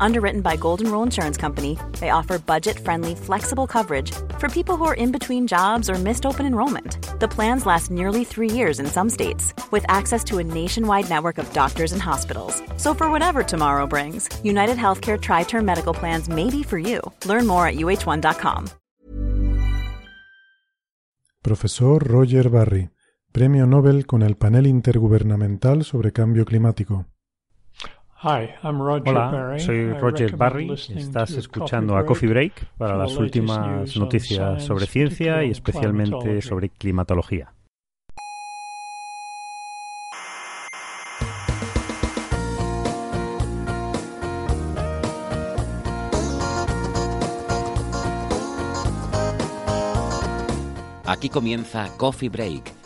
Underwritten by Golden Rule Insurance Company, they offer budget friendly, flexible coverage for people who are in between jobs or missed open enrollment. The plans last nearly three years in some states, with access to a nationwide network of doctors and hospitals. So, for whatever tomorrow brings, United Healthcare Tri Term Medical Plans may be for you. Learn more at uh1.com. Profesor Roger Barry, Premio Nobel con el Panel Intergubernamental sobre Cambio Climático. Hola, soy Roger Barry. Estás escuchando a Coffee Break para las últimas noticias sobre ciencia y especialmente sobre climatología. Aquí comienza Coffee Break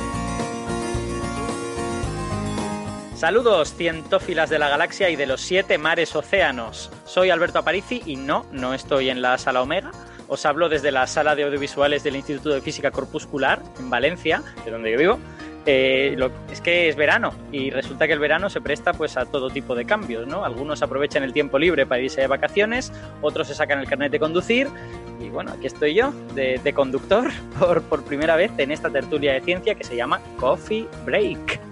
Saludos, cientófilas de la galaxia y de los siete mares océanos. Soy Alberto Aparici y no, no estoy en la sala Omega. Os hablo desde la sala de audiovisuales del Instituto de Física Corpuscular en Valencia, de donde yo vivo. Eh, es que es verano y resulta que el verano se presta pues a todo tipo de cambios, ¿no? Algunos aprovechan el tiempo libre para irse de vacaciones, otros se sacan el carnet de conducir y bueno, aquí estoy yo de, conductor por primera vez en esta tertulia de ciencia que se llama Coffee Break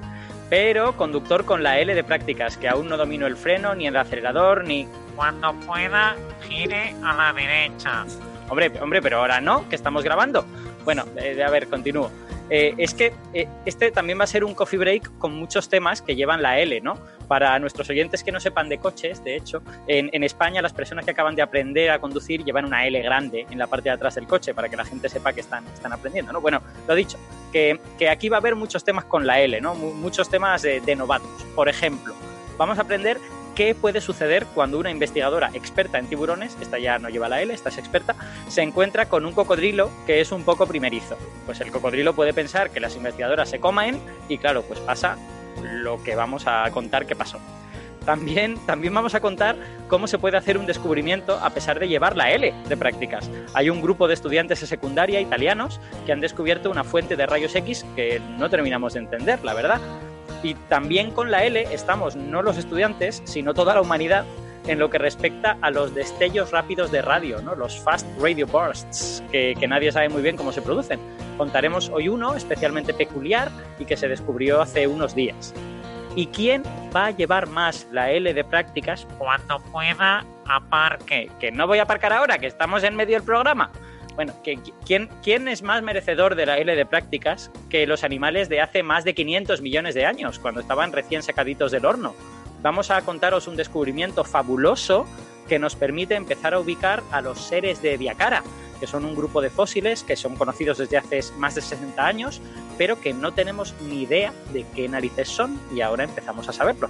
pero conductor con la L de prácticas, que aún no domino el freno, ni el acelerador, ni... Cuando pueda, gire a la derecha. Hombre, hombre, pero ahora no, que estamos grabando. Bueno, eh, a ver, continúo. Eh, es que eh, este también va a ser un coffee break con muchos temas que llevan la L, ¿no? Para nuestros oyentes que no sepan de coches, de hecho, en, España las personas que acaban de aprender a conducir llevan una L grande en la parte de atrás del coche para que la gente sepa que están, están aprendiendo, ¿no? Bueno, lo dicho, que, que aquí va a haber muchos temas con la L, ¿no? Muchos temas de, de novatos. Por ejemplo, vamos a aprender qué puede suceder cuando una investigadora experta en tiburones, esta ya no lleva la L, esta es experta, se encuentra con un cocodrilo que es un poco primerizo. Pues el cocodrilo puede pensar que las investigadoras se comen y claro, pues pasa lo que vamos a contar que pasó. También, también vamos a contar cómo se puede hacer un descubrimiento a pesar de llevar la L de prácticas. Hay un grupo de estudiantes de secundaria italianos que han descubierto una fuente de rayos X que no terminamos de entender, la verdad. Y también con la L estamos no los estudiantes, sino toda la humanidad en lo que respecta a los destellos rápidos de radio, ¿no? los fast radio bursts, que, que, nadie sabe muy bien cómo se producen. Contaremos hoy uno especialmente peculiar y que se descubrió hace unos días. ¿Y quién va a llevar más la L de prácticas? Cuando pueda, aparque. Que no voy a aparcar ahora, que estamos en medio del programa. Bueno, ¿quién, ¿quién es más merecedor de la L de prácticas que los animales de hace más de 500 millones de años, cuando estaban recién sacaditos del horno? Vamos a contaros un descubrimiento fabuloso que nos permite empezar a ubicar a los seres de Viacara, que son un grupo de fósiles que son conocidos desde hace más de 60 años, pero que no tenemos ni idea de qué narices son y ahora empezamos a saberlo.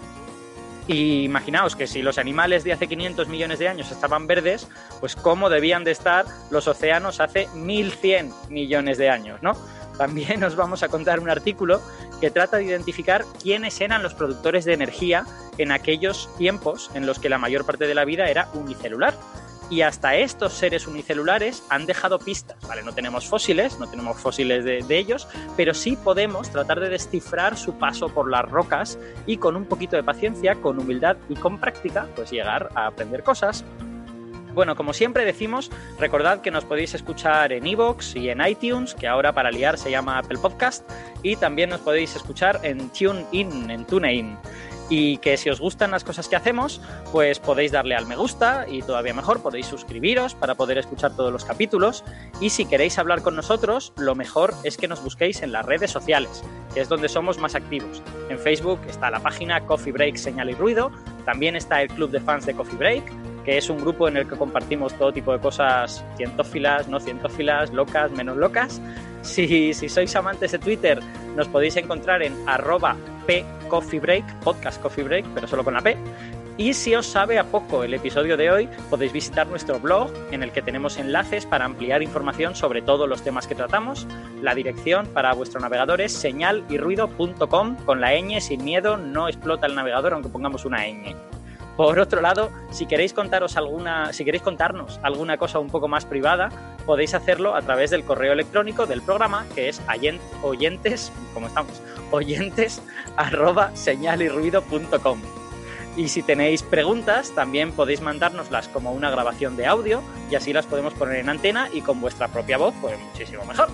Y imaginaos que si los animales de hace 500 millones de años estaban verdes, pues cómo debían de estar los océanos hace 1100 millones de años, ¿no? También os vamos a contar un artículo que trata de identificar quiénes eran los productores de energía en aquellos tiempos en los que la mayor parte de la vida era unicelular. Y hasta estos seres unicelulares han dejado pistas, ¿vale? No tenemos fósiles, no tenemos fósiles de, ellos, pero sí podemos tratar de descifrar su paso por las rocas y con un poquito de paciencia, con humildad y con práctica, pues llegar a aprender cosas. Bueno, como siempre decimos, recordad que nos podéis escuchar en iVoox y en iTunes, que ahora para liar se llama Apple Podcast, y también nos podéis escuchar en TuneIn, en TuneIn y que si os gustan las cosas que hacemos, pues podéis darle al me gusta y todavía mejor podéis suscribiros para poder escuchar todos los capítulos y si queréis hablar con nosotros, lo mejor es que nos busquéis en las redes sociales, que es donde somos más activos. En Facebook está la página Coffee Break Señal y Ruido, también está el club de fans de Coffee Break, que es un grupo en el que compartimos todo tipo de cosas cientófilas, no cientófilas, locas, menos locas. Si, sois amantes de Twitter, nos podéis encontrar en pcoffeebreak, podcast coffee break, pero solo con la P. Y si os sabe a poco el episodio de hoy, podéis visitar nuestro blog en el que tenemos enlaces para ampliar información sobre todos los temas que tratamos. La dirección para vuestro navegador es señalyrruido.com con la ñ sin miedo, no explota el navegador aunque pongamos una ñ. Por otro lado, si queréis contaros alguna, si queréis contarnos alguna cosa un poco más privada, podéis hacerlo a través del correo electrónico del programa, que es oyentes, ¿cómo estamos? oyentes arroba. Y si tenéis preguntas, también podéis mandárnoslas como una grabación de audio y así las podemos poner en antena y con vuestra propia voz, pues muchísimo mejor.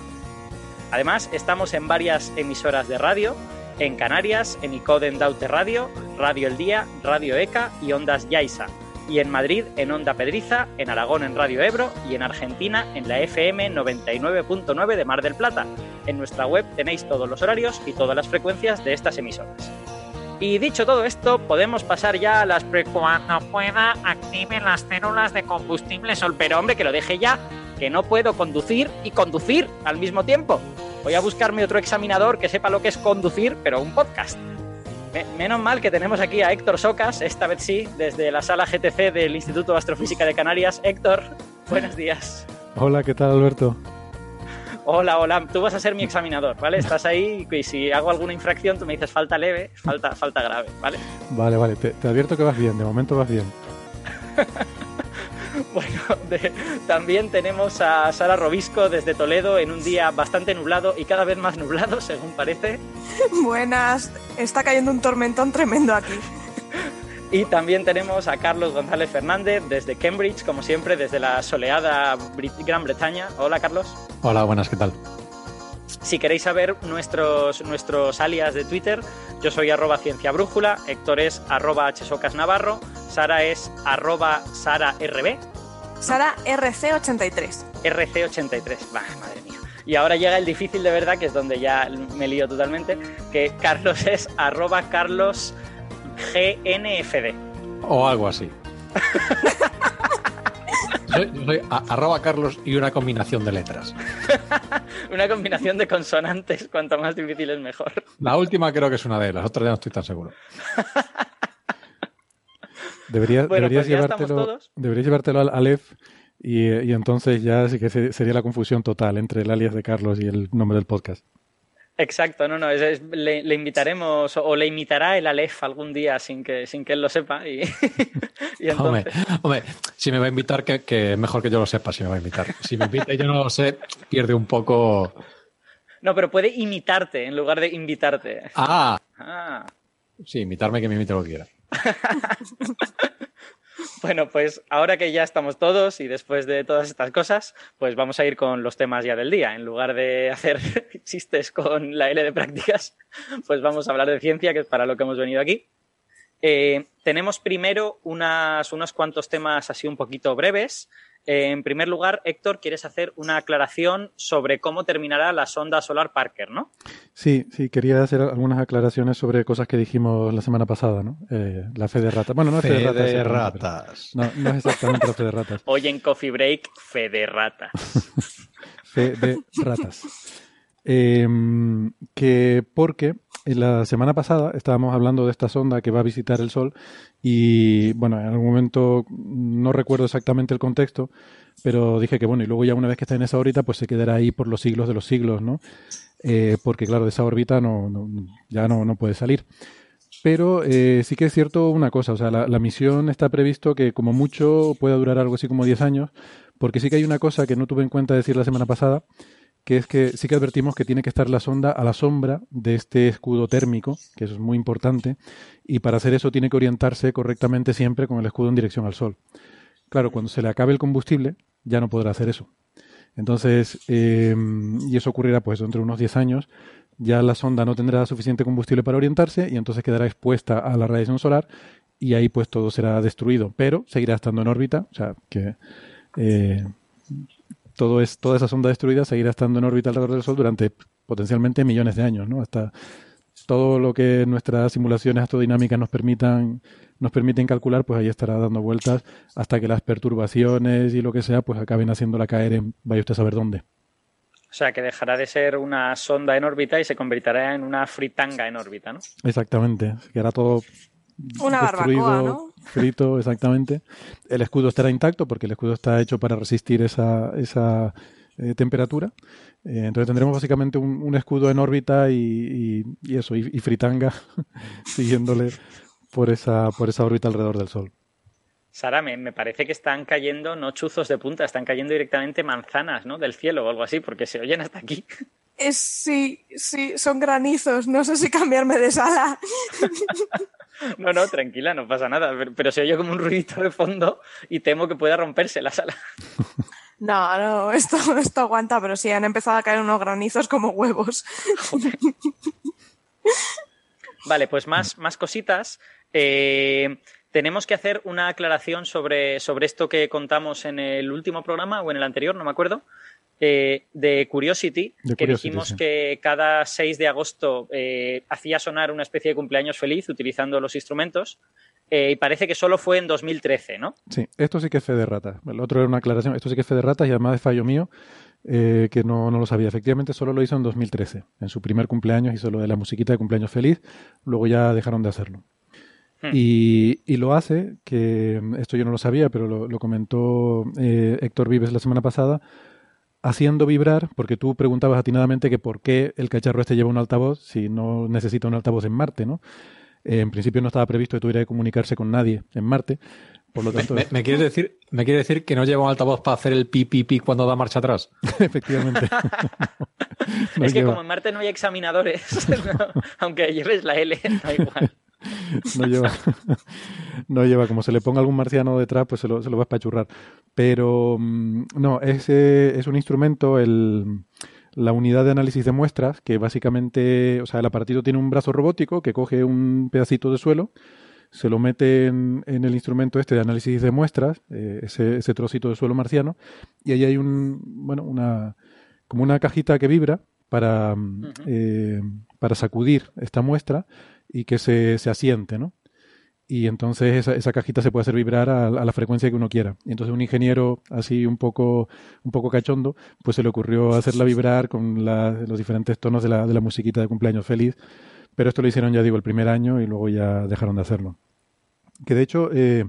Además, estamos en varias emisoras de radio, en Canarias, en Icoden Daute Radio, Radio El Día, Radio ECA y Ondas Yaiza. Y en Madrid, en Onda Pedriza, en Aragón, en Radio Ebro y en Argentina, en la FM 99.9 de Mar del Plata. En nuestra web tenéis todos los horarios y todas las frecuencias de estas emisoras. Y dicho todo esto, podemos pasar ya a las pre... Cuando pueda, active las células de combustible sol. Pero hombre, que lo deje ya, que no puedo conducir y conducir al mismo tiempo. Voy a buscarme otro examinador que sepa lo que es conducir, pero un podcast. Menos mal que tenemos aquí a Héctor Socas, esta vez sí, desde la sala GTC del Instituto de Astrofísica de Canarias. Héctor, buenos días. Hola, ¿qué tal Alberto? hola, hola, tú vas a ser mi examinador, ¿vale? Estás ahí y si hago alguna infracción tú me dices falta leve, falta, falta grave, ¿vale? Vale, vale, te, advierto que vas bien, de momento vas bien. bueno, también tenemos a Sara Robisco desde Toledo en un día bastante nublado y cada vez más nublado, según parece. Buenas, está cayendo un tormentón tremendo aquí. Y también tenemos a Carlos González Fernández desde Cambridge, como siempre, desde la soleada Gran Bretaña. Hola, Carlos. Hola, buenas, ¿qué tal? Si queréis saber nuestros, nuestros alias de Twitter, yo soy arroba ciencia brújula, Héctor es arroba hsocasnavarro, Sara es arroba sararb. Sara RC83. RC83, va, madre mía. Y ahora llega el difícil de verdad, que es donde ya me lío totalmente, que Carlos es arroba carlos GNFD. O algo así. soy, soy arroba Carlos y una combinación de letras. una combinación de consonantes, cuanto más difícil es mejor. La última creo que es una de las otras ya no estoy tan seguro. deberías, pues llevártelo, deberías llevártelo al Aleph y, y, entonces ya sí que sería la confusión total entre el alias de Carlos y el nombre del podcast. Exacto, no, no, le, invitaremos o le imitará el Aleph algún día sin que, sin que él lo sepa. Y, hombre, si me va a invitar, que, que, mejor que yo lo sepa si me va a invitar. Si me invita y yo no lo sé, pierde un poco. No, pero puede imitarte en lugar de invitarte. Ah. ah. Sí, invitarme que me imite lo que quiera. Bueno, pues ahora que ya estamos todos y después de todas estas cosas, pues vamos a ir con los temas ya del día. En lugar de hacer chistes con la L de prácticas, pues vamos a hablar de ciencia, que es para lo que hemos venido aquí. Eh, tenemos primero unas, unos cuantos temas así un poquito breves. Eh, en primer lugar, Héctor, quieres hacer una aclaración sobre cómo terminará la sonda solar Parker, ¿no? Sí, sí, quería hacer algunas aclaraciones sobre cosas que dijimos la semana pasada, ¿no? Eh, la fe de ratas. Bueno, no es fe, de ratas. No, no es exactamente la fe de ratas. Hoy en Coffee Break, fe de ratas. fe de ratas. Eh, que porque la semana pasada estábamos hablando de esta sonda que va a visitar el Sol y, bueno, en algún momento no recuerdo exactamente el contexto, pero dije que, bueno, y luego ya una vez que está en esa órbita, pues se quedará ahí por los siglos de los siglos, ¿no? Eh, porque, claro, de esa órbita no, ya no, no puede salir. Pero eh, sí que es cierto una cosa, o sea, la, la, misión está previsto que como mucho pueda durar algo así como 10 años, porque sí que hay una cosa que no tuve en cuenta decir la semana pasada, que es que sí que advertimos que tiene que estar la sonda a la sombra de este escudo térmico, que eso es muy importante, y para hacer eso tiene que orientarse correctamente siempre con el escudo en dirección al Sol. Claro, cuando se le acabe el combustible, ya no podrá hacer eso. Entonces, em, y eso ocurrirá pues entre unos 10 años, ya la sonda no tendrá suficiente combustible para orientarse y entonces quedará expuesta a la radiación solar y ahí pues todo será destruido, pero seguirá estando en órbita, o sea que eh, todo es, toda esa sonda destruida seguirá estando en órbita alrededor del Sol durante potencialmente millones de años, ¿no? Hasta todo lo que nuestras simulaciones astrodinámicas nos permitan nos permiten calcular, pues ahí estará dando vueltas hasta que las perturbaciones y lo que sea, pues acaben haciéndola caer en vaya usted a saber dónde. O sea, que dejará de ser una sonda en órbita y se convertirá en una fritanga en órbita, ¿no? Exactamente. Quedará todo Una destruido, barbacoa, ¿no? frito, exactamente. El escudo estará intacto porque el escudo está hecho para resistir esa, esa eh, temperatura. Eh, entonces tendremos básicamente un, un escudo en órbita y, y- y eso, y, y fritanga siguiéndole por esa, por esa órbita alrededor del Sol. Sara, me, me parece que están cayendo no chuzos de punta, están cayendo directamente manzanas, ¿no? Del cielo o algo así, porque se oyen hasta aquí. Es, sí, sí, son granizos. No sé si cambiarme de sala. No, no, tranquila, no pasa nada, pero, pero se oye como un ruidito de fondo y temo que pueda romperse la sala. No, no, esto, esto aguanta, pero sí, han empezado a caer unos granizos como huevos. Vale, pues más, más cositas. Eh, tenemos que hacer una aclaración sobre, sobre esto que contamos en el último programa o en el anterior, no me acuerdo, eh, de Curiosity, De que Curiosity, dijimos sí. que cada 6 de agosto eh, hacía sonar una especie de cumpleaños feliz utilizando los instrumentos. eh, y parece que solo fue en 2013, ¿no? Sí, esto sí que es fe de ratas. El otro era una aclaración. Esto sí que es fe de ratas y además es fallo mío, que no, no lo sabía. Efectivamente, solo lo hizo en 2013. En su primer cumpleaños hizo lo de la musiquita de cumpleaños feliz. Luego ya dejaron de hacerlo. Hmm. Y, y lo hace, que mm, esto yo no lo sabía, pero lo, lo comentó Héctor Vives la semana pasada, haciendo vibrar, porque tú preguntabas atinadamente que por qué el cacharro este lleva un altavoz si no necesita un altavoz en Marte, ¿no? Eh, en principio no estaba previsto que tuviera que comunicarse con nadie en Marte. Por lo Me, tanto, me- me quieres decir, ¿Me quiere decir que no lleva un altavoz para hacer el pi, pi, pi cuando da marcha atrás? efectivamente. No es que lleva. como en Marte no hay examinadores, no, aunque lleves la L, da igual. No lleva, no lleva, como se le ponga algún marciano detrás, pues se lo, se lo va a espachurrar. Pero mm, no, es, eh, es un instrumento, el, la unidad de análisis de muestras, que básicamente, o sea, el aparatito tiene un brazo robótico que coge un pedacito de suelo, se lo mete en, en el instrumento este de análisis de muestras, eh, ese, ese trocito de suelo marciano, y ahí hay un, bueno, una, como una cajita que vibra para, mm, eh, para sacudir esta muestra y que se, se asiente, ¿no? Y entonces esa, esa cajita se puede hacer vibrar a, la frecuencia que uno quiera. Y entonces un ingeniero así un poco, un poco cachondo, pues se le ocurrió hacerla vibrar con los diferentes tonos de la, de la musiquita de cumpleaños feliz. Pero esto lo hicieron, ya digo, el primer año y luego ya dejaron de hacerlo. Que de hecho, eh,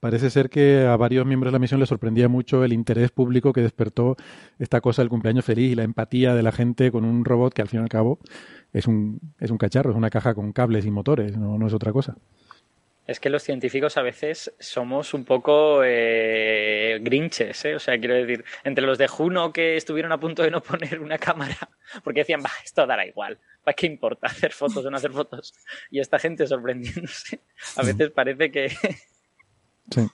parece ser que a varios miembros de la misión les sorprendía mucho el interés público que despertó esta cosa del cumpleaños feliz y la empatía de la gente con un robot que al fin y al cabo es un, es un cacharro, es una caja con cables y motores, no, no es otra cosa. Es que los científicos a veces somos un poco eh, grinches, ¿eh? O sea, quiero decir, entre los de Juno que estuvieron a punto de no poner una cámara, porque decían, va, esto dará igual, ¿para qué importa hacer fotos o no hacer fotos? Y esta gente sorprendiéndose, a veces parece que... Sí.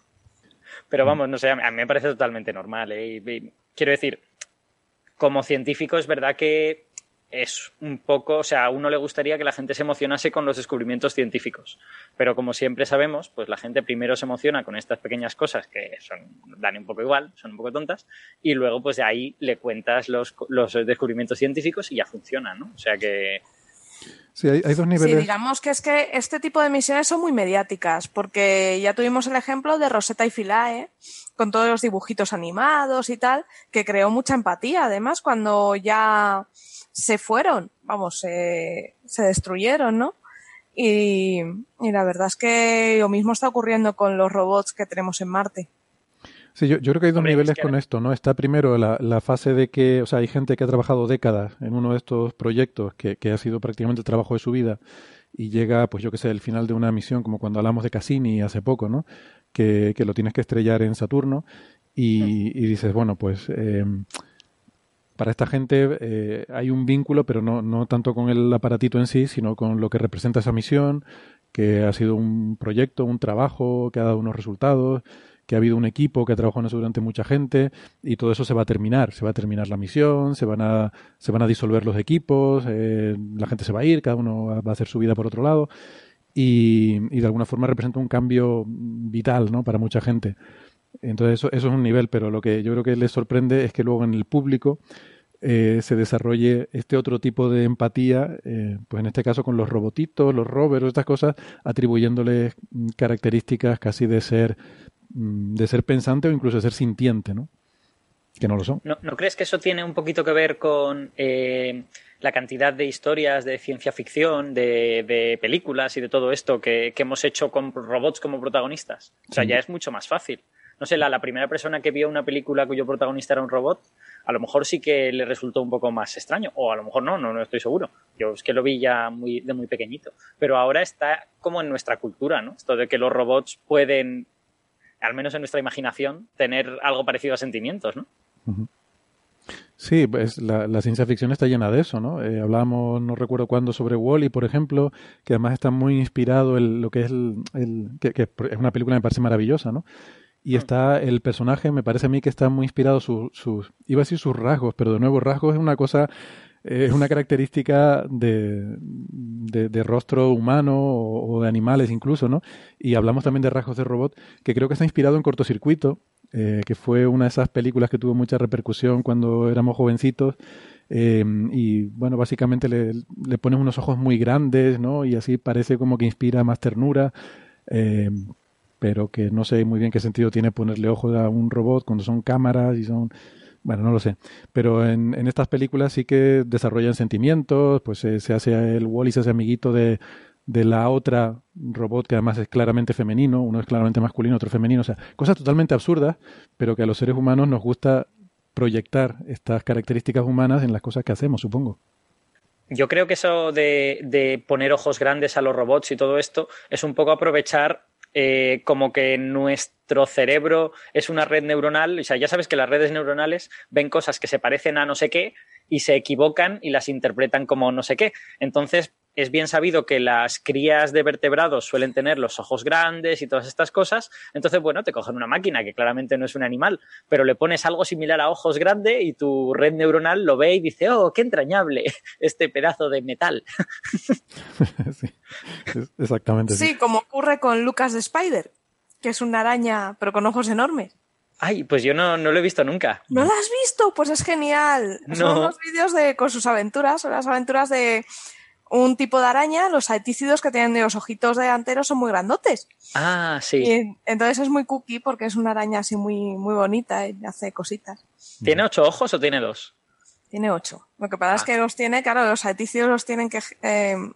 Pero vamos, no sé, a mí me parece totalmente normal, ¿eh? Y- y quiero decir, como científico es verdad que es un poco, o sea, a uno le gustaría que la gente se emocionase con los descubrimientos científicos. Pero como siempre sabemos, pues la gente primero se emociona con estas pequeñas cosas que son, dan un poco igual, son un poco tontas, y luego pues de ahí le cuentas los, los descubrimientos científicos y ya funciona, ¿no? O sea que Sí, hay, hay dos Sí, niveles. digamos que es que este tipo de misiones son muy mediáticas, porque ya tuvimos el ejemplo de Rosetta y Philae, con todos los dibujitos animados y tal, que creó mucha empatía, además, cuando ya se fueron, vamos, se, se destruyeron, ¿no? Y, y la verdad es que lo mismo está ocurriendo con los robots que tenemos en Marte. Sí, yo, yo creo que hay dos Hombre, es niveles que con esto, ¿no? Está primero la, la fase de que, o sea, hay gente que ha trabajado décadas en uno de estos proyectos que, que ha sido prácticamente el trabajo de su vida y llega, pues yo que sé, el final de una misión, como cuando hablamos de Cassini hace poco, ¿no? Que, que lo tienes que estrellar en Saturno y, y dices, bueno, pues eh, para esta gente eh, hay un vínculo, pero no, no tanto con el aparatito en sí, sino con lo que representa esa misión, que ha sido un proyecto, un trabajo, que ha dado unos resultados, que ha habido un equipo que ha trabajado en eso durante mucha gente y todo eso se va a terminar, se va a terminar la misión, se van a, se van a disolver los equipos, eh, la gente se va a ir, cada uno va a hacer su vida por otro lado y, y de alguna forma representa un cambio vital ¿no? para mucha gente. Entonces eso, eso es un nivel, pero lo que yo creo que les sorprende es que luego en el público eh, se desarrolle este otro tipo de empatía, eh, pues en este caso con los robotitos, los rovers, estas cosas, atribuyéndoles mm, características casi de ser, mm, de ser pensante o incluso de ser sintiente, ¿no? Que no lo son. ¿No, ¿no crees que eso tiene un poquito que ver con eh, la cantidad de historias de ciencia ficción, de, de películas y de todo esto que, que hemos hecho con robots como protagonistas? O sea, Sí. ya es mucho más fácil. No sé, la, la primera persona que vio una película cuyo protagonista era un robot, a lo mejor sí que le resultó un poco más extraño, o a lo mejor no, no, no estoy seguro. Yo es que lo vi ya muy, de muy pequeñito. Pero ahora está como en nuestra cultura, ¿no? Esto de que los robots pueden, al menos en nuestra imaginación, tener algo parecido a sentimientos, ¿no? Sí, pues la, la ciencia ficción está llena de eso, ¿no? Eh, hablábamos, no recuerdo cuándo, sobre Wall-E, por ejemplo, que además está muy inspirado en lo que es el, el- que, que es una película que me parece maravillosa, ¿no? Y está el personaje, me parece a mí que está muy inspirado sus, sus, iba a decir sus rasgos, pero de nuevo rasgos es una cosa, eh, es una característica de, de, de rostro humano o, o de animales incluso, ¿no? Y hablamos también de rasgos de robot, que creo que está inspirado en cortocircuito, eh, que fue una de esas películas que tuvo mucha repercusión cuando éramos jovencitos. eh, y bueno, básicamente le, le pones unos ojos muy grandes, ¿no? Y así parece como que inspira más ternura. Pero que no sé muy bien qué sentido tiene ponerle ojos a un robot cuando son cámaras y son. Bueno, no lo sé. Pero en, en estas películas sí que desarrollan sentimientos, pues eh, se hace el Wally, se hace amiguito de, de la otra robot que además es claramente femenino, uno es claramente masculino, otro femenino, o sea, cosas totalmente absurdas, pero que a los seres humanos nos gusta proyectar estas características humanas en las cosas que hacemos, supongo. Yo creo que eso de, de poner ojos grandes a los robots y todo esto es un poco aprovechar eh, como que nuestro cerebro es una red neuronal. O sea, ya sabes que las redes neuronales ven cosas que se parecen a no sé qué y se equivocan y las interpretan como no sé qué. Entonces, es bien sabido que las crías de vertebrados suelen tener los ojos grandes y todas estas cosas. Entonces, bueno, te cogen una máquina que claramente no es un animal, pero le pones algo similar a ojos grandes y tu red neuronal lo ve y dice, oh, qué entrañable este pedazo de metal. sí, exactamente. Sí, como ocurre con Lucas de Spider, que es una araña, pero con ojos enormes. Ay, pues yo no, no lo he visto nunca. ¿No lo has visto? Pues es genial. Son No. unos vídeos de, con sus aventuras, son las aventuras de un tipo de araña, los aitícidos que tienen los ojitos delanteros son muy grandotes. Ah, sí. Y entonces es muy cookie porque es una araña así muy, muy bonita y hace cositas. ¿Tiene ocho ojos o tiene dos? Tiene ocho. Lo que pasa es Ah. que los tiene, claro, los aitícidos los tienen que... eh, ver,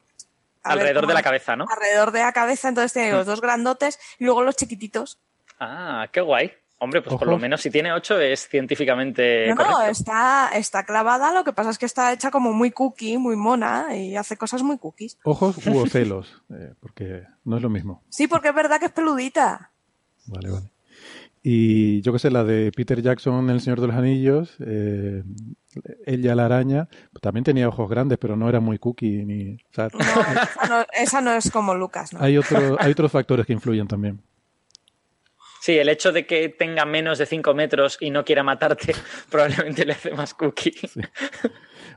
Alrededor de la cabeza, ¿no? Alrededor de la cabeza, entonces tiene los dos grandotes y luego los chiquititos. Ah, qué guay. Hombre, pues por lo menos si tiene ocho es científicamente No, no, está, está clavada, lo que pasa es que está hecha como muy cookie, muy mona y hace cosas muy cookies. Ojos u ocelos, eh, porque no es lo mismo. Sí, porque es verdad que es peludita. Vale, vale. Y yo qué sé, la de Peter Jackson, El Señor de los Anillos, eh, ella la araña, también tenía ojos grandes, pero no era muy cookie. Ni, o sea, No, esa, no, esa no es como Lucas, ¿no? hay, otro, hay otros factores que influyen también. Sí, el hecho de que tenga menos de 5 metros y no quiera matarte probablemente le hace más cookie.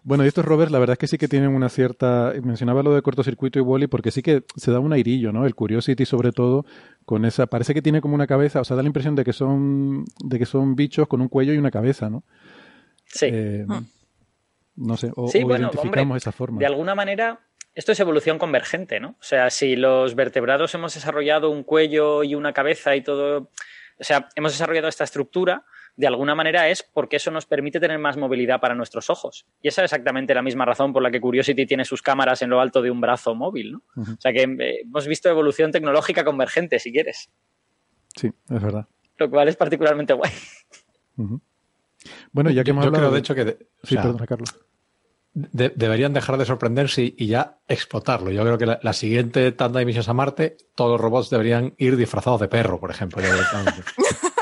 Bueno, y estos rovers, la verdad es que sí que tienen una cierta. Mencionaba lo de cortocircuito y Wally, porque sí que se da un airillo, ¿no? El Curiosity, sobre todo, con esa. Parece que tiene como una cabeza, o sea, da la impresión de que son, de que son bichos con un cuello y una cabeza, ¿no? Sí. Eh, no sé, o, Sí, o bueno, identificamos hombre, esa forma. De alguna manera, esto es evolución convergente, ¿no? O sea, si los vertebrados hemos desarrollado un cuello y una cabeza y todo, o sea, hemos desarrollado esta estructura, de alguna manera es porque eso nos permite tener más movilidad para nuestros ojos. Y esa es exactamente la misma razón por la que Curiosity tiene sus cámaras en lo alto de un brazo móvil, ¿no? O sea que eh, hemos visto evolución tecnológica convergente, si quieres, Sí, es verdad. lo cual es particularmente guay. Bueno, ya que Yo- hemos yo hablado. creo, de hecho, que de- o Sí, sea, perdona, Carlos. De- deberían dejar de sorprenderse y, ya explotarlo. Yo creo que la, la siguiente tanda de misiones a Marte, todos los robots deberían ir disfrazados de perro, por ejemplo.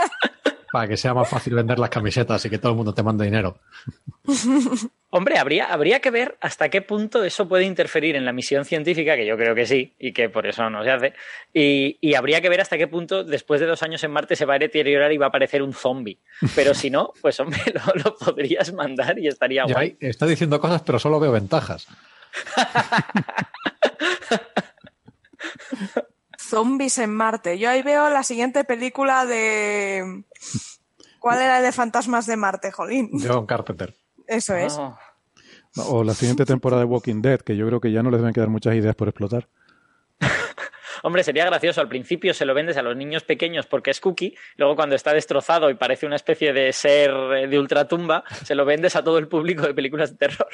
Para que sea más fácil vender las camisetas y que todo el mundo te mande dinero. Hombre, habría, habría que ver hasta qué punto eso puede interferir en la misión científica, que yo creo que sí, y que por eso no se hace. Y, y habría que ver hasta qué punto, después de dos años en Marte, se va a deteriorar y va a aparecer un zombie. Pero si no, pues hombre, lo, lo podrías mandar y estaría Ya guay. está diciendo cosas, pero solo veo ventajas. Zombies en Marte. Yo ahí veo la siguiente película de... ¿Cuál era el de Fantasmas de Marte, Jolín? John Carpenter. Eso es. Ah. O la siguiente temporada de Walking Dead, que yo creo que ya no les deben quedar muchas ideas por explotar. Hombre, sería gracioso. Al principio se lo vendes a los niños pequeños porque es cookie. Luego, cuando está destrozado y parece una especie de ser eh, de ultratumba, se lo vendes a todo el público de películas de terror.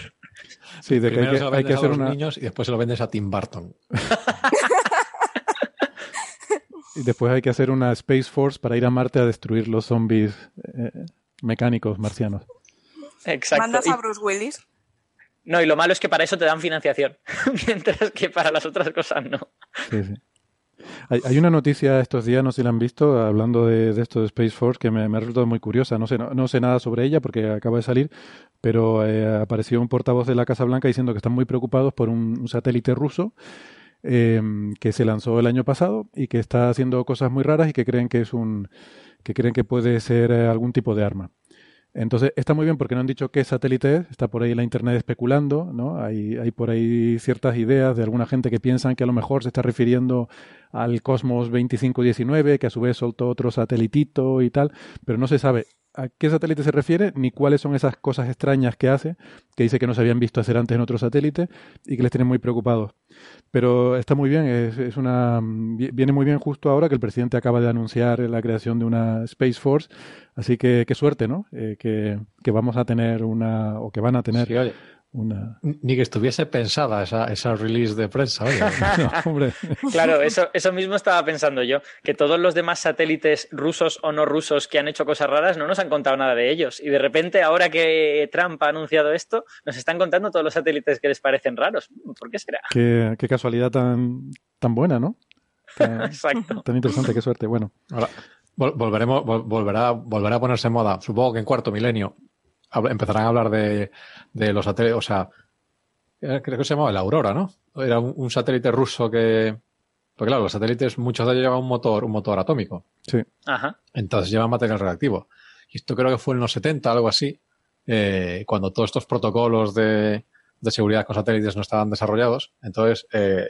Sí, de que hay Primero que, se lo hay que vendes a hacer los una. niños y después se lo vendes a Tim Burton. Y después hay que hacer una Space Force para ir a Marte a destruir los zombies eh, mecánicos marcianos. Exacto. Mandas Y- a Bruce Willis. no, y lo malo es que para eso te dan financiación, mientras que para las otras cosas no. Sí, sí. Hay, hay una noticia estos días, no sé si la han visto, hablando de, de esto de Space Force, que me, me ha resultado muy curiosa. No sé, no, no sé nada sobre ella porque acaba de salir, pero eh, apareció un portavoz de la Casa Blanca diciendo que están muy preocupados por un, un satélite ruso eh, que se lanzó el año pasado y que está haciendo cosas muy raras y que creen que es un que creen que puede ser eh, algún tipo de arma. Entonces, está muy bien porque no han dicho qué satélite es, está por ahí la internet especulando, ¿no? Hay, hay por ahí ciertas ideas de alguna gente que piensan que a lo mejor se está refiriendo al Cosmos 2519, que a su vez soltó otro satelitito y tal, pero no se sabe a qué satélite se refiere ni cuáles son esas cosas extrañas que hace, que dice que no se habían visto hacer antes en otro satélite y que les tienen muy preocupados. Pero está muy bien, es, es una vi- viene muy bien justo ahora que el presidente acaba de anunciar la creación de una Space Force, así que qué suerte, ¿no? Eh, que, que vamos a tener una, o que van a tener una... ni que estuviese pensada esa, esa release de prensa. Oye. No, hombre, Claro, eso, eso mismo estaba pensando yo, que todos los demás satélites rusos o no rusos que han hecho cosas raras no nos han contado nada de ellos. Y de repente, ahora que Trump ha anunciado esto, nos están contando todos los satélites que les parecen raros. ¿Por qué será? qué, qué casualidad tan, tan buena, ¿no? Tan, Exacto. tan interesante, qué suerte. Bueno, Ahora, vol- volveremos, vol- volverá, volverá a ponerse en moda, supongo que en cuarto milenio. Empezarán a hablar de, de los satélites, o sea, era- creo que se llamaba el Aurora, ¿no? Era un, un satélite ruso que. Porque claro, los satélites, muchos de ellos llevan un motor, un motor atómico. sí. Ajá. Entonces llevan material reactivo. Y esto creo que fue en los 70, algo así, eh, cuando todos estos protocolos de, de seguridad con satélites no estaban desarrollados. Entonces, eh,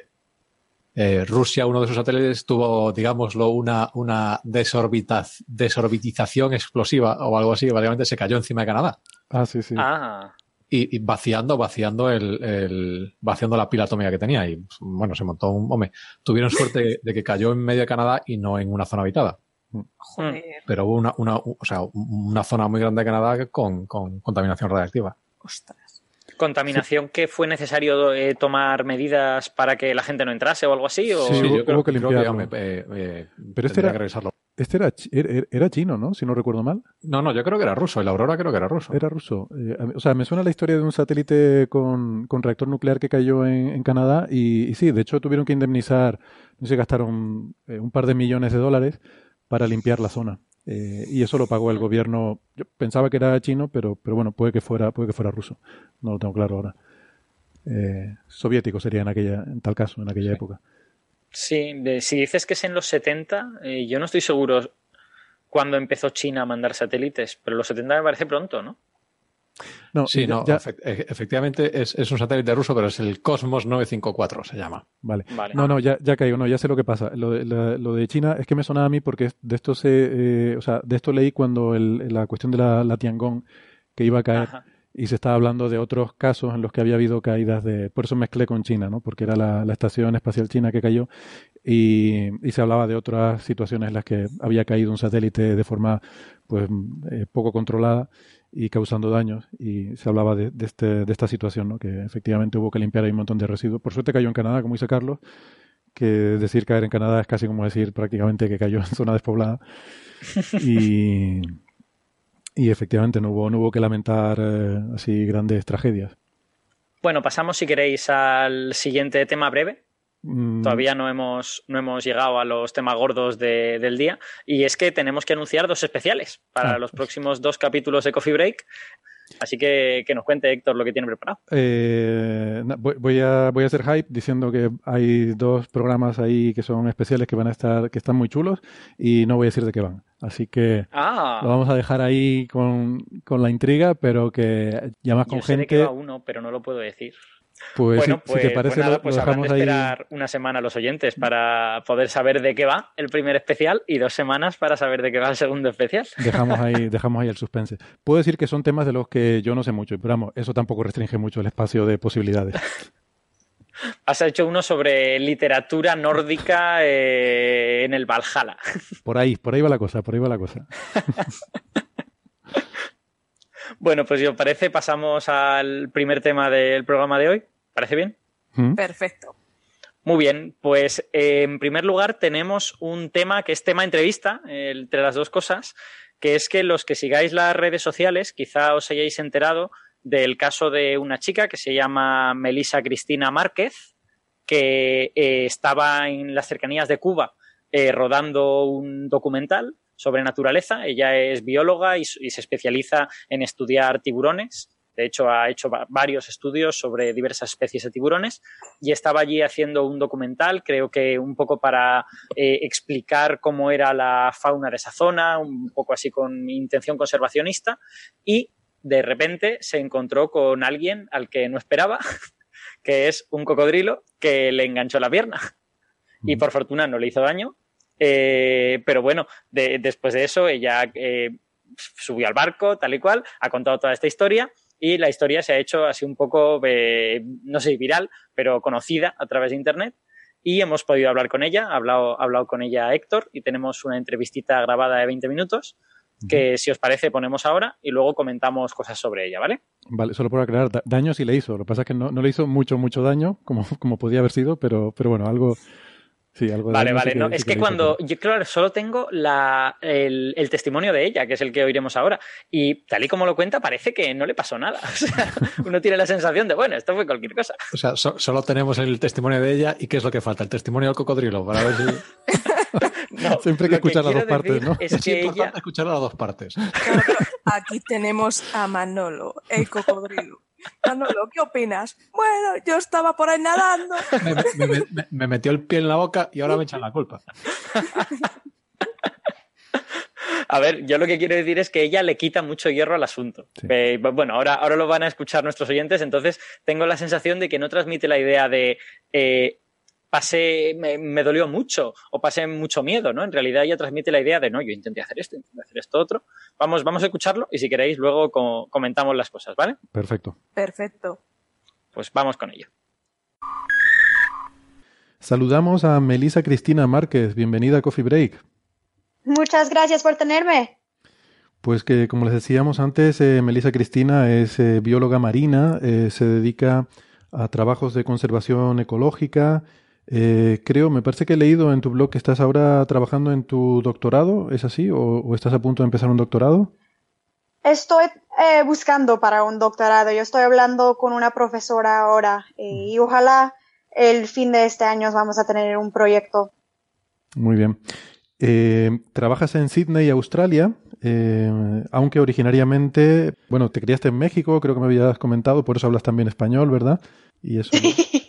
eh, Rusia, uno de sus satélites, tuvo, digámoslo, una, una desorbitización explosiva o algo así. Básicamente se cayó encima de Canadá. Ah, sí, sí. Ah, Y, y vaciando, vaciando el, el- vaciando la pila atómica que tenía. Y bueno, se montó un, hombre, tuvieron suerte de que cayó en medio de Canadá y no en una zona habitada Joder. pero hubo una, una, o sea, una zona muy grande de Canadá con, con contaminación radiactiva. Ostras. Contaminación que fue necesario eh, tomar medidas para que la gente no entrase o algo así. O... Sí, hubo- hubo que limpiarlo. me- eh, eh, Pero este era- que. Este era, chi- era, era chino, ¿no? Si no recuerdo mal. No, no, yo creo que era ruso. El Aurora creo que era ruso. Era ruso. Eh, o sea, me suena la historia de un satélite con, con reactor nuclear que cayó en, en Canadá y, y sí, de hecho tuvieron que indemnizar, no sé, gastaron eh, un par de millones de dólares para limpiar la zona. Eh, y eso lo pagó el gobierno. Yo pensaba que era chino, pero, pero bueno, puede que fuera, puede que fuera ruso. No lo tengo claro ahora. Eh, soviético sería en aquella, en tal caso, en aquella Sí. época. Sí, de- si dices que es en los 70, eh, yo no estoy seguro cuándo empezó China a mandar satélites, pero los 70 me parece pronto, ¿no? No, Sí, ya- no, ya- efect- e- efectivamente es, es un satélite ruso, pero es el Cosmos 954, se llama. Vale. Vale. No, no, ya, ya caigo, no, ya sé lo que pasa. Lo de, la- lo de China es que me sonaba a mí porque de esto se, eh, o sea, de esto leí cuando el- la cuestión de la, la Tiangong que iba a caer Ajá. y se estaba hablando de otros casos en los que había habido caídas de, por eso mezclé con China, ¿no? Porque era la, la estación espacial china que cayó y, y se hablaba de otras situaciones en las que había caído un satélite de forma, pues, eh, poco controlada y causando daños y se hablaba de, este, de esta situación, ¿no? Que efectivamente hubo que limpiar ahí un montón de residuos. Por suerte cayó en Canadá, como dice Carlos, que decir caer en Canadá es casi como decir prácticamente que cayó en zona despoblada. Y, y efectivamente no hubo, no hubo que lamentar eh, así grandes tragedias. Bueno, pasamos si queréis al siguiente tema breve. Mm, Todavía no hemos, no hemos llegado a los temas gordos de- del día. Y es que tenemos que anunciar dos especiales para Ah. los próximos dos capítulos de Coffee Break. Así que que nos cuente Héctor lo que tiene preparado. eh, voy, a, voy a hacer hype diciendo que hay dos programas ahí que son especiales que van a estar, que están muy chulos y no voy a decir de qué van. Así que Ah, lo vamos a dejar ahí con, con la intriga, pero que ya más con yo sé de gente. qué va uno, pero no lo puedo decir. Pues, bueno, si, pues, si, te parece, pues nada, lo, pues lo habrán dejamos de ahí. esperar una semana a los oyentes para poder saber de qué va el primer especial y dos semanas para saber de qué va el segundo especial. Dejamos ahí, dejamos ahí el suspense. Puedo decir que son temas de los que yo no sé mucho, pero vamos, eso tampoco restringe mucho el espacio de posibilidades. Has hecho uno sobre literatura nórdica eh, en el Valhalla. Por ahí, por ahí va la cosa, por ahí va la cosa. Bueno, pues si os parece, pasamos al primer tema del programa de hoy. ¿Parece bien? ¿Mm? Perfecto. Muy bien, pues eh, en primer lugar tenemos un tema que es tema entrevista, eh, entre las dos cosas, que es que los que sigáis las redes sociales quizá os hayáis enterado del caso de una chica que se llama Melisa Cristina Márquez, que eh, estaba en las cercanías de Cuba eh, rodando un documental sobre naturaleza. Ella es bióloga y, y, se especializa en estudiar tiburones. De hecho, ha hecho varios estudios sobre diversas especies de tiburones y estaba allí haciendo un documental, creo que un poco para eh, explicar cómo era la fauna de esa zona, un poco así con intención conservacionista. Y de repente se encontró con alguien al que no esperaba, que es un cocodrilo que le enganchó la pierna. Y por fortuna no le hizo daño, eh, pero bueno, de, después de eso ella eh, subió al barco, tal y cual, ha contado toda esta historia y la historia se ha hecho así un poco, eh, no sé, viral, pero conocida a través de Internet. Y hemos podido hablar con ella, ha hablado, ha hablado con ella Héctor y tenemos una entrevistita grabada de 20 minutos que si os parece ponemos ahora y luego comentamos cosas sobre ella, ¿vale? Vale, solo por aclarar, da daño sí le hizo, lo que pasa es que no, no le hizo mucho, mucho daño, como, como podía haber sido, pero, pero bueno, algo, Sí, algo vale, vale. sí que, no, sí es que cuando. Yo, claro, solo tengo la, el, el, testimonio de ella, que es el que oiremos ahora. Y tal y como lo cuenta, parece que no le pasó nada. O sea, uno tiene la sensación de, bueno, esto fue cualquier cosa. O sea, so, solo tenemos el testimonio de ella y ¿qué es lo que falta? El testimonio del cocodrilo, para ver si. No, Siempre hay que escuchar que las dos partes, ¿no? Es, Es, que importante ella. escuchar a las dos partes. Claro, aquí tenemos a Manolo, el cocodrilo. Manolo, ¿qué opinas? Bueno, yo estaba por ahí nadando. Me, me- me- me metió el pie en la boca y ahora me echan la culpa. A ver, yo lo que quiero decir es que ella le quita mucho hierro al asunto. Sí. Eh, bueno, ahora, ahora lo van a escuchar nuestros oyentes, entonces tengo la sensación de que no transmite la idea de eh, pasé, me, me dolió mucho o pasé mucho miedo, ¿no? En realidad ella transmite la idea de no, yo intenté hacer esto, intenté hacer esto otro. Vamos, vamos a escucharlo y si queréis luego co- comentamos las cosas, ¿vale? Perfecto. Perfecto. Pues vamos con ello. Saludamos a Melisa Cristina Márquez. Bienvenida a Coffee Break. Muchas gracias por tenerme. Pues que, como les decíamos antes, eh, Melisa Cristina es eh, bióloga marina, eh, se dedica a trabajos de conservación ecológica. Eh, creo, me parece que he leído en tu blog que estás ahora trabajando en tu doctorado, ¿es así? ¿O, o estás a punto de empezar un doctorado? Estoy eh, buscando para un doctorado. Yo estoy hablando con una profesora ahora eh, y ojalá el fin de este año vamos a tener un proyecto. Muy bien. Eh, trabajas en Sydney, Australia, eh, aunque originariamente, bueno, te criaste en México, creo que me habías comentado, por eso hablas también español, ¿verdad? Y eso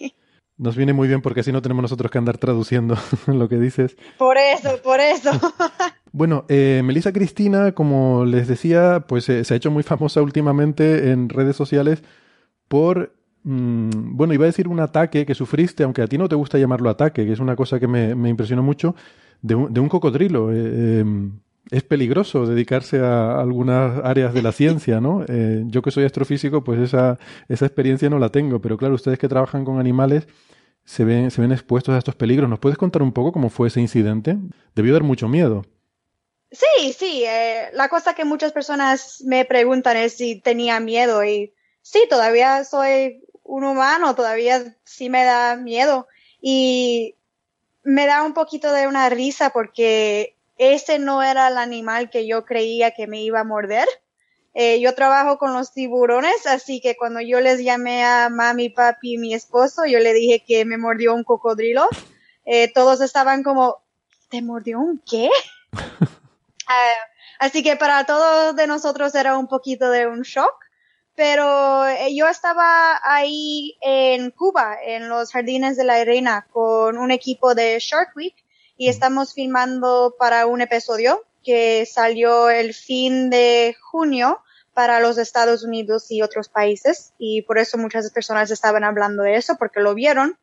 nos viene muy bien porque así no tenemos nosotros que andar traduciendo lo que dices. por eso, por eso. Bueno, eh, Melissa Cristina, como les decía, pues eh, se ha hecho muy famosa últimamente en redes sociales por, mm, bueno, iba a decir un ataque que sufriste, aunque a ti no te gusta llamarlo ataque, que es una cosa que me, me impresionó mucho, de un, de un cocodrilo. Eh, eh, es peligroso dedicarse a algunas áreas de la ciencia, ¿no? Eh, yo que soy astrofísico, pues esa, esa experiencia no la tengo, pero claro, ustedes que trabajan con animales se ven, se ven expuestos a estos peligros. ¿Nos puedes contar un poco cómo fue ese incidente? Debió dar mucho miedo. Sí, sí, eh, la cosa que muchas personas me preguntan es si tenía miedo y sí, todavía soy un humano, todavía sí me da miedo y me da un poquito de una risa porque ese no era el animal que yo creía que me iba a morder. Eh, yo trabajo con los tiburones, así que cuando yo les llamé a mami, papi y mi esposo, yo le dije que me mordió un cocodrilo. Eh, todos estaban como, ¿te mordió un qué? Ah, así que para todos de nosotros era un poquito de un shock, pero eh, yo estaba ahí en Cuba, en los Jardines de la Reina, con un equipo de Shark Week y estamos filmando para un episodio que salió el fin de junio para los Estados Unidos y otros países y por eso muchas personas estaban hablando de eso porque lo vieron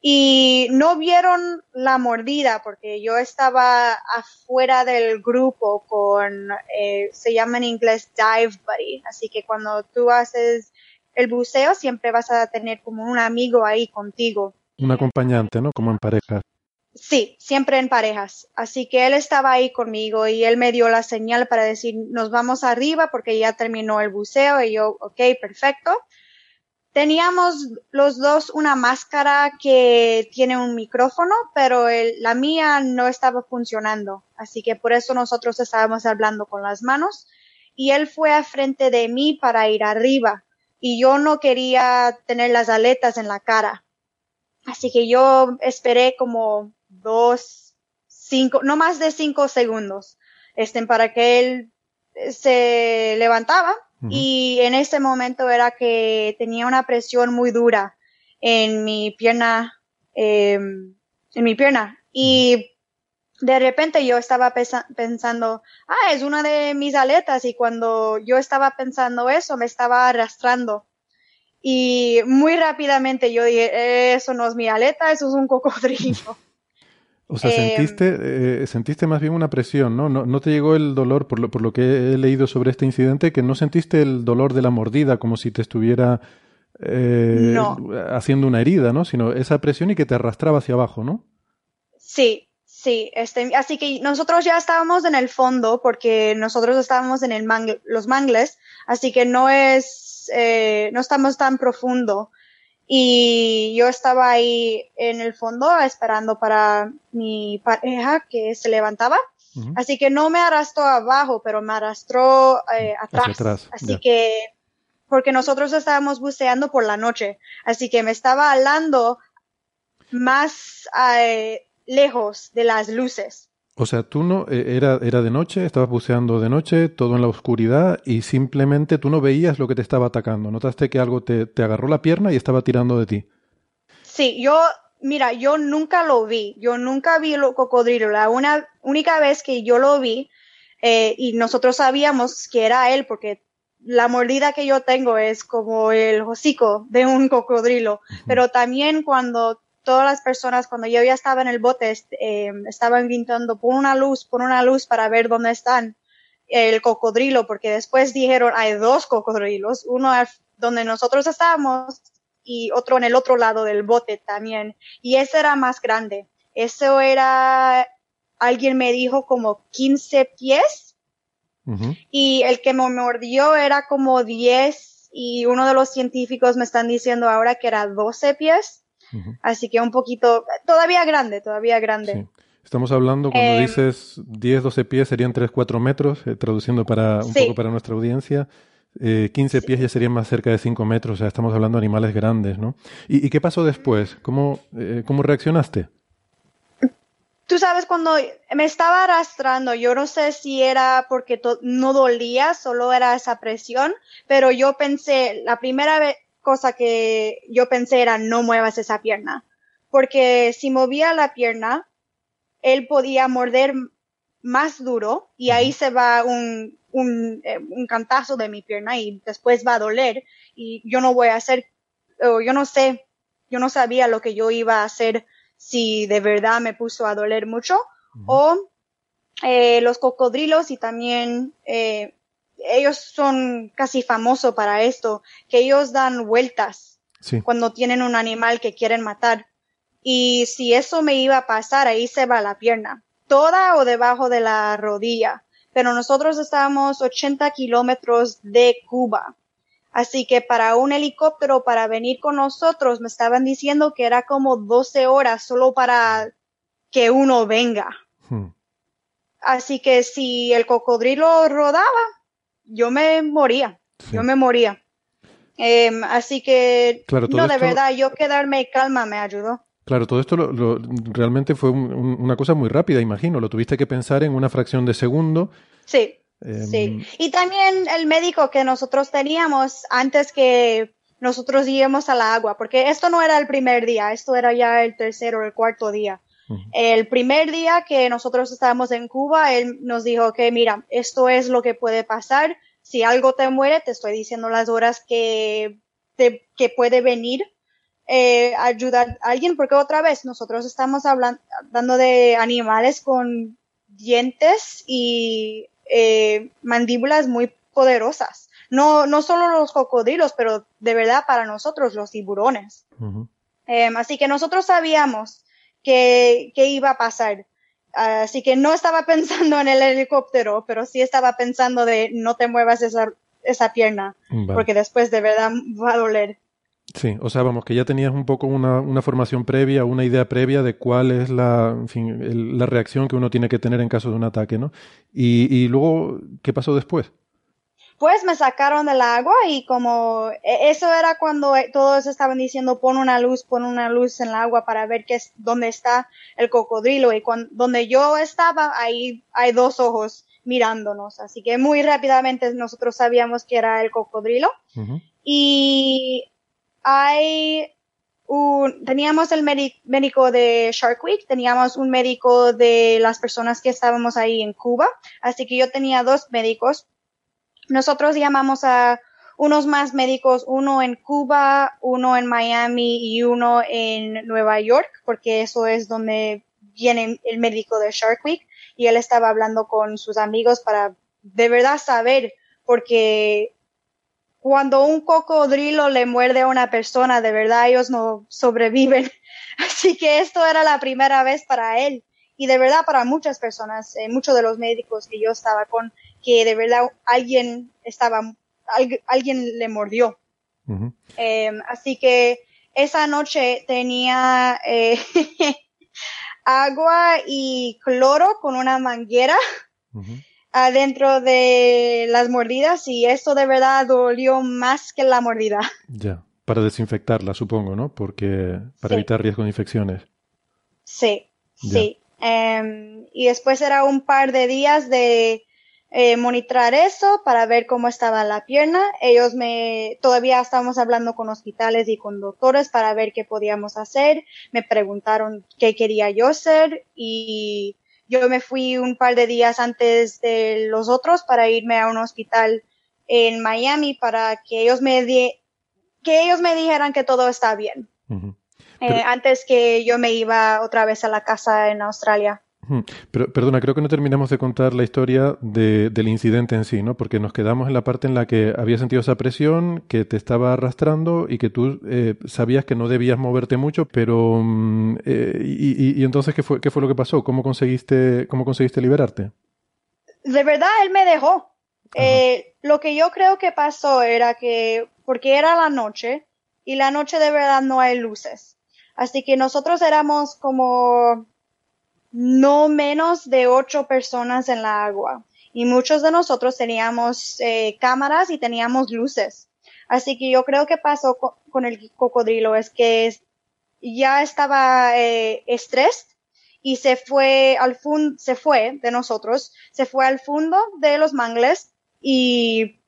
y no vieron la mordida porque yo estaba afuera del grupo con, eh, se llama en inglés dive buddy, así que cuando tú haces el buceo siempre vas a tener como un amigo ahí contigo. Un acompañante, ¿no? Como en pareja. Sí, siempre en parejas. Así que él estaba ahí conmigo y él me dio la señal para decir, nos vamos arriba porque ya terminó el buceo y yo, ok, perfecto. Teníamos los dos una máscara que tiene un micrófono, pero la mía no estaba funcionando. Así que por eso nosotros estábamos hablando con las manos y él fue a frente de mí para ir arriba y yo no quería tener las aletas en la cara. Así que yo esperé como dos, cinco, no más de cinco segundos, este, para que él se levantaba y en ese momento era que tenía una presión muy dura en mi pierna, em, en mi pierna. Y de repente yo estaba pensando, ah, es una de mis aletas. Y cuando yo estaba pensando eso, me estaba arrastrando. Y muy rápidamente yo dije, eso no es mi aleta, eso es un cocodrilo. O sea, sentiste, em, eh, sentiste más bien una presión, ¿no? ¿no? ¿no? te llegó el dolor, por lo, por lo que he leído sobre este incidente, que no sentiste el dolor de la mordida como si te estuviera eh, haciendo una herida, ¿no? Sino esa presión y que te arrastraba hacia abajo, ¿no? Sí, sí. Este, así que nosotros ya estábamos en el fondo porque nosotros estábamos en el los mangles, así que no es, eh, no estamos tan profundo y yo estaba ahí en el fondo esperando para mi pareja que se levantaba. Así que no me arrastró abajo, pero me arrastró eh, atrás. Así que, porque nosotros estábamos buceando por la noche. Así que me estaba hablando más eh, lejos de las luces. O sea, tú no, eh, era, era de noche, estabas buceando de noche, todo en la oscuridad, y simplemente tú no veías lo que te estaba atacando. Notaste que algo te, te agarró la pierna y estaba tirando de ti. Sí, yo, mira, yo nunca lo vi. Yo nunca vi el cocodrilo. La una, única vez que yo lo vi, eh, y nosotros sabíamos que era él, porque la mordida que yo tengo es como el hocico de un cocodrilo. Pero también cuando todas las personas, cuando yo ya estaba en el bote, eh, estaban gritando, pon una luz, pon una luz para ver dónde están el cocodrilo, porque después dijeron, hay dos cocodrilos, uno donde nosotros estábamos y otro en el otro lado del bote también. Y ese era más grande. Eso era, alguien me dijo como 15 pies. Y el que me mordió era como 10 y uno de los científicos me están diciendo ahora que era 12 pies. Así que un poquito, todavía grande, todavía grande. Estamos hablando, cuando em, dices 10, 12 pies serían 3, 4 metros, eh, traduciendo para un poco para nuestra audiencia. Eh, 15 pies ya serían más cerca de 5 metros, o sea, estamos hablando de animales grandes, ¿no? ¿Y, qué pasó después? ¿Cómo, eh, ¿Cómo reaccionaste? Tú sabes, cuando me estaba arrastrando, yo no sé si era porque no dolía, solo era esa presión, pero yo pensé, la primera vez, cosa que yo pensé era no muevas esa pierna, porque si movía la pierna, él podía morder más duro y ahí se va un, un, eh, un cantazo de mi pierna y después va a doler y yo no voy a hacer, o yo no sé, yo no sabía lo que yo iba a hacer si de verdad me puso a doler mucho o eh, los cocodrilos y también eh, ellos son casi famosos para esto, que ellos dan vueltas cuando tienen un animal que quieren matar. Y si eso me iba a pasar, ahí se va la pierna, toda o debajo de la rodilla. Pero nosotros estábamos 80 kilómetros de Cuba. Así que para un helicóptero, para venir con nosotros, me estaban diciendo que era como 12 horas solo para que uno venga. Hmm. Así que si el cocodrilo rodaba, yo me moría, yo me moría. Em, así que, no, de verdad, yo quedarme calma me ayudó. Claro, todo esto lo, realmente fue una cosa muy rápida, imagino. Lo tuviste que pensar en una fracción de segundo. Sí, em, sí. Y también el médico que nosotros teníamos antes que nosotros íbamos al agua, porque esto no era el primer día, esto era ya el tercer o el cuarto día. El primer día que nosotros estábamos en Cuba, él nos dijo que, mira, esto es lo que puede pasar Si algo te muere, te estoy diciendo las horas que, te, que puede venir eh, ayudar a alguien, porque otra vez nosotros estamos hablando de animales con dientes y eh, mandíbulas muy poderosas. No, no solo los cocodrilos, pero de verdad para nosotros los tiburones. Em, así que nosotros sabíamos que, que iba a pasar. Así que no estaba pensando en el helicóptero, pero sí estaba pensando de no te muevas esa, esa pierna, porque después de verdad va a doler. Sí, o sea, vamos, que ya tenías un poco una, una formación previa, una idea previa de cuál es la, en fin, la reacción que uno tiene que tener en caso de un ataque, ¿no? Y, y luego, ¿qué pasó después? Pues me sacaron del agua y como e, eso era cuando eh, todos estaban diciendo pon una luz, pon una luz en el agua para ver qué es, dónde está el cocodrilo y cuando, donde yo estaba ahí hay dos ojos mirándonos, así que muy rápidamente nosotros sabíamos que era el cocodrilo. Y hay un, teníamos el médico de Shark Week, teníamos un médico de las personas que estábamos ahí en Cuba, así que yo tenía dos médicos nosotros llamamos a unos más médicos, uno en Cuba, uno en Miami y uno en Nueva York, porque eso es donde viene el médico de Shark Week y él estaba hablando con sus amigos para de verdad saber, porque cuando un cocodrilo le muerde a una persona, de verdad ellos no sobreviven. Así que esto era la primera vez para él y de verdad para muchas personas, eh, muchos de los médicos que yo estaba con, que de verdad alguien estaba, alguien le mordió. Em, así que esa noche tenía eh, agua y cloro con una manguera adentro de las mordidas y eso de verdad dolió más que la mordida. Ya, para desinfectarla supongo, ¿no? Porque para evitar riesgo de infecciones. Sí, sí. Em, y después era un par de días de eh, monitorar eso para ver cómo estaba la pierna. Ellos me, todavía estábamos hablando con hospitales y con doctores para ver qué podíamos hacer. Me preguntaron qué quería yo hacer y yo me fui un par de días antes de los otros para irme a un hospital en Miami para que ellos me que ellos me dijeran que todo está bien. Eh, antes que yo me iba otra vez a la casa en Australia. Pero, perdona, creo que no terminamos de contar la historia del incidente en sí, ¿no? Porque nos quedamos en la parte en la que había sentido esa presión, que te estaba arrastrando y que tú eh, sabías que no debías moverte mucho, pero... Mm, eh, y, entonces, ¿qué fue, ¿qué fue lo que pasó? ¿Cómo conseguiste, cómo conseguiste liberarte? De verdad, él me dejó. lo que yo creo que pasó era que, porque era la noche, y la noche de verdad no hay luces. Así que nosotros éramos como no menos de ocho personas en la agua y muchos de nosotros teníamos eh, cámaras y teníamos luces. Así que yo creo que pasó con, el cocodrilo es que ya estaba eh, y se fue al fondo, se fue de nosotros, se fue al fondo de los mangles y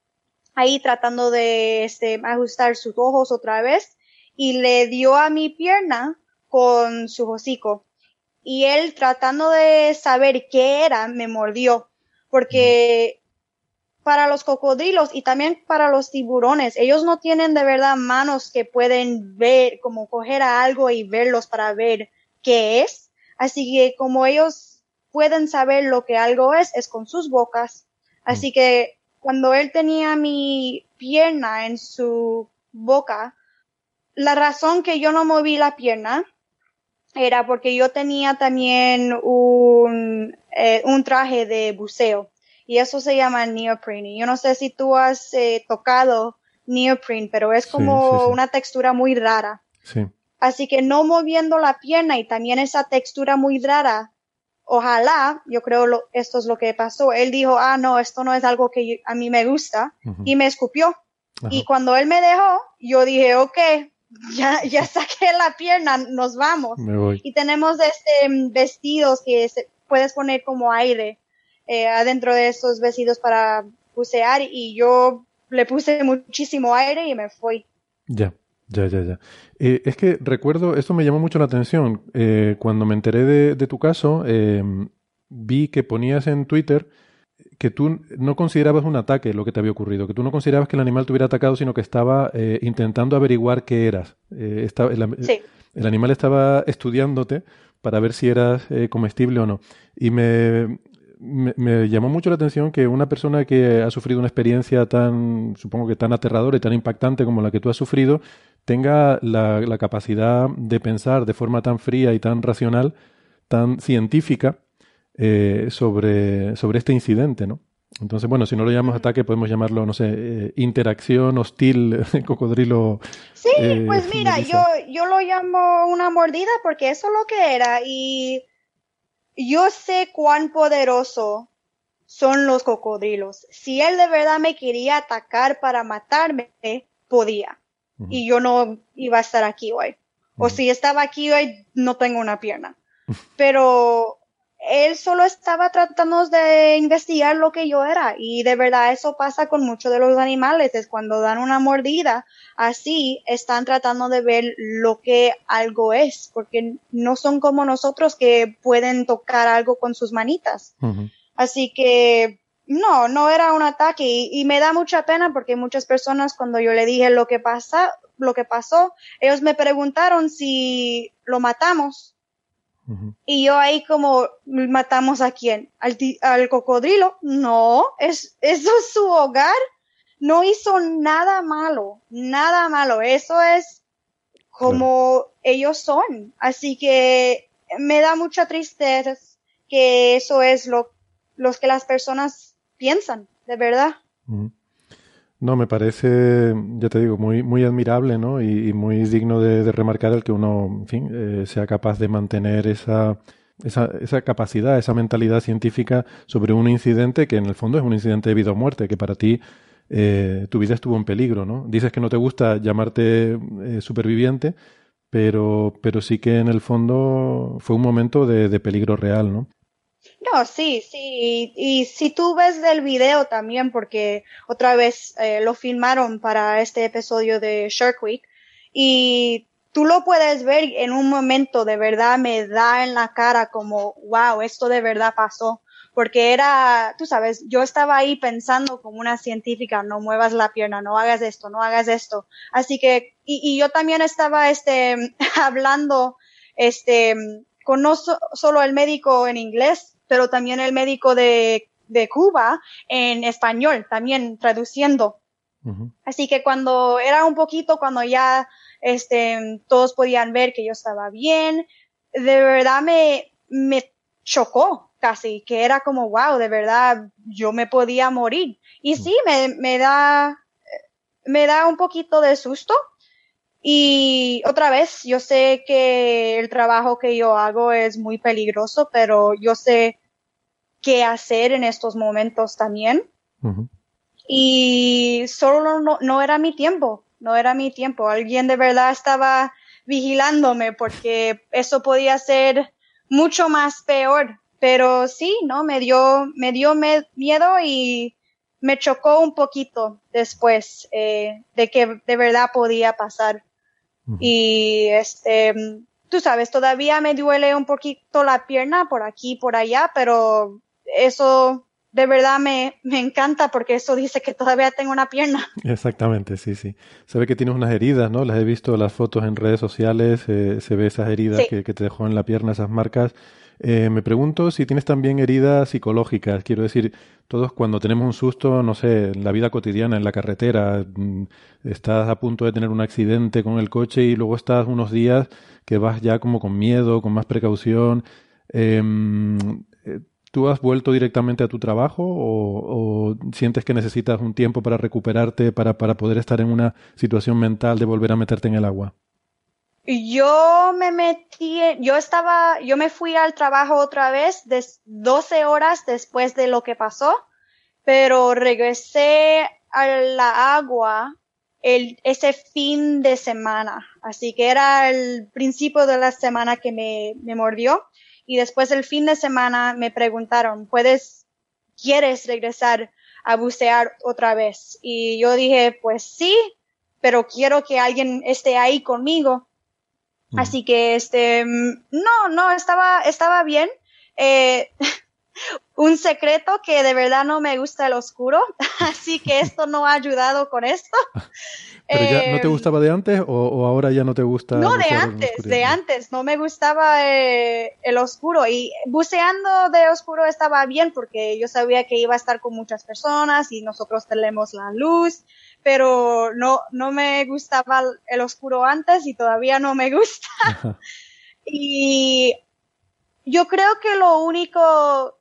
ahí tratando de este, ajustar sus ojos otra vez y le dio a mi pierna con su hocico. Y él tratando de saber qué era, me mordió. Porque para los cocodrilos y también para los tiburones, ellos no tienen de verdad manos que pueden ver, como coger a algo y verlos para ver qué es. Así que como ellos pueden saber lo que algo es, es con sus bocas. Así que cuando él tenía mi pierna en su boca, la razón que yo no moví la pierna era porque yo tenía también un, eh, un traje de buceo y eso se llama neoprene. Yo no sé si tú has eh, tocado neoprene, pero es como una textura muy rara. Así que no moviendo la pierna y también esa textura muy rara, ojalá, yo creo lo, esto es lo que pasó. Él dijo, ah, no, esto no es algo que a mí me gusta y me escupió. Y cuando él me dejó, yo dije, ok, ya, ya saqué la pierna, nos vamos. Y tenemos este mm, vestidos que puedes poner como aire eh, adentro de estos vestidos para bucear y yo le puse muchísimo aire y me fui. Ya, ya, ya, ya. Eh, es que recuerdo, esto me llamó mucho la atención. Eh, cuando me enteré de, de tu caso, vi que ponías en Twitter que tú no considerabas un ataque lo que te había ocurrido, que tú no considerabas que el animal te hubiera atacado, sino que estaba eh, intentando averiguar qué eras. Eh, estaba, el, Sí. el animal estaba estudiándote para ver si eras eh, comestible o no. Y me, me, me llamó mucho la atención que una persona que ha sufrido una experiencia tan, supongo que tan aterradora y tan impactante como la que tú has sufrido, tenga la, la capacidad de pensar de forma tan fría y tan racional, tan científica, eh, sobre, sobre este incidente, ¿no? Entonces, bueno, si no lo llamamos ataque, podemos llamarlo, no sé, eh, interacción hostil cocodrilo. Sí, eh, pues mira, yo, yo lo llamo una mordida porque eso es lo que era y yo sé cuán poderoso son los cocodrilos. Si él de verdad me quería atacar para matarme, podía. Y yo no iba a estar aquí hoy. O si estaba aquí hoy, no tengo una pierna. Pero él solo estaba tratando de investigar lo que yo era. Y de verdad eso pasa con muchos de los animales. Es cuando dan una mordida, así están tratando de ver lo que algo es. Porque no son como nosotros que pueden tocar algo con sus manitas. Así que no, no era un ataque y, y me da mucha pena porque muchas personas cuando yo le dije lo que pasa, lo que pasó, ellos me preguntaron si lo matamos Y yo ahí como matamos a quién, al, al cocodrilo, no, es eso es su hogar, no hizo nada malo, nada malo, eso es como ellos son, así que me da mucha tristeza que eso es lo que las personas piensan, de verdad. No, me parece, ya te digo, muy, muy admirable, ¿no? Y, muy digno de, de remarcar el que uno, en fin, eh, sea capaz de mantener esa, esa, esa capacidad, esa mentalidad científica sobre un incidente que en el fondo es un incidente de vida o muerte, que para ti eh, tu vida estuvo en peligro, ¿no? Dices que no te gusta llamarte eh, superviviente, pero, pero sí que en el fondo fue un momento de, de peligro real, ¿no? No, sí, sí. Y, si tú ves del video también, porque otra vez eh, lo filmaron para este episodio de Shark Week, y tú lo puedes ver en un momento, de verdad me da en la cara como, wow, esto de verdad pasó. Porque era, tú sabes, yo estaba ahí pensando como una científica, no muevas la pierna, no hagas esto, no hagas esto. Así que, y, y yo también estaba, este, hablando, este, con no so- solo el médico en inglés, pero también el médico de, de Cuba en español, también traduciendo. Así que cuando era un poquito, cuando ya este, todos podían ver que yo estaba bien, de verdad me, me chocó casi, que era como, wow, de verdad, yo me podía morir. Y sí, me, me da, me da un poquito de susto. Y otra vez, yo sé que el trabajo que yo hago es muy peligroso, pero yo sé qué hacer en estos momentos también y solo no, no era mi tiempo, no era mi tiempo. Alguien de verdad estaba vigilándome porque eso podía ser mucho más peor. Pero sí, ¿no? Me dio, me dio me- miedo y me chocó un poquito después eh, de que de verdad podía pasar. Y este, tú sabes, todavía me duele un poquito la pierna por aquí, por allá, pero eso de verdad me, me encanta porque eso dice que todavía tengo una pierna. Exactamente, sí, sí. Se ve que tienes unas heridas, ¿no? Las he visto las fotos en redes sociales, eh, se ve esas heridas Sí. que, que te dejó en la pierna, esas marcas. Eh, me pregunto si tienes también heridas psicológicas. Quiero decir, todos cuando tenemos un susto, no sé, en la vida cotidiana, en la carretera, mm, estás a punto de tener un accidente con el coche y luego estás unos días que vas ya como con miedo, con más precaución. Em, eh, ¿Tú has vuelto directamente a tu trabajo o, o sientes que necesitas un tiempo para recuperarte, para, para poder estar en una situación mental de volver a meterte en el agua? Yo me metí, yo estaba, yo me fui al trabajo otra vez des, 12 horas después de lo que pasó, pero regresé a la agua el, ese fin de semana. Así que era el principio de la semana que me, me mordió. Y después del fin de semana me preguntaron, ¿puedes, quieres regresar a bucear otra vez? Y yo dije, pues sí, pero quiero que alguien esté ahí conmigo. Así que este, mm, no, no, estaba, estaba bien. Eh, un secreto que de verdad no me gusta el oscuro, así que esto no ha ayudado con esto. ¿Pero ya no te Em, gustaba de antes o, o ahora ya no te gusta? No, de antes, de antes, no me gustaba eh, el oscuro y buceando de oscuro estaba bien porque yo sabía que iba a estar con muchas personas y nosotros tenemos la luz, pero no, no me gustaba el oscuro antes y todavía no me gusta. Y yo creo que lo único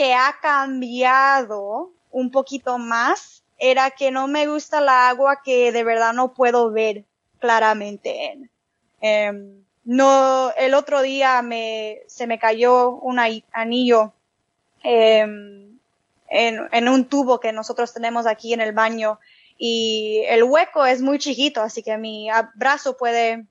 que ha cambiado un poquito más era que no me gusta la agua que de verdad no puedo ver claramente en. Em, no, el otro día me, se me cayó un anillo em, en, en un tubo que nosotros tenemos aquí en el baño y el hueco es muy chiquito, así que mi brazo puede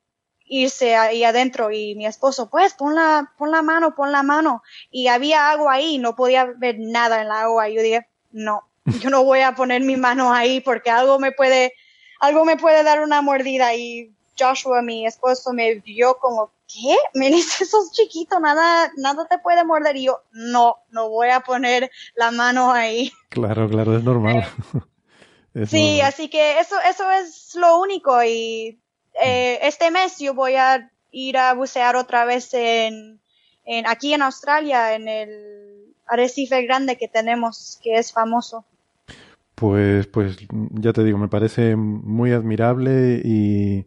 irse ahí adentro y mi esposo, pues pon la, pon la mano, pon la mano. Y había agua ahí, no podía ver nada en la agua. Y yo dije, no, yo no voy a poner mi mano ahí porque algo me puede, algo me puede dar una mordida. Y Joshua, mi esposo, me vio como, ¿qué? Melissa, sos chiquito, nada, nada te puede morder. Y yo, no, no voy a poner la mano ahí. Claro, claro, es normal. Es Sí, normal. así que eso, eso es lo único y eh, este mes yo voy a ir a bucear otra vez en, aquí en Australia, en el arrecife grande que tenemos, que es famoso. Pues, pues ya te digo, me parece muy admirable y,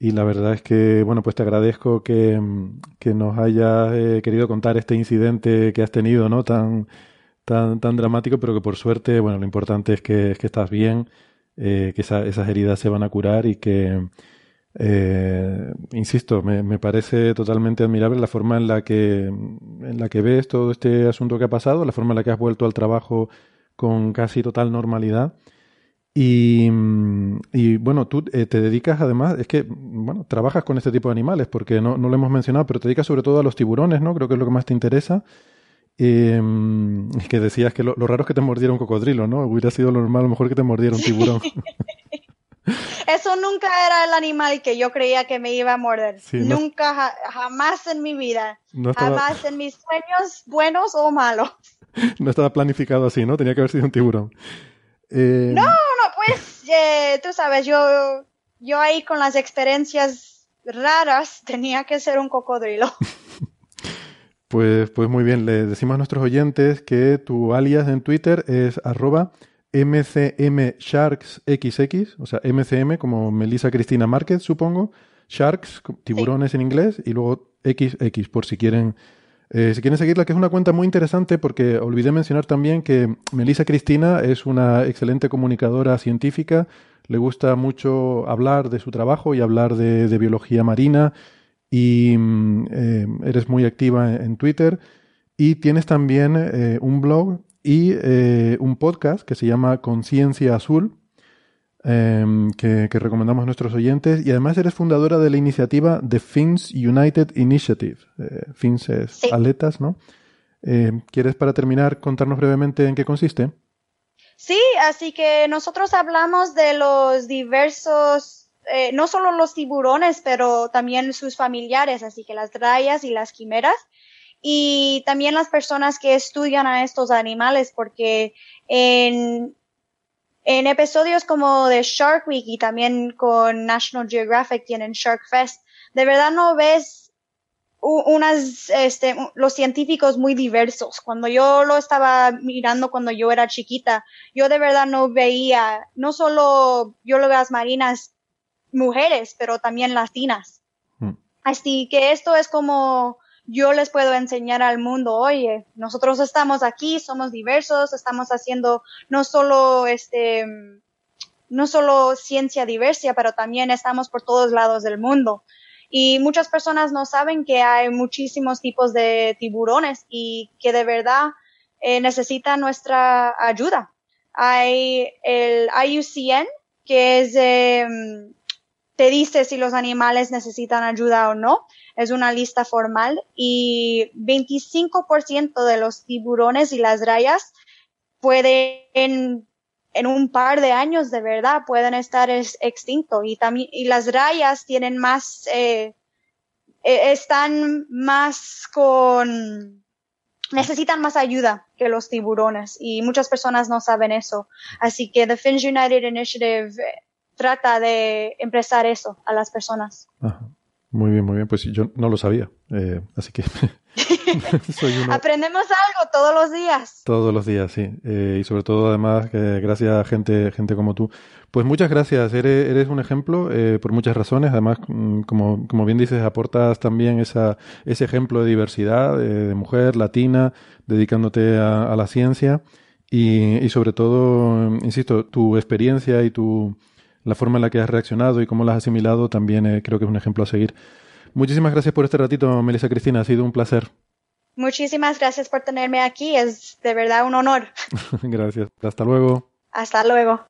y la verdad es que, bueno, pues te agradezco que, que nos hayas eh, querido contar este incidente que has tenido, ¿no? Tan, tan, tan dramático, pero que por suerte, bueno, lo importante es que, es que estás bien, eh, que esa- esas heridas se van a curar y que, eh, insisto, me, parece totalmente admirable la forma en la que, en la que ves todo este asunto que ha pasado, la forma en la que has vuelto al trabajo con casi total normalidad. Y, bueno, tú eh, te dedicas además, es que, bueno, trabajas con este tipo de animales, porque no, no lo hemos mencionado, pero te dedicas sobre todo a los tiburones, ¿no? Creo que es lo que más te interesa. Eh, que decías que lo, lo raro es que te mordiera un cocodrilo, ¿no? Hubiera sido lo normal, a lo mejor que te mordiera un tiburón. Eso nunca era el animal que yo creía que me iba a morder. Sí, no- nunca, ja- jamás en mi vida. No estaba- Jamás en mis sueños, buenos o malos. No estaba planificado así, ¿no? Tenía que haber sido un tiburón. Eh, No, no, pues, eh, tú sabes, yo, yo ahí con las experiencias raras tenía que ser un cocodrilo. Pues, pues muy bien, le decimos a nuestros oyentes que tu alias en Twitter es arroba mcmsharksxx, o sea, mcm como Melissa Cristina Márquez, supongo, sharks, tiburones en inglés, y luego xx, por si quieren, eh, si quieren seguirla, que es una cuenta muy interesante porque olvidé mencionar también que Melissa Cristina es una excelente comunicadora científica, le gusta mucho hablar de su trabajo y hablar de, de biología marina y mm, eh, eres muy activa en, en Twitter. Y tienes también eh, un blog y eh, un podcast que se llama Conciencia Azul em, que, que recomendamos a nuestros oyentes y además eres fundadora de la iniciativa The Fins United Initiative. Eh, fins es Sí. aletas, ¿no? Eh, ¿Quieres para terminar contarnos brevemente en qué consiste? Sí, así que nosotros hablamos de los diversos, eh, no solo los tiburones, pero también sus familiares, así que las rayas y las quimeras, y también las personas que estudian a estos animales, porque en, en episodios como de Shark Week y también con National Geographic tienen Shark Fest, de verdad no ves unas, este, los científicos muy diversos. Cuando yo lo estaba mirando cuando yo era chiquita, yo de verdad no veía, no solo biólogas marinas mujeres, pero también latinas. Mm. Así que esto es como yo les puedo enseñar al mundo, oye, nosotros estamos aquí, somos diversos, estamos haciendo no solo este, no solo ciencia diversa, pero también estamos por todos lados del mundo. Y muchas personas no saben que hay muchísimos tipos de tiburones y que de verdad eh, necesitan nuestra ayuda. Hay el IUCN, que es, eh, te dice si los animales necesitan ayuda o no. Es una lista formal y 25% de los tiburones y las rayas pueden en un par de años de verdad pueden estar es- extintos y también y las rayas tienen más eh, eh, están más con necesitan más ayuda que los tiburones y muchas personas no saben eso. Así que The Finch United Initiative trata de empresar eso a las personas. Ajá. Muy bien, muy bien. Pues yo no lo sabía. Eh, así que soy uno... Aprendemos algo todos los días. Todos los días, sí. Eh, y sobre todo, además, que gracias a gente, gente como tú. Pues muchas gracias. Eres, eres un ejemplo eh, por muchas razones. Además, mm, como, como bien dices, aportas también esa, ese ejemplo de diversidad, eh, de mujer latina, dedicándote a, a la ciencia. Y, y sobre todo, insisto, tu experiencia y tu, la forma en la que has reaccionado y cómo la has asimilado también eh, creo que es un ejemplo a seguir. Muchísimas gracias por este ratito, Melissa Cristina. Ha sido un placer. Muchísimas gracias por tenerme aquí. Es de verdad un honor. gracias. Hasta luego. Hasta luego.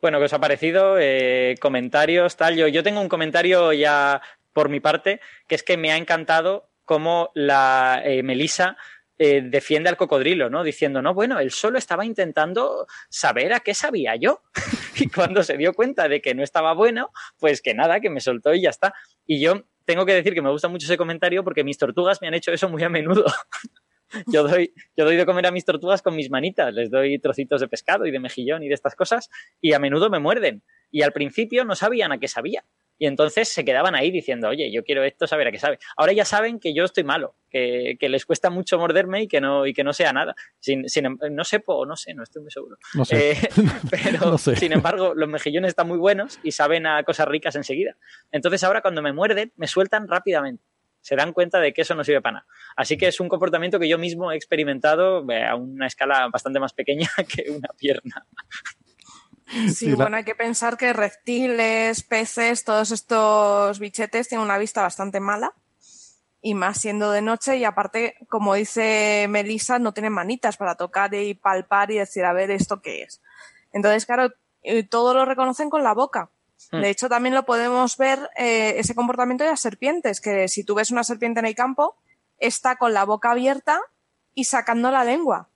Bueno, ¿qué os ha parecido? Eh, comentarios, tal. Yo, yo tengo un comentario ya por mi parte, que es que me ha encantado cómo la eh, Melissa eh, defiende al cocodrilo, ¿no? Diciendo, no, bueno, él solo estaba intentando saber a qué sabía yo. y cuando se dio cuenta de que no estaba bueno, pues que nada, que me soltó y ya está. Y yo tengo que decir que me gusta mucho ese comentario porque mis tortugas me han hecho eso muy a menudo. yo, doy, yo doy de comer a mis tortugas con mis manitas, les doy trocitos de pescado y de mejillón y de estas cosas, y a menudo me muerden. Y al principio no sabían a qué sabía. Y entonces se quedaban ahí diciendo, oye, yo quiero esto, saber a qué sabe. Ahora ya saben que yo estoy malo, que, que les cuesta mucho morderme y que no, y que no sea nada. Sin, sin, em, no sé, no sé, no estoy muy seguro. No sé. Eh, pero, No sé. sin embargo, los mejillones están muy buenos y saben a cosas ricas enseguida. Entonces ahora cuando me muerden, me sueltan rápidamente. Se dan cuenta de que eso no sirve para nada. Así que es un comportamiento que yo mismo he experimentado eh, a una escala bastante más pequeña que una pierna. Sí, Sí, la- bueno, hay que pensar que reptiles, peces, todos estos bichetes tienen una vista bastante mala. Y más siendo de noche, y aparte, como dice Melissa, no tienen manitas para tocar y palpar y decir, a ver, ¿esto qué es? Entonces, claro, todo lo reconocen con la boca. Hmm. De hecho, también lo podemos ver eh, ese comportamiento de las serpientes, que si tú ves una serpiente en el campo, está con la boca abierta y sacando la lengua.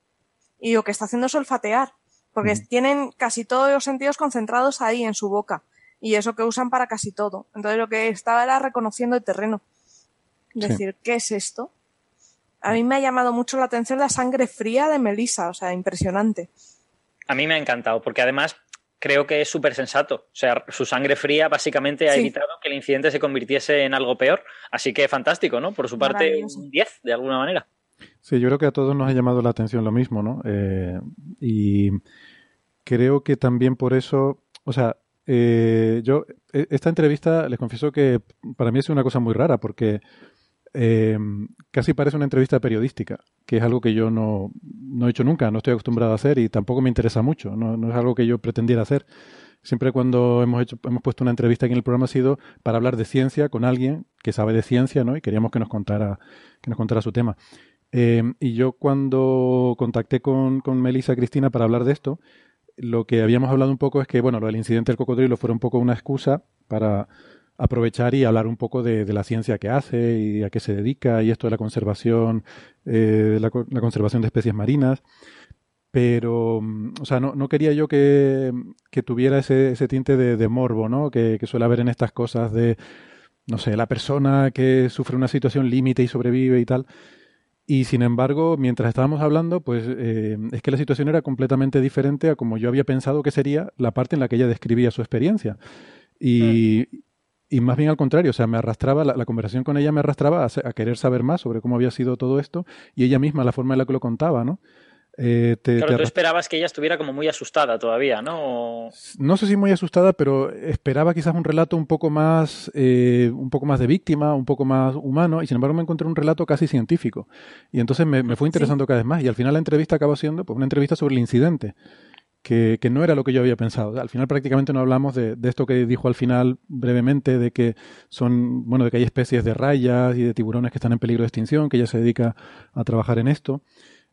Y lo que está haciendo es olfatear, porque tienen casi todos los sentidos concentrados ahí en su boca. Y eso que usan para casi todo. Entonces lo que estaba era reconociendo el terreno. Sí. Decir, ¿qué es esto? A mí me ha llamado mucho la atención la sangre fría de Melissa, o sea, impresionante. A mí me ha encantado, porque además creo que es súper sensato. O sea, su sangre fría básicamente ha Sí. evitado que el incidente se convirtiese en algo peor. Así que fantástico, ¿no? Por su parte, un 10, de alguna manera. Sí, yo creo que a todos nos ha llamado la atención lo mismo, ¿no? Eh, y creo que también por eso, o sea, eh, yo, e- esta entrevista, les confieso que para mí es una cosa muy rara, porque eh, casi parece una entrevista periodística, que es algo que yo no, no he hecho nunca, no estoy acostumbrado a hacer y tampoco me interesa mucho, no, no es algo que yo pretendiera hacer. Siempre cuando hemos hecho, hemos puesto una entrevista aquí en el programa ha sido para hablar de ciencia con alguien que sabe de ciencia, ¿no? Y queríamos que nos contara, que nos contara su tema. Eh, y yo cuando contacté con, con Melissa Cristina para hablar de esto, lo que habíamos hablado un poco es que, bueno, del incidente del cocodrilo fue un poco una excusa para aprovechar y hablar un poco de, la ciencia que hace y a qué se dedica y esto de la conservación, eh, la, la conservación de especies marinas. Pero, mm, o sea, no, no quería yo que, que tuviera ese, ese tinte de, de morbo, ¿no? Que, que suele haber en estas cosas de, no sé, la persona que sufre una situación límite y sobrevive y tal. Y sin embargo, mientras estábamos hablando, pues eh, es que la situación era completamente diferente a como yo había pensado que sería la parte en la que ella describía su experiencia. Y, y más bien al contrario, o sea, me arrastraba, la, conversación con ella me arrastraba a, a querer saber más sobre cómo había sido todo esto y ella misma, la forma en la que lo contaba, ¿no? Eh, te- Claro, te tú esperabas que ella estuviera como muy asustada todavía, ¿no? O- no sé si muy asustada, pero esperaba quizás un relato un poco más, eh, un poco más de víctima, un poco más humano, y sin embargo me encontré un relato casi científico. Y entonces me, me fue interesando cada vez más. Y al final la entrevista acabó siendo pues, una entrevista sobre el incidente, que, que no era lo que yo había pensado. Al final prácticamente no hablamos de, de esto que dijo al final brevemente, de que son, bueno, de que hay especies de rayas y de tiburones que están en peligro de extinción, que ella se dedica a trabajar en esto.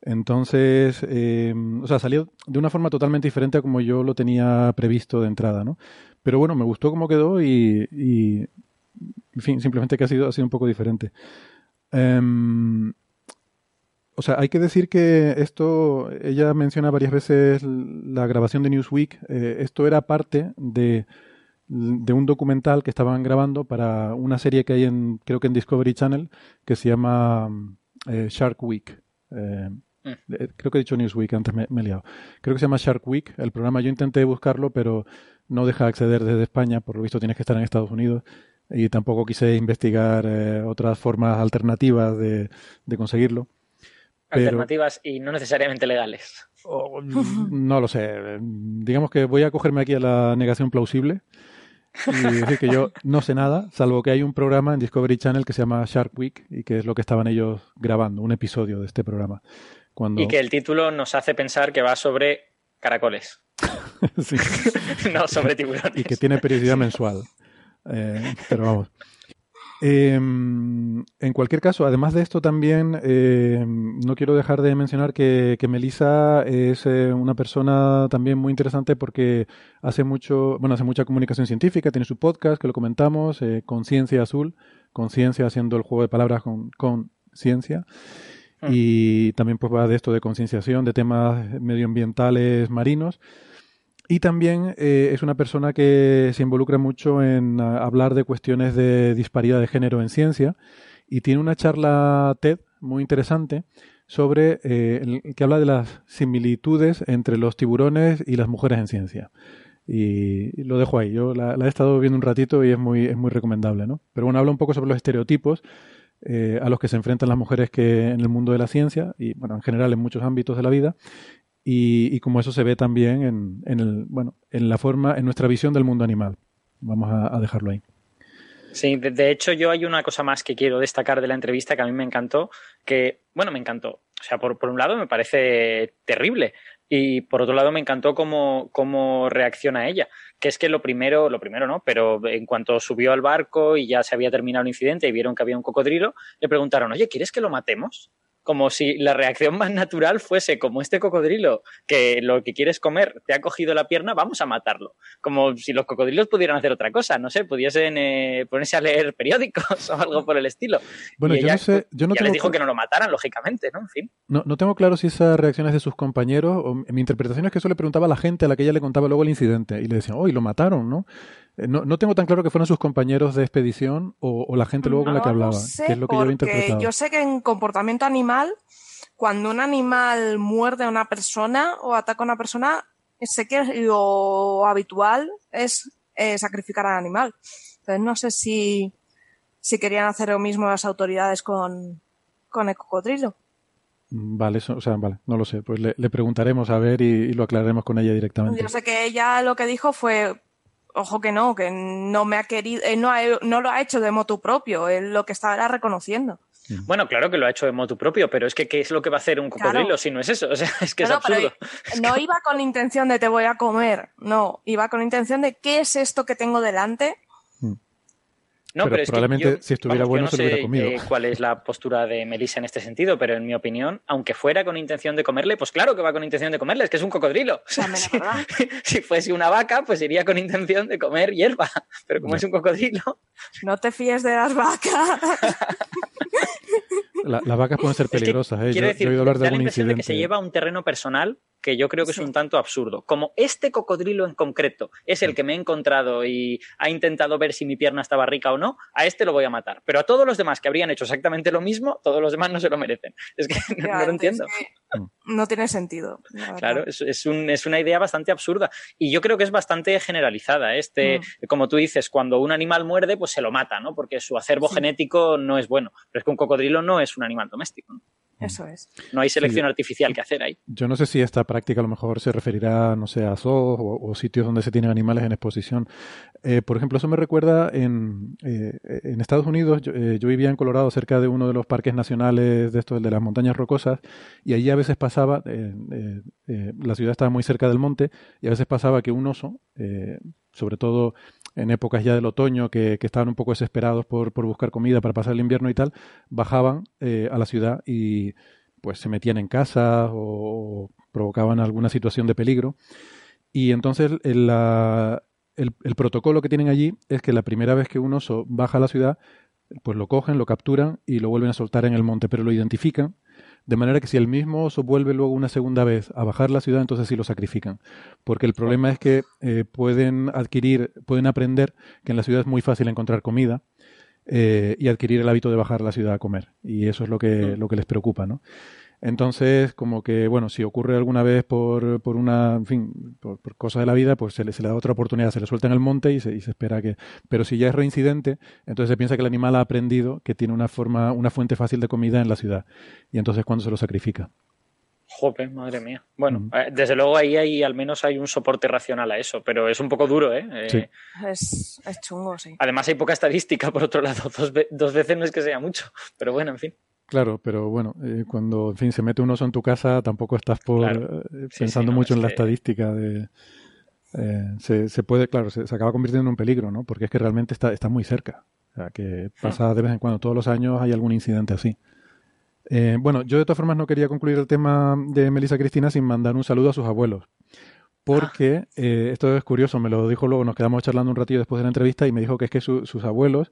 Entonces, eh, o sea, salió de una forma totalmente diferente a como yo lo tenía previsto de entrada, ¿no? Pero bueno, me gustó cómo quedó y, y, en fin, simplemente que ha sido, ha sido un poco diferente. Em, o sea, hay que decir que esto, ella menciona varias veces la grabación de Newsweek, eh, esto era parte de de un documental que estaban grabando para una serie que hay en, creo que en Discovery Channel, que se llama eh, Shark Week. Eh, creo que he dicho Newsweek, antes me, me he liado. Creo que se llama Shark Week, el programa. Yo intenté buscarlo, pero no deja acceder desde España, por lo visto tienes que estar en Estados Unidos. Y tampoco quise investigar eh, otras formas alternativas de, de conseguirlo. Pero- Alternativas y no necesariamente legales. No lo sé. Digamos que voy a cogerme aquí a la negación plausible y decir que yo no sé nada, salvo que hay un programa en Discovery Channel que se llama Shark Week y que es lo que estaban ellos grabando, un episodio de este programa. Cuando... Y que el título nos hace pensar que va sobre caracoles, Sí. no sobre tiburones. y que tiene periodicidad mensual. Eh, pero vamos. Eh, en cualquier caso, además de esto también, eh, no quiero dejar de mencionar que, que Melissa es eh, una persona también muy interesante porque hace mucho, bueno, hace mucha comunicación científica, tiene su podcast que lo comentamos, eh, Conciencia Azul, Conciencia haciendo el juego de palabras con, con ciencia. Y también pues va de esto de concienciación, de temas medioambientales marinos. Y también eh, es una persona que se involucra mucho en ah, hablar de cuestiones de disparidad de género en ciencia y tiene una charla TED muy interesante sobre eh, que habla de las similitudes entre los tiburones y las mujeres en ciencia. Y, y lo dejo ahí. Yo la, la he estado viendo un ratito y es muy, es muy recomendable, ¿no? Pero bueno, habla un poco sobre los estereotipos eh, a los que se enfrentan las mujeres que en el mundo de la ciencia y bueno, en general en muchos ámbitos de la vida y, como eso se ve también en, en el, bueno, en la forma, en nuestra visión del mundo animal. Vamos a, a dejarlo ahí. Sí, de, de hecho yo hay una cosa más que quiero destacar de la entrevista que a mí me encantó, que, bueno, me encantó. O sea, por, por un lado me parece terrible y por otro lado me encantó cómo, cómo reacciona ella. Que es que lo primero, lo primero no, pero en cuanto subió al barco y ya se había terminado el incidente y vieron que había un cocodrilo, le preguntaron, oye, ¿quieres que lo matemos? Como si la reacción más natural fuese como este cocodrilo, que lo que quieres comer te ha cogido la pierna, vamos a matarlo. Como si los cocodrilos pudieran hacer otra cosa, no sé, pudiesen eh, ponerse a leer periódicos o algo por el estilo. Bueno, Y yo no sé, yo no ya tengo les dijo que no lo mataran, lógicamente, ¿no? En fin. No, no tengo claro si esa reacción es de sus compañeros o mi interpretación es que eso le preguntaba a la gente a la que ella le contaba luego el incidente y le decían, oh, y lo mataron, ¿no? Eh, No, no tengo tan claro que fueran sus compañeros de expedición o, o la gente luego con la que hablaba, sé, que es lo que yo había interpretado. yo sé que en comportamiento animal, cuando un animal muerde a una persona o ataca a una persona, sé que lo habitual es eh, sacrificar al animal. Entonces no sé si, si querían hacer lo mismo las autoridades con, con el cocodrilo. Mm, Vale, eso, o sea, vale, no lo sé. Pues le, le preguntaremos a ver y, y lo aclararemos con ella directamente. Yo sé que ella lo que dijo fue, ojo que no, que no me ha querido, él no, ha- no lo ha hecho de motu propio, él lo que estaba era reconociendo. Bueno, claro que lo ha hecho de motu propio, pero es que ¿qué es lo que va a hacer un cocodrilo Claro. si no es eso? O sea, es que No, no, es absurdo. pero no iba con intención de te voy a comer, no, iba con intención de qué es esto que tengo delante. No, Pero pero, es que probablemente yo- si estuviera vamos, bueno yo se no lo hubiera sé, comido. eh, cuál es la postura de Melissa en este sentido, pero en mi opinión, aunque fuera con intención de comerle, pues claro que va con intención de comerle, es que es un cocodrilo. O sea, si, si fuese una vaca, pues iría con intención de comer hierba, pero como es un cocodrilo, No te fíes de las vacas. La- las vacas pueden ser Es que peligrosas, ¿eh? Yo, quiero yo decir, he oído hablar de da la algún impresión de que se lleva a un terreno personal que yo creo que es un tanto absurdo. Como este cocodrilo en concreto es el que me he encontrado y ha intentado ver si mi pierna estaba rica o no, a este lo voy a matar. Pero a todos los demás que habrían hecho exactamente lo mismo, todos los demás no se lo merecen. Es que no, no lo entiendo. No tiene sentido. Claro, es, es un- es una idea bastante absurda. Y yo creo que es bastante generalizada. Este, como tú dices, cuando un animal muerde, pues se lo mata, ¿no? Porque su acervo genético no es bueno. Pero es que un cocodrilo no es un animal doméstico. ¿no? Eso es. No hay selección Sí. artificial que hacer ahí. Yo no sé si esta práctica a lo mejor se referirá, no sé, a zoos o, o sitios donde se tienen animales en exposición. Eh, por ejemplo, eso me recuerda en, eh, en Estados Unidos, yo, eh, yo vivía en Colorado cerca de uno de los parques nacionales de estos, el de las montañas rocosas, y allí a veces pasaba, eh, eh, eh, la ciudad estaba muy cerca del monte, y a veces pasaba que un oso, eh, sobre todo en épocas ya del otoño, que, que estaban un poco desesperados por, por buscar comida para pasar el invierno y tal, bajaban eh, a la ciudad y pues se metían en casas o provocaban alguna situación de peligro. Y entonces el, el- el protocolo que tienen allí es que la primera vez que un oso baja a la ciudad, pues lo cogen, lo capturan y lo vuelven a soltar en el monte, pero lo identifican De manera que si el mismo oso vuelve luego una segunda vez a bajar la ciudad, entonces sí lo sacrifican. Porque el problema es que eh, pueden adquirir, pueden aprender que en la ciudad es muy fácil encontrar comida eh, y adquirir el hábito de bajar la ciudad a comer. Y eso es lo que, lo que les preocupa, ¿no? Entonces, como que, bueno, si ocurre alguna vez por, por una, en fin, por, por cosas de la vida, pues se le, se le da otra oportunidad, se le suelta en el monte y se, y se espera que... Pero si ya es reincidente, entonces se piensa que el animal ha aprendido que tiene una forma, una fuente fácil de comida en la ciudad. Y entonces cuando se lo sacrifica. Jope, madre mía. Bueno, eh, desde luego ahí hay, al menos hay un soporte racional a eso, pero es un poco duro, ¿eh? Eh, Sí. Es, es chungo, sí. Además hay poca estadística, por otro lado, dos, dos veces no es que sea mucho, pero bueno, en fin. Claro, pero bueno, eh, cuando, en fin, se mete un oso en tu casa, tampoco estás por Claro. eh, Sí, pensando sí, no, mucho en la que- estadística de... eh, se, se puede, claro, se, se acaba convirtiendo en un peligro, ¿no? Porque es que realmente está, está muy cerca. O sea, que pasa de vez en cuando, todos los años hay algún incidente así. Eh, bueno, yo de todas formas no quería concluir el tema de Melissa Cristina sin mandar un saludo a sus abuelos. Porque eh, esto es curioso, me lo dijo luego, nos quedamos charlando un ratillo después de la entrevista y me dijo que es que su- sus abuelos,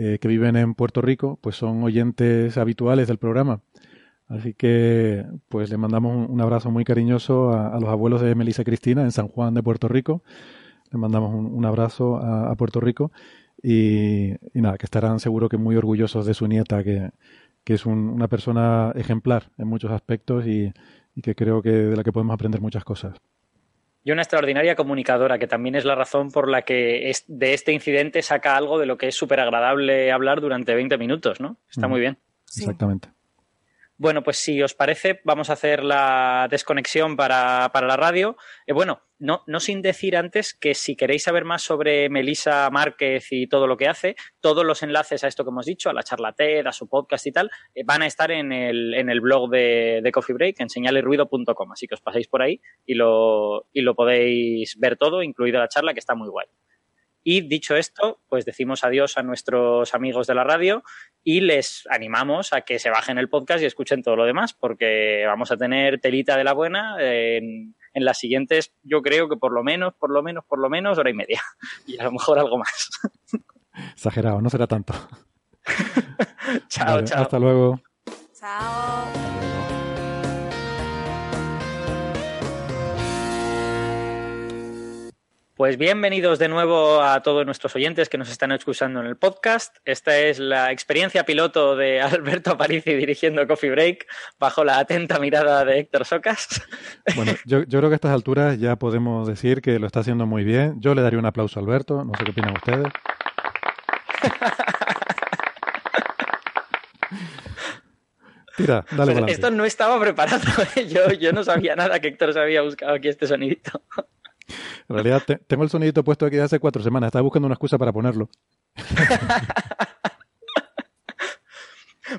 eh, que viven en Puerto Rico, pues son oyentes habituales del programa. Así que, pues le mandamos un, abrazo muy cariñoso a, los abuelos de Melissa Cristina en San Juan de Puerto Rico. Le mandamos un, abrazo a, Puerto Rico y, nada, que estarán seguro que muy orgullosos de su nieta, que, que es un- una persona ejemplar en muchos aspectos y que creo que de la que podemos aprender muchas cosas. Y una extraordinaria comunicadora, que también es la razón por la que es- de este incidente saca algo de lo que es súper agradable hablar durante 20 minutos, ¿no? Está Mm. muy bien. Exactamente. Bueno, pues si os parece, vamos a hacer la desconexión para, para la radio. Eh, bueno, no, no sin decir antes que si queréis saber más sobre Melisa Márquez y todo lo que hace, todos los enlaces a esto que hemos dicho, a la charla TED, a su podcast y tal, eh, van a estar en el, en el blog de, Coffee Break, en señalesruido.com. Así que os pasáis por ahí y lo, y lo podéis ver todo, incluida la charla, que está muy guay. Y dicho esto, pues decimos adiós a nuestros amigos de la radio y les animamos a que se bajen el podcast y escuchen todo lo demás, porque vamos a tener telita de la buena en, en las siguientes, yo creo que por lo menos, por lo menos, por lo menos hora y media. Y a lo mejor algo más. Exagerado, no será tanto. chao, Vale, chao. Hasta luego. Chao. Pues bienvenidos de nuevo a todos nuestros oyentes que nos están escuchando en el podcast. Esta es la experiencia piloto de Alberto Aparici dirigiendo Coffee Break bajo la atenta mirada de Héctor Socas. Bueno, yo, yo creo que a estas alturas ya podemos decir que lo está haciendo muy bien. Yo le daría un aplauso a Alberto, no sé qué opinan ustedes. Tira, dale Pues esto no estaba preparado. ¿eh? Yo, yo no sabía nada que Héctor se había buscado aquí este sonidito. En realidad te- tengo el sonidito puesto aquí hace cuatro semanas. Estaba buscando una excusa para ponerlo.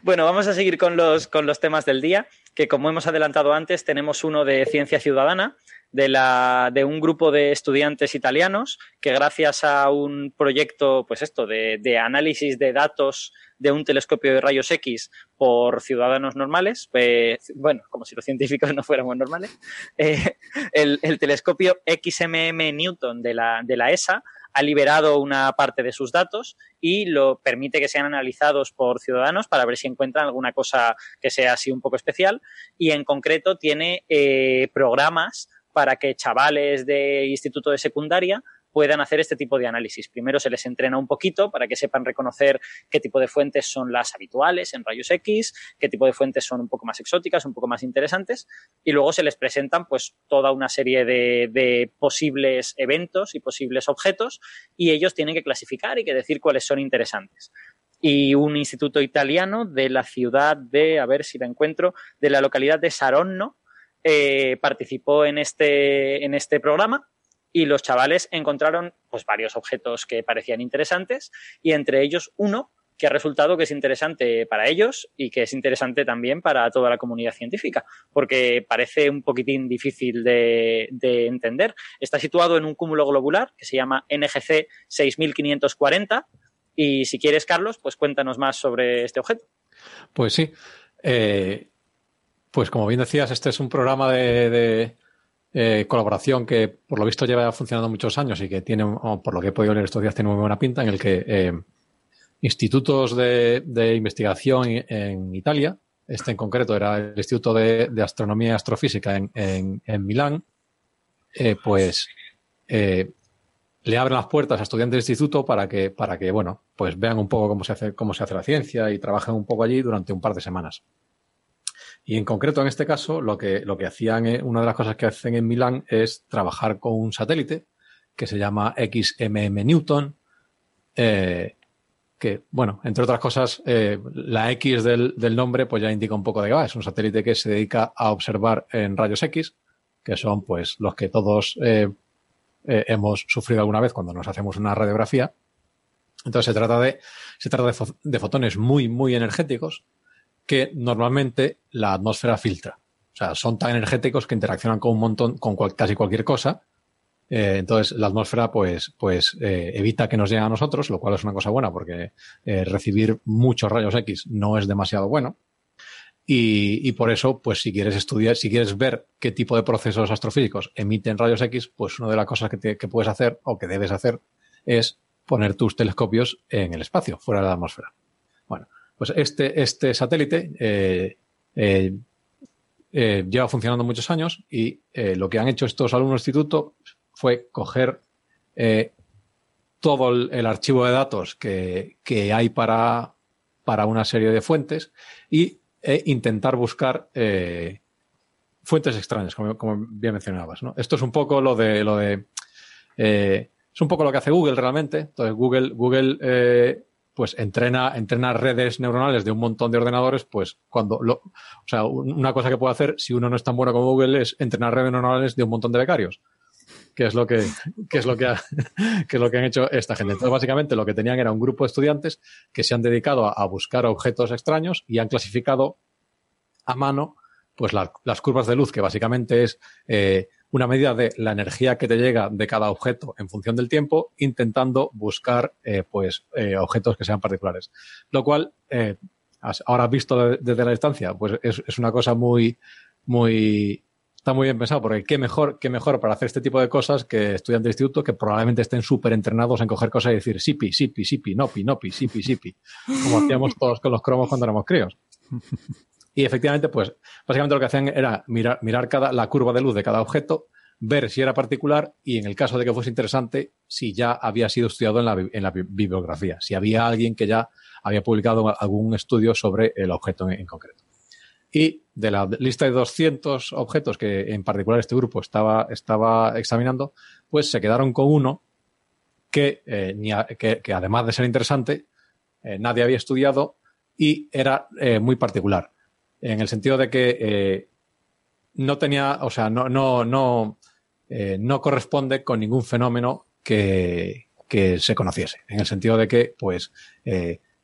Bueno, vamos a seguir con los, con los temas del día, que como hemos adelantado antes, tenemos uno de ciencia ciudadana, de, la, de un grupo de estudiantes italianos que gracias a un proyecto, pues esto, de, de análisis de datos de un telescopio de rayos X por ciudadanos normales, eh, bueno, como si los científicos no fuéramos normales, eh, el, el telescopio XMM Newton de la, de la ESA ha liberado una parte de sus datos y lo permite que sean analizados por ciudadanos para ver si encuentran alguna cosa que sea así un poco especial. Y en concreto tiene eh, programas para que chavales de instituto de secundaria puedan hacer este tipo de análisis. Primero se les entrena un poquito para que sepan reconocer qué tipo de fuentes son las habituales en rayos X, qué tipo de fuentes son un poco más exóticas, un poco más interesantes, y luego se les presentan pues toda una serie de, posibles eventos y posibles objetos y ellos tienen que clasificar y que decir cuáles son interesantes y un instituto italiano de la ciudad de, a ver si la encuentro, de la localidad de Saronno, eh, participó en este, en este programa y los chavales encontraron pues, varios objetos que parecían interesantes y entre ellos uno que ha resultado que es interesante para ellos y que es interesante también para toda la comunidad científica, porque parece un poquitín difícil de, de entender. Está situado en un cúmulo globular que se llama NGC 6540 y si quieres, Carlos, pues cuéntanos más sobre este objeto. Pues sí. Eh, pues como bien decías, este es un programa de eh, colaboración que por lo visto lleva funcionando muchos años y que tiene, por lo que he podido leer estos días, tiene muy buena pinta, en el que eh, institutos de, de investigación en Italia este en concreto era el Instituto de, Astronomía y Astrofísica en, Milán, eh, pues le abren las puertas a estudiantes del instituto para que, para que, bueno, pues vean un poco cómo se hace, cómo se hace la ciencia y trabajen un poco allí durante un par de semanas. Y en concreto, en este caso, lo que, lo que hacían, una de las cosas que hacen en Milán es trabajar con un satélite que se llama XMM Newton, eh, que, bueno, entre otras cosas, eh, la X del, nombre pues ya indica un poco de qué. Es un satélite que se dedica a observar en rayos X, que son pues los que todos eh, eh, hemos sufrido alguna vez cuando nos hacemos una radiografía. Entonces se trata de, se trata de, fotones muy, muy energéticos que normalmente la atmósfera filtra. O sea, son tan energéticos que interaccionan con un montón, con casi cualquier cosa eh, entonces, la atmósfera, pues, pues eh, evita que nos llegue a nosotros, lo cual es una cosa buena porque eh, recibir muchos rayos X no es demasiado bueno. Y, por eso, pues si quieres estudiar, si quieres ver qué tipo de procesos astrofísicos emiten rayos X, pues una de las cosas que, puedes hacer o que debes hacer es poner tus telescopios en el espacio, fuera de la atmósfera. Pues este, este satélite lleva funcionando muchos años y lo que han hecho estos alumnos del instituto fue coger eh, todo el, archivo de datos que, hay para, para, una serie de fuentes y e intentar buscar eh, fuentes extrañas, como, bien mencionabas. Esto es un poco lo de lo de eh, es un poco lo que hace Google realmente. Entonces Google Google pues entrena, entrena redes neuronales de un montón de ordenadores, pues cuando lo, o sea, una cosa que puede hacer si uno no es tan bueno como Google es entrenar redes neuronales de un montón de becarios que es lo que, es lo que, es lo que han hecho esta gente. Entonces, básicamente lo que tenían era un grupo de estudiantes que se han dedicado a, buscar objetos extraños y han clasificado a mano pues las curvas de luz, que básicamente es eh, una medida de la energía que te llega de cada objeto en función del tiempo, intentando buscar eh, pues eh, objetos que sean particulares. Lo cual, ahora visto desde la distancia, pues es, es una cosa muy, muy está muy bien pensado, porque qué mejor, qué mejor para hacer este tipo de cosas que estudiantes de instituto que probablemente estén súper entrenados en coger cosas y decir sipi, sipi, sipi, nopi, nopi, sipi, sipi, como hacíamos todos con los cromos cuando éramos críos. Y efectivamente, pues, básicamente lo que hacían era mirar, mirar cada, la curva de luz de cada objeto, ver si era particular y en el caso de que fuese interesante, si ya había sido estudiado en la, bibliografía, si había alguien que ya había publicado algún estudio sobre el objeto en concreto. Y de la lista de 200 objetos que en particular este grupo estaba, examinando, pues se quedaron con uno que, eh, además de ser interesante, eh, nadie había estudiado y era eh, muy particular. En el sentido de que no tenía, o sea, no, no, no, no corresponde con ningún fenómeno que, que, se conociese. En el sentido de que, pues,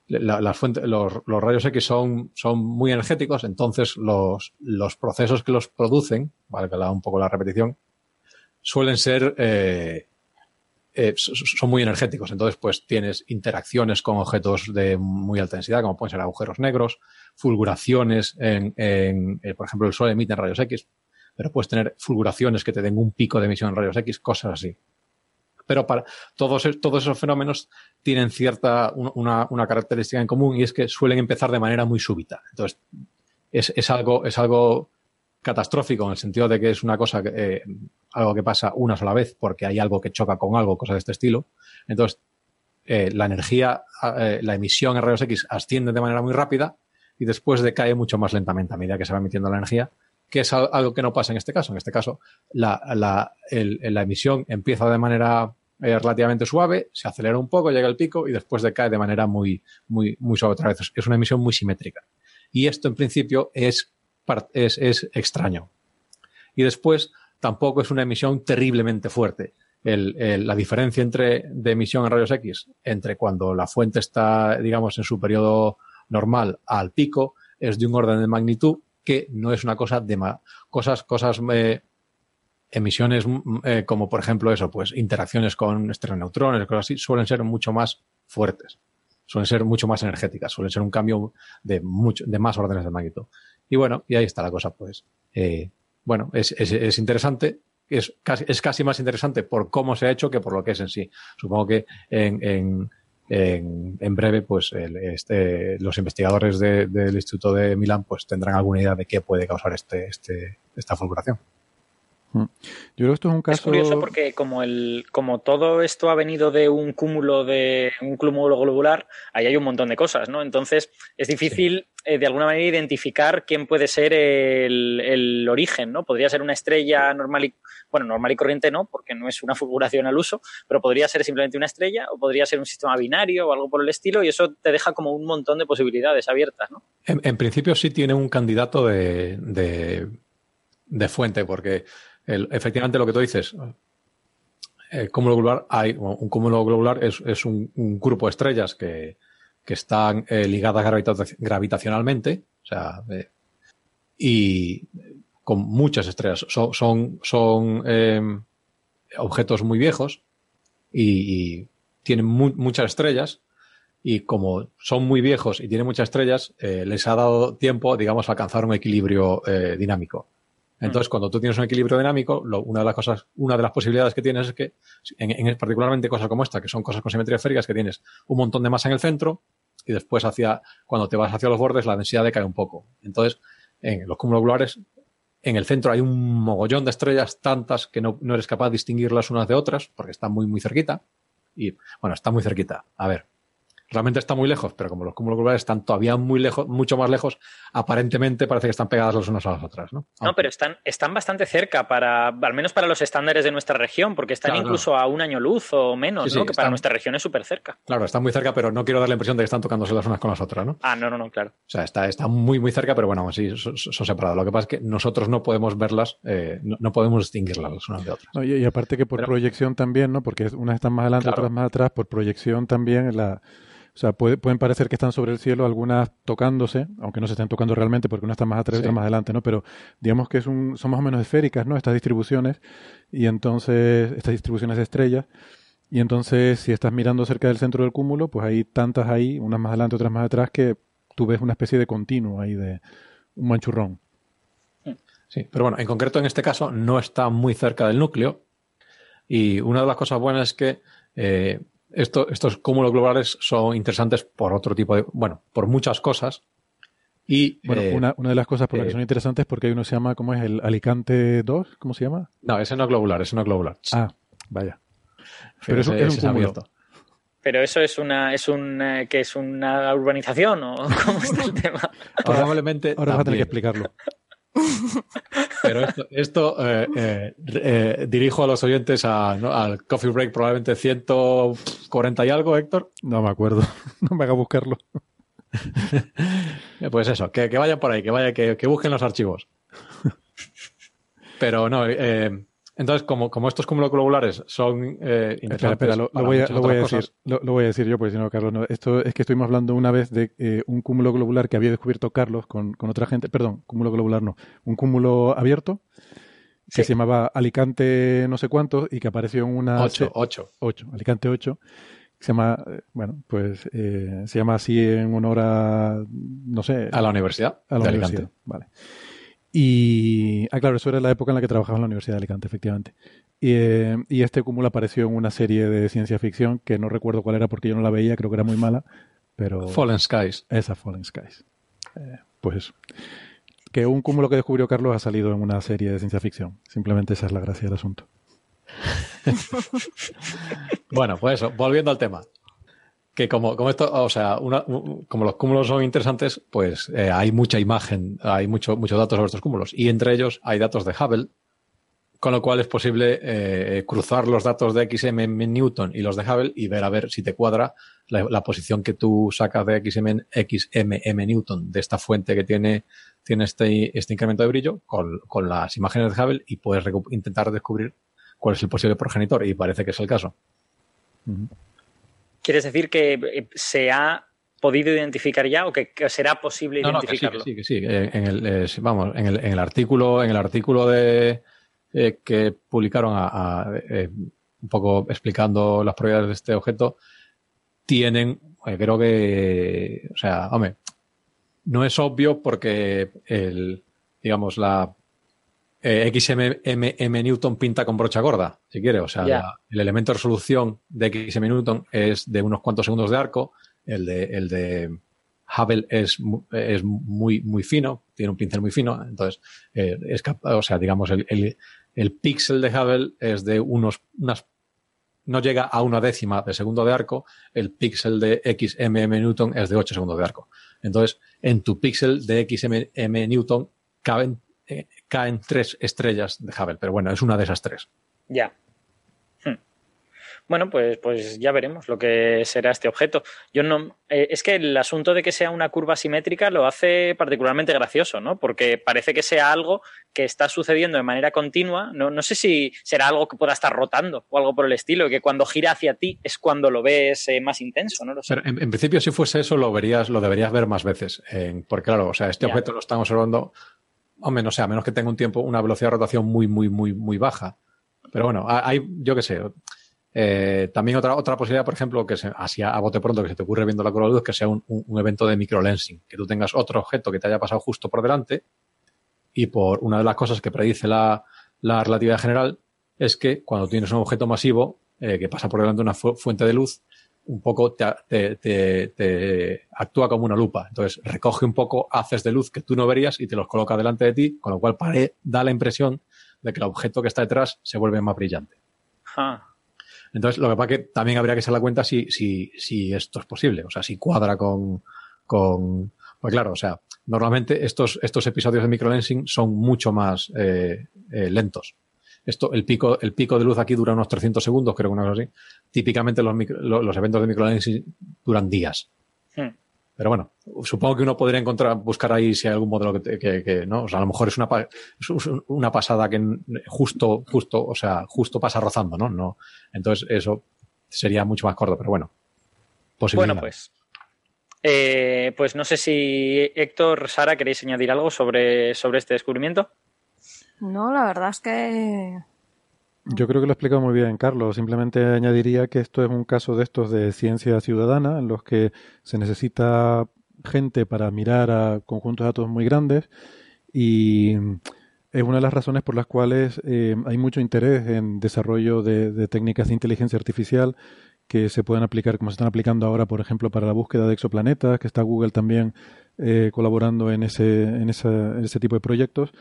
las fuentes, los, rayos X son, son muy energéticos, entonces los, los procesos que los producen, valga un poco la repetición, suelen ser, eh, son muy energéticos. Entonces, pues tienes interacciones con objetos de muy alta densidad, como pueden ser agujeros negros, fulguraciones en, en eh, por ejemplo, el Sol emite rayos X, pero puedes tener fulguraciones que te den un pico de emisión en rayos X, cosas así. Pero para todos, todos esos fenómenos tienen cierta, una, una, característica en común y es que suelen empezar de manera muy súbita. Entonces, es, es algo, es algo catastrófico en el sentido de que es una cosa, eh, algo que pasa una sola vez porque hay algo que choca con algo, cosas de este estilo. Entonces, eh, la energía, eh, la emisión en rayos X asciende de manera muy rápida y después decae mucho más lentamente a medida que se va emitiendo la energía que es algo que no pasa en este caso. En este caso, la, la, la emisión empieza de manera eh, relativamente suave, se acelera un poco, llega al pico y después decae de manera muy, muy, muy suave otra vez. Es una emisión muy simétrica. Y esto, en principio, es, es, es extraño. Y después, tampoco es una emisión terriblemente fuerte. El, la diferencia entre, de emisión en rayos X entre cuando la fuente está, digamos, en su periodo normal al pico es de un orden de magnitud que no es una cosa de cosas, cosas, eh, emisiones mm, eh, como por ejemplo eso, pues interacciones con esternoneutrones, cosas así, suelen ser mucho más fuertes, suelen ser mucho más energéticas, suelen ser un cambio de mucho, de más órdenes de magnitud. Y bueno, y ahí está la cosa, pues. Eh, bueno, es, es, es interesante, es casi, es casi más interesante por cómo se ha hecho que por lo que es en sí. Supongo que en, en en, en breve, pues el- este, los investigadores de- del Instituto de Milán pues tendrán alguna idea de qué puede causar este, este, esta fulguración. Yo creo que esto es un caso... Es curioso porque como el, como todo esto ha venido de un cúmulo de un cúmulo globular, ahí hay un montón de cosas, ¿no? Entonces es difícil eh, de alguna manera identificar quién puede ser el, el origen, ¿no? Podría ser una estrella normal y bueno, normal y corriente no, porque no es una fulguración al uso, pero podría ser simplemente una estrella o podría ser un sistema binario o algo por el estilo y eso te deja como un montón de posibilidades abiertas, ¿no? En, en principio sí tiene un candidato de, de, de fuente, porque efectivamente lo que tú dices, el cúmulo globular, hay, un cúmulo globular es, un, grupo de estrellas que, están eh, ligadas gravita- gravitacionalmente, o sea, eh, y con muchas estrellas. Son, son, son eh, objetos muy viejos y, tienen mu- muchas estrellas y como son muy viejos y tienen muchas estrellas, eh, les ha dado tiempo, digamos, a alcanzar un equilibrio eh, dinámico. Entonces, cuando tú tienes un equilibrio dinámico, lo- una de las cosas, una de las posibilidades que tienes es que, en, en- particularmente cosas como esta, que son cosas con simetría esférica, que tienes un montón de masa en el centro y después hacia, cuando te vas hacia los bordes, la densidad decae un poco. Entonces, en los cúmulos globulares, en el centro hay un mogollón de estrellas, tantas que no, no eres capaz de distinguirlas unas de otras, porque están muy, muy cerquita. Y, bueno, está muy cerquita. A ver, realmente está muy lejos, pero como los cúmulos globulares están todavía muy lejos, mucho más lejos, aparentemente parece que están pegadas las unas a las otras, ¿no? No, pero están, están bastante cerca para, al menos para los estándares de nuestra región, porque están Claro, incluso a un año luz o menos, Sí, sí, ¿no? Que para nuestra región es súper cerca. Claro, están muy cerca, pero no quiero dar la impresión de que están tocándose las unas con las otras, ¿no? Ah, no, no, no, claro. O sea, está, está muy, muy cerca, pero bueno, así son, son separadas. Lo que pasa es que nosotros no podemos verlas, eh, no, no podemos distinguirlas las unas de otras. No, y, y aparte que por proyección también, ¿no? Porque unas están más adelante, Claro. otras más atrás, por proyección también la... O sea, puede- pueden parecer que están sobre el cielo, algunas tocándose, aunque no se estén tocando realmente porque una está más atrás y Sí. otra más adelante, ¿no? Pero digamos que es un, son más o menos esféricas, ¿no? Estas distribuciones. Y entonces, estas distribuciones de estrellas. Y entonces, si estás mirando cerca del centro del cúmulo, pues hay tantas ahí, unas más adelante, otras más atrás, que tú ves una especie de continuo ahí de un manchurrón. Sí, pero bueno, en concreto en este caso no está muy cerca del núcleo. Y una de las cosas buenas es que eh, esto- estos cúmulos globales son interesantes por otro tipo de, bueno, por muchas cosas. Y Bueno, eh, una, una de las cosas por las que eh, son interesantes es porque hay uno que se llama, ¿cómo es? El Alicante 2, ¿cómo se llama? no, ese no es globular, ese no es globular. Ah, vaya. Pero es, un- Ese- es un cúmulo. abierto. Pero eso es una, es un, eh, que es una urbanización o cómo está el tema. Probablemente Ahora vas a tener que explicarlo. Pero esto, esto, eh, eh, eh, dirijo a los oyentes a, ¿no? al Coffee Break probablemente 140 y algo, Héctor. No me acuerdo. No me haga buscarlo. Pues eso, que, que vayan por ahí, que vayan, que, que busquen los archivos. Pero no, eh, entonces como, como estos cúmulos globulares son eh, Espera, espera, lo, voy a, muchas lo voy a otras decir. Lo, voy a decir yo, porque si no, Carlos, no. Esto es que estuvimos hablando una vez de eh, un cúmulo globular que había descubierto Carlos con, con otra gente. Perdón, cúmulo globular no. Un cúmulo abierto que se llamaba Alicante no sé cuánto y que apareció en una... Ocho, se- ocho. ocho, Alicante 8. Se llama, eh, bueno, pues eh, se llama así en honor a, no sé, a la universidad a la de universidad. Alicante. Vale. Y, ah, claro, eso era la época en la que trabajaba en la Universidad de Alicante, efectivamente. Y, eh, y este cúmulo apareció en una serie de ciencia ficción que no recuerdo cuál era porque yo no la veía, creo que era muy mala, pero... Fallen Skies. Esa, Fallen Skies. Eh, pues eso. Que un cúmulo que descubrió Carlos ha salido en una serie de ciencia ficción. Simplemente esa es la gracia del asunto. Bueno, pues eso, volviendo al tema. Que como, como esto, o sea, una- un- como los cúmulos son interesantes, pues eh, hay mucha imagen, hay mucho, muchos datos sobre estos cúmulos. Y entre ellos hay datos de Hubble, con lo cual es posible eh, cruzar los datos de XM Newton y los de Hubble y ver a ver si te cuadra la, posición que tú sacas de XM, XMM Newton de esta fuente que tiene, tiene este, este incremento de brillo con, con las imágenes de Hubble y puedes intentar descubrir cuál es el posible progenitor y parece que es el caso. ¿Quieres decir que eh, se ha podido identificar ya o que, que será posible No, no, que sí, identificarlo? que sí, que sí. Eh, En el, eh, sí, vamos, en el, en el artículo, en el artículo de eh, que publicaron a, a, eh, un poco explicando las propiedades de este objeto, tienen, creo que, o sea, hombre, no es obvio porque el, digamos, la, eh, XMM Newton pinta con brocha gorda, si quiere. O sea, la- el elemento de resolución de XM Newton es de unos cuantos segundos de arco. El de, el de Hubble es, es muy, muy fino, tiene un pincel muy fino. Entonces, eh, es capaz, o sea, digamos, el, el, el píxel de Hubble es de unos, unas, no llega a una décima de segundo de arco. El píxel de XMM Newton es de 8 segundos de arco. Entonces, en tu píxel de XMM Newton caben, eh, caen tres estrellas de Hubble, pero bueno, es una de esas tres. Ya. Hmm. Bueno, pues, pues ya veremos lo que será este objeto. Yo no, eh, es que el asunto de que sea una curva simétrica lo hace particularmente gracioso, ¿no? Porque parece que sea algo que está sucediendo de manera continua. No, no sé si será algo que pueda estar rotando o algo por el estilo, que cuando gira hacia ti es cuando lo ves eh, más intenso, ¿no? Lo sé. Pero en, en principio, si fuese eso, lo verías, lo deberías ver más veces. porque claro, o sea, este Ya. objeto lo estamos observando, hombre, no sé, a menos que tenga un tiempo, una velocidad de rotación muy, muy, muy, muy baja. Pero bueno, ha- hay, yo qué sé. eh, también otra, otra posibilidad, por ejemplo, que se, así a, bote pronto que se te ocurre viendo la curva de luz, que sea un, un- evento de microlensing, que tú tengas otro objeto que te haya pasado justo por delante y por una de las cosas que predice la, la relatividad general es que cuando tienes un objeto masivo eh, que pasa por delante de una fu- fuente de luz, un poco te, te- te- te actúa como una lupa. Entonces recoge un poco haces de luz que tú no verías y te los coloca delante de ti, con lo cual pare- da la impresión de que el objeto que está detrás se vuelve más brillante. Ah, Entonces, lo que pasa que también habría que hacer la cuenta si, si, si esto es posible, o sea, si cuadra con, con, pues claro, o sea, normalmente estos, estos episodios de microlensing son mucho más eh, eh, lentos. Esto, el pico, el pico de luz aquí dura unos 300 segundos, creo que una cosa así. Típicamente los, micro- lo- los eventos de microlensing duran días. hmm. Pero bueno, supongo que uno podría encontrar, buscar ahí si hay algún modelo que, que- que, no, o sea, a lo mejor es una, es una pasada que justo, justo, o sea, justo pasa rozando, ¿no? No, entonces eso sería mucho más corto, pero bueno. Bueno, pues. Eh, pues no sé si Héctor, Sara, queréis añadir algo sobre, sobre este descubrimiento. No, la verdad es que Yo creo que lo ha explicado muy bien Carlos. Simplemente añadiría que esto es un caso de estos de ciencia ciudadana, en los que se necesita gente para mirar a conjuntos de datos muy grandes y es una de las razones por las cuales eh, hay mucho interés en desarrollo de, técnicas de inteligencia artificial que se pueden aplicar, como se están aplicando ahora, por ejemplo, para la búsqueda de exoplanetas, que está Google también eh, colaborando en ese, en, esa, en ese tipo de proyectos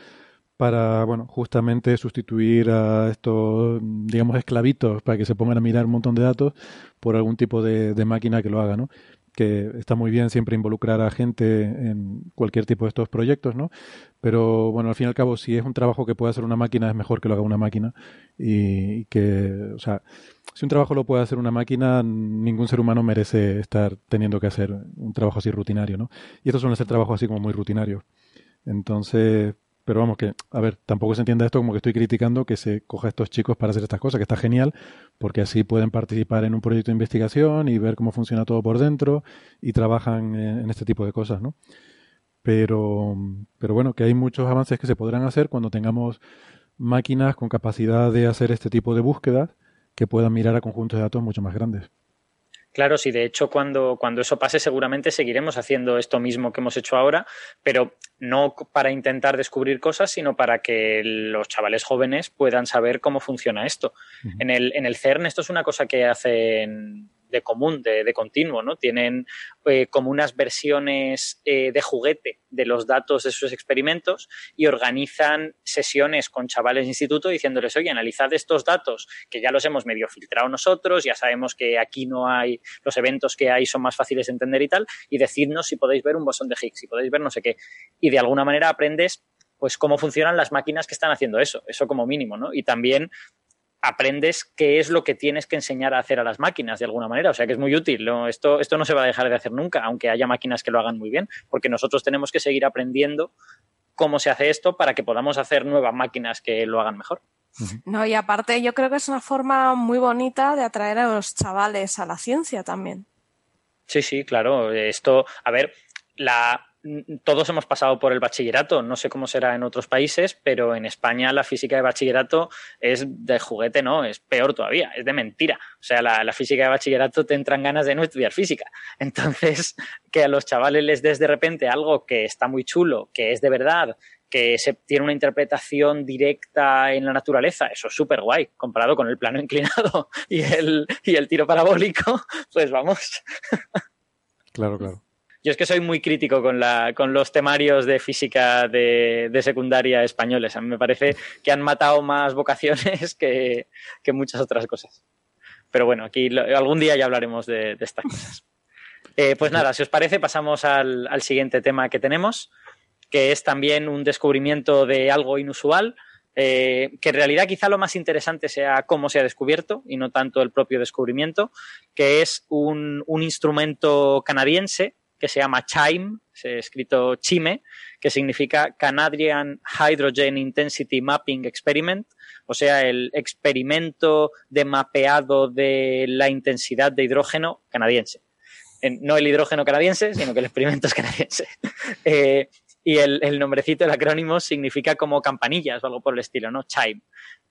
para, bueno, justamente sustituir a estos, digamos, esclavitos para que se pongan a mirar un montón de datos por algún tipo de, de máquina que lo haga, ¿no? Que está muy bien siempre involucrar a gente en cualquier tipo de estos proyectos, ¿no? Pero, bueno, al fin y al cabo, si es un trabajo que puede hacer una máquina, es mejor que lo haga una máquina y, y que, o sea, si un trabajo lo puede hacer una máquina, ningún ser humano merece estar teniendo que hacer un trabajo así rutinario, ¿no? Y estos suelen ser trabajos así como muy rutinarios. Entonces, pero vamos que, a ver, tampoco se entienda esto como que estoy criticando que se coja a estos chicos para hacer estas cosas, que está genial, porque así pueden participar en un proyecto de investigación y ver cómo funciona todo por dentro y trabajan en, en este tipo de cosas, ¿no? Pero, pero bueno, que hay muchos avances que se podrán hacer cuando tengamos máquinas con capacidad de hacer este tipo de búsquedas que puedan mirar a conjuntos de datos mucho más grandes. Claro, sí, de hecho, cuando, cuando eso pase, seguramente seguiremos haciendo esto mismo que hemos hecho ahora, pero no para intentar descubrir cosas, sino para que los chavales jóvenes puedan saber cómo funciona esto. En el, en el CERN esto es una cosa que hacen de común, de, de continuo, ¿no? Tienen eh, como unas versiones eh, de juguete de los datos de sus experimentos y organizan sesiones con chavales de instituto diciéndoles, oye, analizad estos datos que ya los hemos medio filtrado nosotros, ya sabemos que aquí no hay, los eventos que hay son más fáciles de entender y tal, y decidnos si podéis ver un bosón de Higgs, si podéis ver no sé qué. Y de alguna manera aprendes pues cómo funcionan las máquinas que están haciendo eso, eso como mínimo, ¿no? Y también aprendes qué es lo que tienes que enseñar a hacer a las máquinas de alguna manera. O sea que es muy útil. ¿no? Esto, esto no se va a dejar de hacer nunca, aunque haya máquinas que lo hagan muy bien, porque nosotros tenemos que seguir aprendiendo cómo se hace esto para que podamos hacer nuevas máquinas que lo hagan mejor. No, y aparte yo creo que es una forma muy bonita de atraer a los chavales a la ciencia también. Sí, sí, claro. Esto, a ver, la, todos hemos pasado por el bachillerato, no sé cómo será en otros países, pero en España la física de bachillerato es de juguete, no, es peor todavía, es de mentira. O sea, la, física de bachillerato te entran ganas de no estudiar física. Entonces, que a los chavales les des de repente algo que está muy chulo, que es de verdad, que se tiene una interpretación directa en la naturaleza, eso es súper guay, comparado con el plano inclinado y el tiro parabólico, pues vamos. Claro, claro. Yo es que soy muy crítico con, la, con los temarios de física de, secundaria españoles. A mí me parece que han matado más vocaciones que, muchas otras cosas. Pero bueno, aquí algún día ya hablaremos de, estas cosas. Eh, pues nada, si os parece, pasamos al, siguiente tema que tenemos, que es también un descubrimiento de algo inusual, eh, que en realidad quizá lo más interesante sea cómo se ha descubierto y no tanto el propio descubrimiento, que es un instrumento canadiense que se llama CHIME, se ha escrito CHIME, que significa Canadian Hydrogen Intensity Mapping Experiment, o sea, el experimento de mapeado de la intensidad de hidrógeno canadiense. En- no el hidrógeno canadiense, sino que el experimento es canadiense. Eh, y el, el nombrecito, el acrónimo, significa como campanillas o algo por el estilo, ¿no? Chime.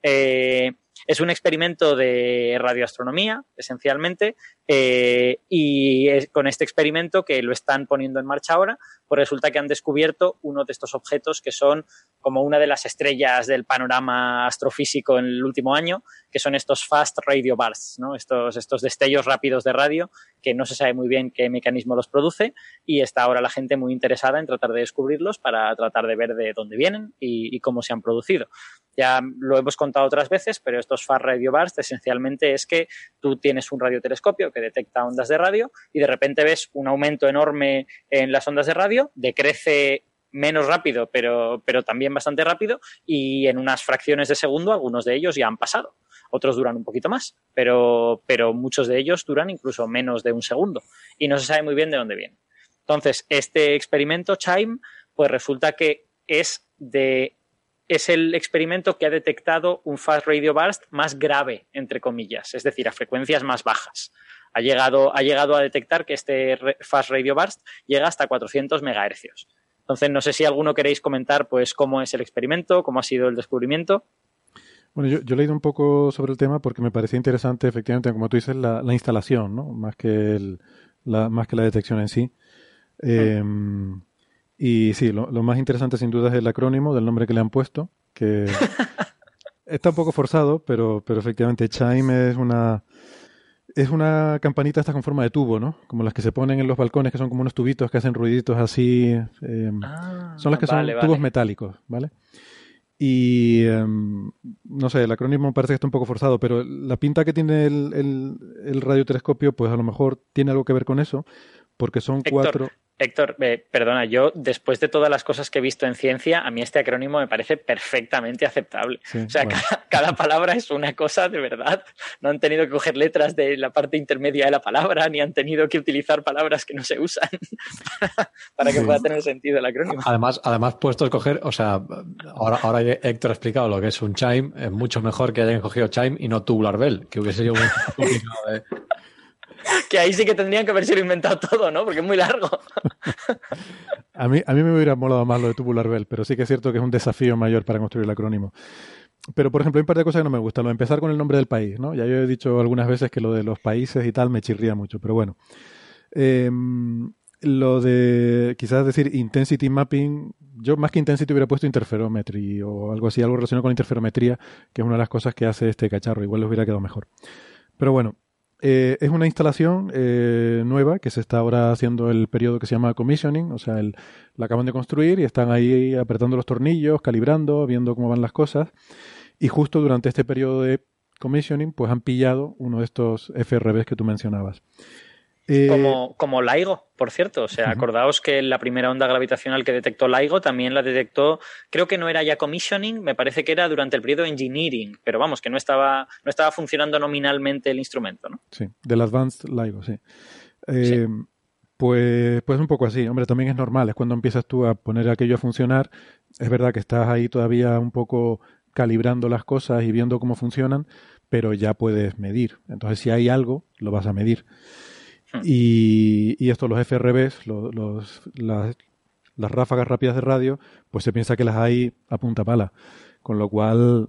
Eh, es un experimento de radioastronomía, esencialmente, eh, y es con este experimento que lo están poniendo en marcha ahora, pues resulta que han descubierto uno de estos objetos que son como una de las estrellas del panorama astrofísico en el último año, que son estos fast radio bursts, ¿no? estos, destellos rápidos de radio que no se sabe muy bien qué mecanismo los produce y está ahora la gente muy interesada en tratar de descubrirlos para tratar de ver de dónde vienen y cómo se han producido. Ya lo hemos contado otras veces, pero estos fast radio bursts esencialmente es que tú tienes un radiotelescopio que detecta ondas de radio y de repente ves un aumento enorme en las ondas de radio, decrece menos rápido, pero, pero también bastante rápido, y en unas fracciones de segundo algunos de ellos ya han pasado. Otros duran un poquito más, pero, pero muchos de ellos duran incluso menos de un segundo y no se sabe muy bien de dónde vienen. Entonces, este experimento, Chime, pues resulta que es de es el experimento que ha detectado un fast radio burst más grave, entre comillas, es decir, a frecuencias más bajas. Ha llegado, ha llegado a detectar que este fast radio burst llega hasta 400 megahercios. Entonces, no sé si alguno queréis comentar pues cómo es el experimento, cómo ha sido el descubrimiento. Bueno, yo, yo he leído un poco sobre el tema porque me parecía interesante, efectivamente, como tú dices, la, la instalación, ¿no? Más que, el, la, más que la detección en sí. Eh, y sí, lo, lo más interesante sin duda es el acrónimo del nombre que le han puesto, que está un poco forzado, pero, pero efectivamente Chime es una es una campanita esta con forma de tubo, ¿no? Como las que se ponen en los balcones, que son como unos tubitos que hacen ruiditos así. eh, son las que son tubos vale. metálicos, ¿vale? Y em, no sé, el acrónimo parece que está un poco forzado, pero la pinta que tiene el, el, el radiotelescopio, pues a lo mejor tiene algo que ver con eso, porque son Héctor, cuatro. Héctor, eh, perdona, yo después de todas las cosas que he visto en ciencia, a mí este acrónimo me parece perfectamente aceptable. Sí, o sea, bueno. cada, cada palabra es una cosa de verdad. No han tenido que coger letras de la parte intermedia de la palabra, ni han tenido que utilizar palabras que no se usan para que Sí. pueda tener sentido el acrónimo. Además, además puesto a escoger, o sea, ahora, ahora Héctor ha explicado lo que es un chime, es mucho mejor que hayan cogido chime y no tubular bell, que hubiese sido de- Que ahí sí que tendrían que haberse inventado todo, ¿no? Porque es muy largo. A mí, a mí me hubiera molado más lo de Tubular Bell, pero sí que es cierto que es un desafío mayor para construir el acrónimo. Pero, por ejemplo, hay un par de cosas que no me gustan. Lo de empezar con el nombre del país, ¿no? Ya yo he dicho algunas veces que lo de los países y tal me chirría mucho, pero bueno. Eh, lo de, quizás decir intensity mapping, yo más que intensity hubiera puesto interferometry o algo así, algo relacionado con interferometría, que es una de las cosas que hace este cacharro. Igual les hubiera quedado mejor. Pero bueno, eh, es una instalación eh, nueva que se está ahora haciendo el periodo que se llama commissioning, o sea, el, la acaban de construir y están ahí apretando los tornillos, calibrando, viendo cómo van las cosas. Y justo durante este periodo de commissioning, pues han pillado uno de estos FRBs que tú mencionabas. Eh, Como, como LIGO, por cierto. O sea, acordaos que la primera onda gravitacional que detectó LIGO también la detectó, creo que no era ya commissioning, me parece que era durante el periodo engineering, pero vamos, que no estaba, no estaba funcionando nominalmente el instrumento, ¿no? Sí, del Advanced LIGO, sí. Eh, Pues, pues un poco así. Hombre, también es normal. Es cuando empiezas tú a poner aquello a funcionar. Es verdad que estás ahí todavía un poco calibrando las cosas y viendo cómo funcionan, pero ya puedes medir. Entonces, si hay algo, lo vas a medir. Hmm. Y, y esto, los FRBs, lo- los, las, ráfagas rápidas de radio, pues se piensa que las hay a punta pala, con lo cual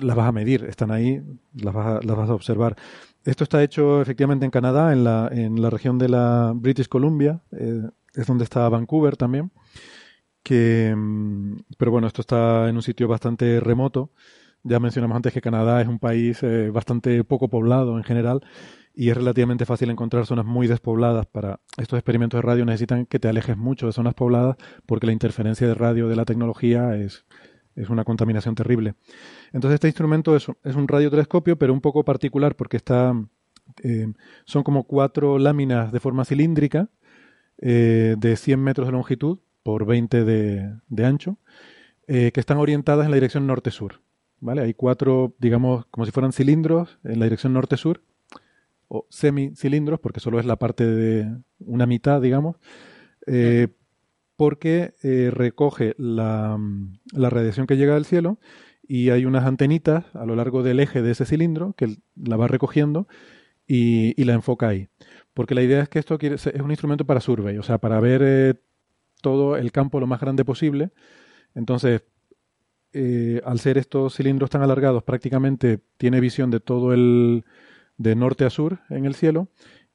las vas a medir, están ahí, las vas a, las vas a observar. Esto está hecho efectivamente en Canadá, en la, en la región de la British Columbia, eh, es donde está Vancouver también, que, mm, pero bueno, esto está en un sitio bastante remoto. Ya mencionamos antes que Canadá es un país eh, bastante poco poblado en general y es relativamente fácil encontrar zonas muy despobladas para estos experimentos de radio necesitan que te alejes mucho de zonas pobladas porque la interferencia de radio de la tecnología es, es una contaminación terrible. Entonces este instrumento es, es un radiotelescopio pero un poco particular porque está eh, son como cuatro láminas de forma cilíndrica eh, de 100 metros de longitud por 20 de, de ancho eh, que están orientadas en la dirección norte-sur. ¿Vale? Hay cuatro, digamos, como si fueran cilindros en la dirección norte-sur o semicilindros, porque solo es la parte de una mitad, digamos, eh, porque eh, recoge la, la, radiación que llega del cielo y hay unas antenitas a lo largo del eje de ese cilindro que la va recogiendo y, y la enfoca ahí. Porque la idea es que esto quiere, es un instrumento para survey, o sea, para ver eh, todo el campo lo más grande posible. Entonces, al ser estos cilindros tan alargados, prácticamente tiene visión de todo el, de norte a sur en el cielo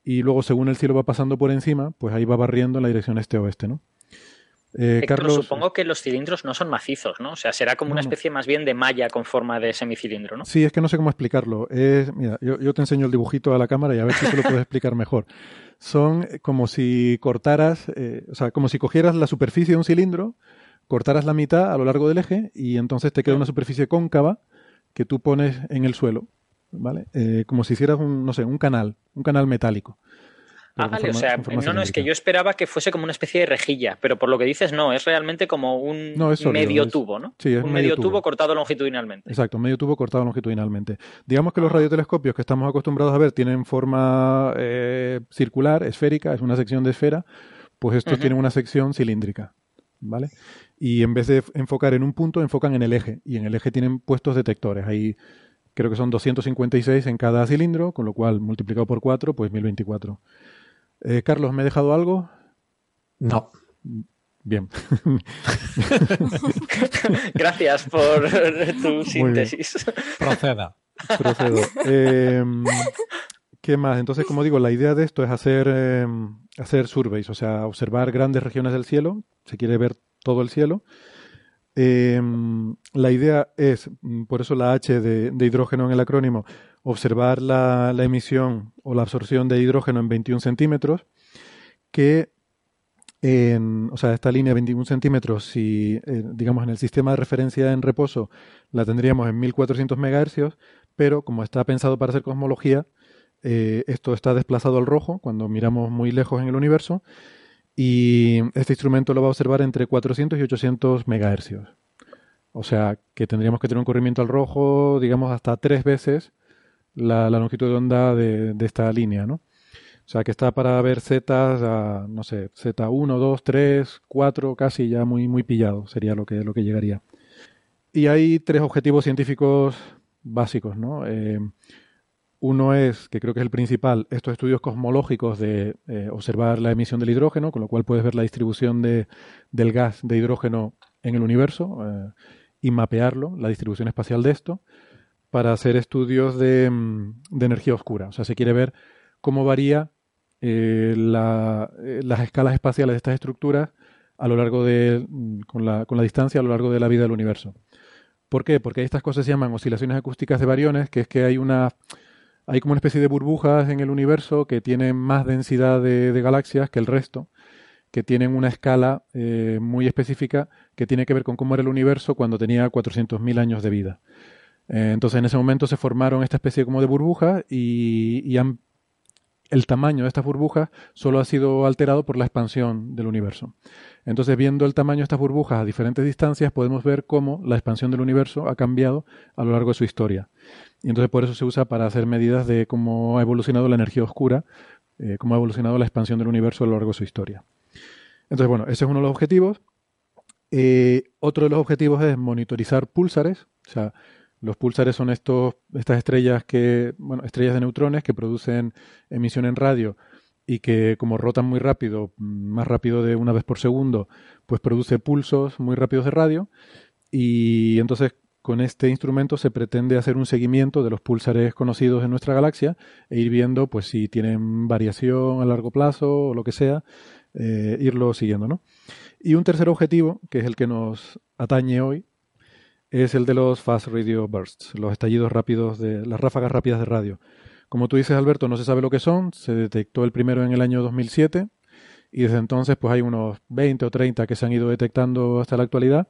y luego según el cielo va pasando por encima, pues ahí va barriendo en la dirección este-oeste, ¿no? Eh, Carlos, supongo que los cilindros no son macizos, ¿no? O sea, será como una especie más bien de malla con forma de semicilindro, ¿no? Sí, es que no sé cómo explicarlo. Es, mira, yo, yo, te enseño el dibujito a la cámara y a ver si tú lo puedes explicar mejor. Son como si cortaras, eh, o sea, como si cogieras la superficie de un cilindro, cortaras la mitad a lo largo del eje y entonces te queda una superficie cóncava que tú pones en el suelo. ¿Vale? Eh, como si hicieras un, no sé, un canal, un canal metálico. Ah, vale, o sea, no, no, es que yo esperaba que fuese como una especie de rejilla, pero por lo que dices, no, es realmente como un medio tubo, ¿no? Sí, es un medio, tubo. tubo. cortado longitudinalmente. Exacto, medio tubo cortado longitudinalmente. Digamos que los radiotelescopios que estamos acostumbrados a ver tienen forma eh, circular, esférica, es una sección de esfera, pues estos tienen una sección cilíndrica, ¿vale? Y en vez de enfocar en un punto, enfocan en el eje, y en el eje tienen puestos detectores. Ahí creo que son 256 en cada cilindro, con lo cual multiplicado por 4, pues 1024. Eh, Carlos, ¿me he dejado algo? No. Bien. Gracias por tu síntesis. Proceda. Procedo. Eh, ¿Qué más? Entonces, como digo, la idea de esto es hacer, eh, hacer surveys, o sea, observar grandes regiones del cielo. Se quiere ver todo el cielo eh, la idea es, mm, por eso la H de, hidrógeno en el acrónimo, observar la, la, emisión o la absorción de hidrógeno en 21 centímetros, que en, o sea, esta línea de 21 centímetros, si eh, digamos en el sistema de referencia en reposo la tendríamos en 1400 MHz, pero como está pensado para hacer cosmología, eh, esto está desplazado al rojo cuando miramos muy lejos en el universo y este instrumento lo va a observar entre 400 y 800 megahercios. O sea que tendríamos que tener un corrimiento al rojo, digamos, hasta tres veces la, longitud de onda de, esta línea, ¿no? O sea que está para ver zetas, a, no sé, Z1, 2, 3, 4, casi ya muy, muy pillado, sería lo que, lo que llegaría. Y hay tres objetivos científicos básicos, ¿no? Eh, uno es, que creo que es el principal, estos estudios cosmológicos de eh, observar la emisión del hidrógeno, con lo cual puedes ver la distribución de, del gas de hidrógeno en el universo eh, y mapearlo, la distribución espacial de esto, para hacer estudios de, mm, de energía oscura. O sea, se quiere ver cómo varía eh, la, las escalas espaciales de estas estructuras a lo largo de, mm, con la, con la distancia a lo largo de la vida del universo. ¿Por qué? Porque estas cosas se llaman oscilaciones acústicas de variones, que es que hay una hay como una especie de burbujas en el universo que tienen más densidad de, galaxias que el resto, que tienen una escala eh, muy específica que tiene que ver con cómo era el universo cuando tenía 400.000 años de vida. Eh, entonces en ese momento se formaron esta especie como de burbujas y, el tamaño de estas burbujas solo ha sido alterado por la expansión del universo. Entonces viendo el tamaño de estas burbujas a diferentes distancias podemos ver cómo la expansión del universo ha cambiado a lo largo de su historia. Y entonces por eso se usa para hacer medidas de cómo ha evolucionado la energía oscura, eh, cómo ha evolucionado la expansión del universo a lo largo de su historia. Entonces, bueno, ese es uno de los objetivos. Eh, otro de los objetivos es monitorizar púlsares. O sea, los púlsares son estos, estas estrellas que, bueno, estrellas de neutrones que producen emisión en radio y que como rotan muy rápido, más rápido de una vez por segundo, pues produce pulsos muy rápidos de radio y entonces con este instrumento se pretende hacer un seguimiento de los pulsares conocidos en nuestra galaxia e ir viendo pues si tienen variación a largo plazo o lo que sea, eh, irlo siguiendo, ¿no? Y un tercer objetivo, que es el que nos atañe hoy, es el de los fast radio bursts, los estallidos rápidos de las ráfagas rápidas de radio. Como tú dices, Alberto, no se sabe lo que son, se detectó el primero en el año 2007 y desde entonces pues hay unos 20 o 30 que se han ido detectando hasta la actualidad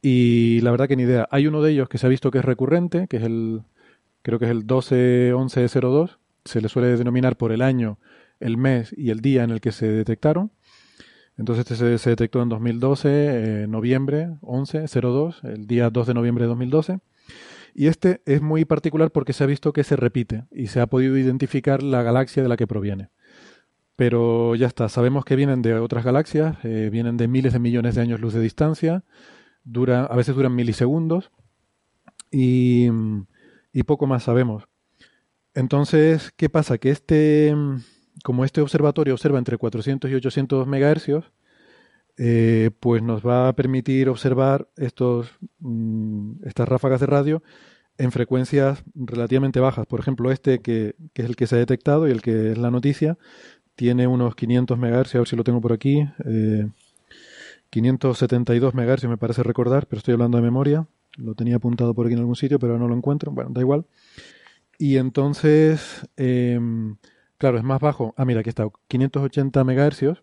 y la verdad que ni idea. Hay uno de ellos que se ha visto que es recurrente, que es el, creo que es el 121102. Se le suele denominar por el año, el mes y el día en el que se detectaron. Entonces este se, detectó en 2012, eh, noviembre 1102, el día 2 de noviembre de 2012. Y este es muy particular porque se ha visto que se repite y se ha podido identificar la galaxia de la que proviene. Pero ya está, sabemos que vienen de otras galaxias, eh, vienen de miles de millones de años luz de distancia, dura, a veces duran milisegundos y, poco más sabemos. Entonces, ¿qué pasa? Que este, como este observatorio observa entre 400 y 800 megahercios, eh, pues nos va a permitir observar estos, mm, estas ráfagas de radio en frecuencias relativamente bajas. Por ejemplo, este que, que, es el que se ha detectado y el que es la noticia, tiene unos 500 megahercios, a ver si lo tengo por aquí. Eh, 572 MHz me parece recordar, pero estoy hablando de memoria. Lo tenía apuntado por aquí en algún sitio, pero no lo encuentro. Bueno, da igual. Y entonces, em, claro, es más bajo. Ah, mira, aquí está, 580 MHz,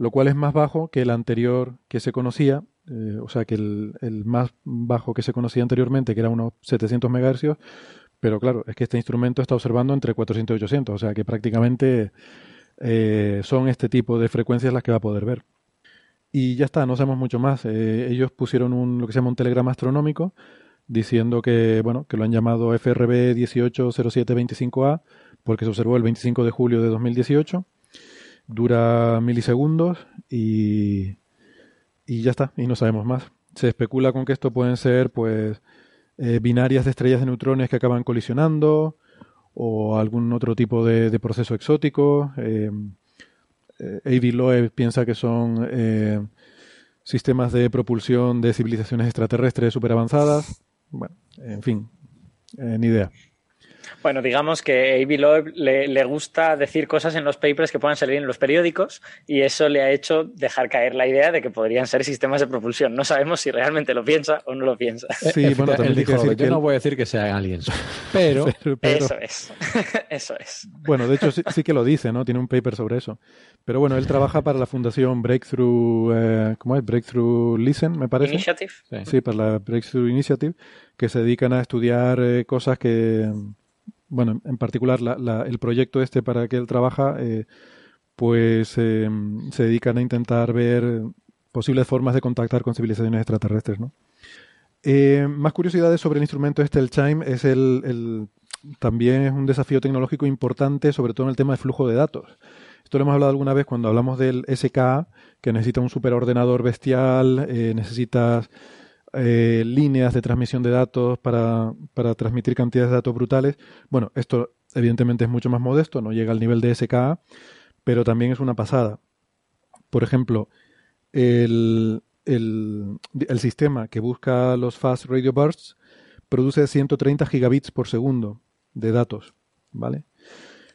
lo cual es más bajo que el anterior que se conocía, eh, o sea, que el, más bajo que se conocía anteriormente, que era unos 700 MHz, pero claro, es que este instrumento está observando entre 400 y 800, o sea, que prácticamente eh, son este tipo de frecuencias las que va a poder ver. Y ya está, no sabemos mucho más. Eh, ellos pusieron un, lo que se llama un telegrama astronómico diciendo que, bueno, que lo han llamado FRB 180725A porque se observó el 25 de julio de 2018. Dura milisegundos y, y ya está, y no sabemos más. Se especula con que esto pueden ser, pues, eh, binarias de estrellas de neutrones que acaban colisionando o algún otro tipo de, proceso exótico. Eh, eh, Avi Loeb piensa que son eh, sistemas de propulsión de civilizaciones extraterrestres súper avanzadas. Bueno, en fin, eh, ni idea. Bueno, digamos que Avi Loeb le, gusta decir cosas en los papers que puedan salir en los periódicos y eso le ha hecho dejar caer la idea de que podrían ser sistemas de propulsión. No sabemos si realmente lo piensa o no lo piensa. Sí, bueno, también dijo, decir yo no voy a decir que sean aliens, pero... Eso es, eso es. Bueno, de hecho sí, que lo dice, ¿no? Tiene un paper sobre eso. Pero bueno, él trabaja para la fundación Breakthrough, eh, ¿cómo es? Breakthrough Listen, me parece. Initiative. Sí, para la Breakthrough Initiative, que se dedican a estudiar eh, cosas que bueno, en particular el proyecto este para que él trabaja, eh, pues em, se dedican a intentar ver posibles formas de contactar con civilizaciones extraterrestres, ¿no? Eh, más curiosidades sobre el instrumento este, el Chime, es el, también es un desafío tecnológico importante, sobre todo en el tema de flujo de datos. Esto lo hemos hablado alguna vez cuando hablamos del SKA, que necesita un superordenador bestial, eh, necesitas eh, líneas de transmisión de datos para, para, transmitir cantidades de datos brutales. Bueno, esto evidentemente es mucho más modesto, no llega al nivel de SKA, pero también es una pasada. Por ejemplo, el, el, sistema que busca los fast radio bursts produce 130 gigabits por segundo de datos, ¿vale?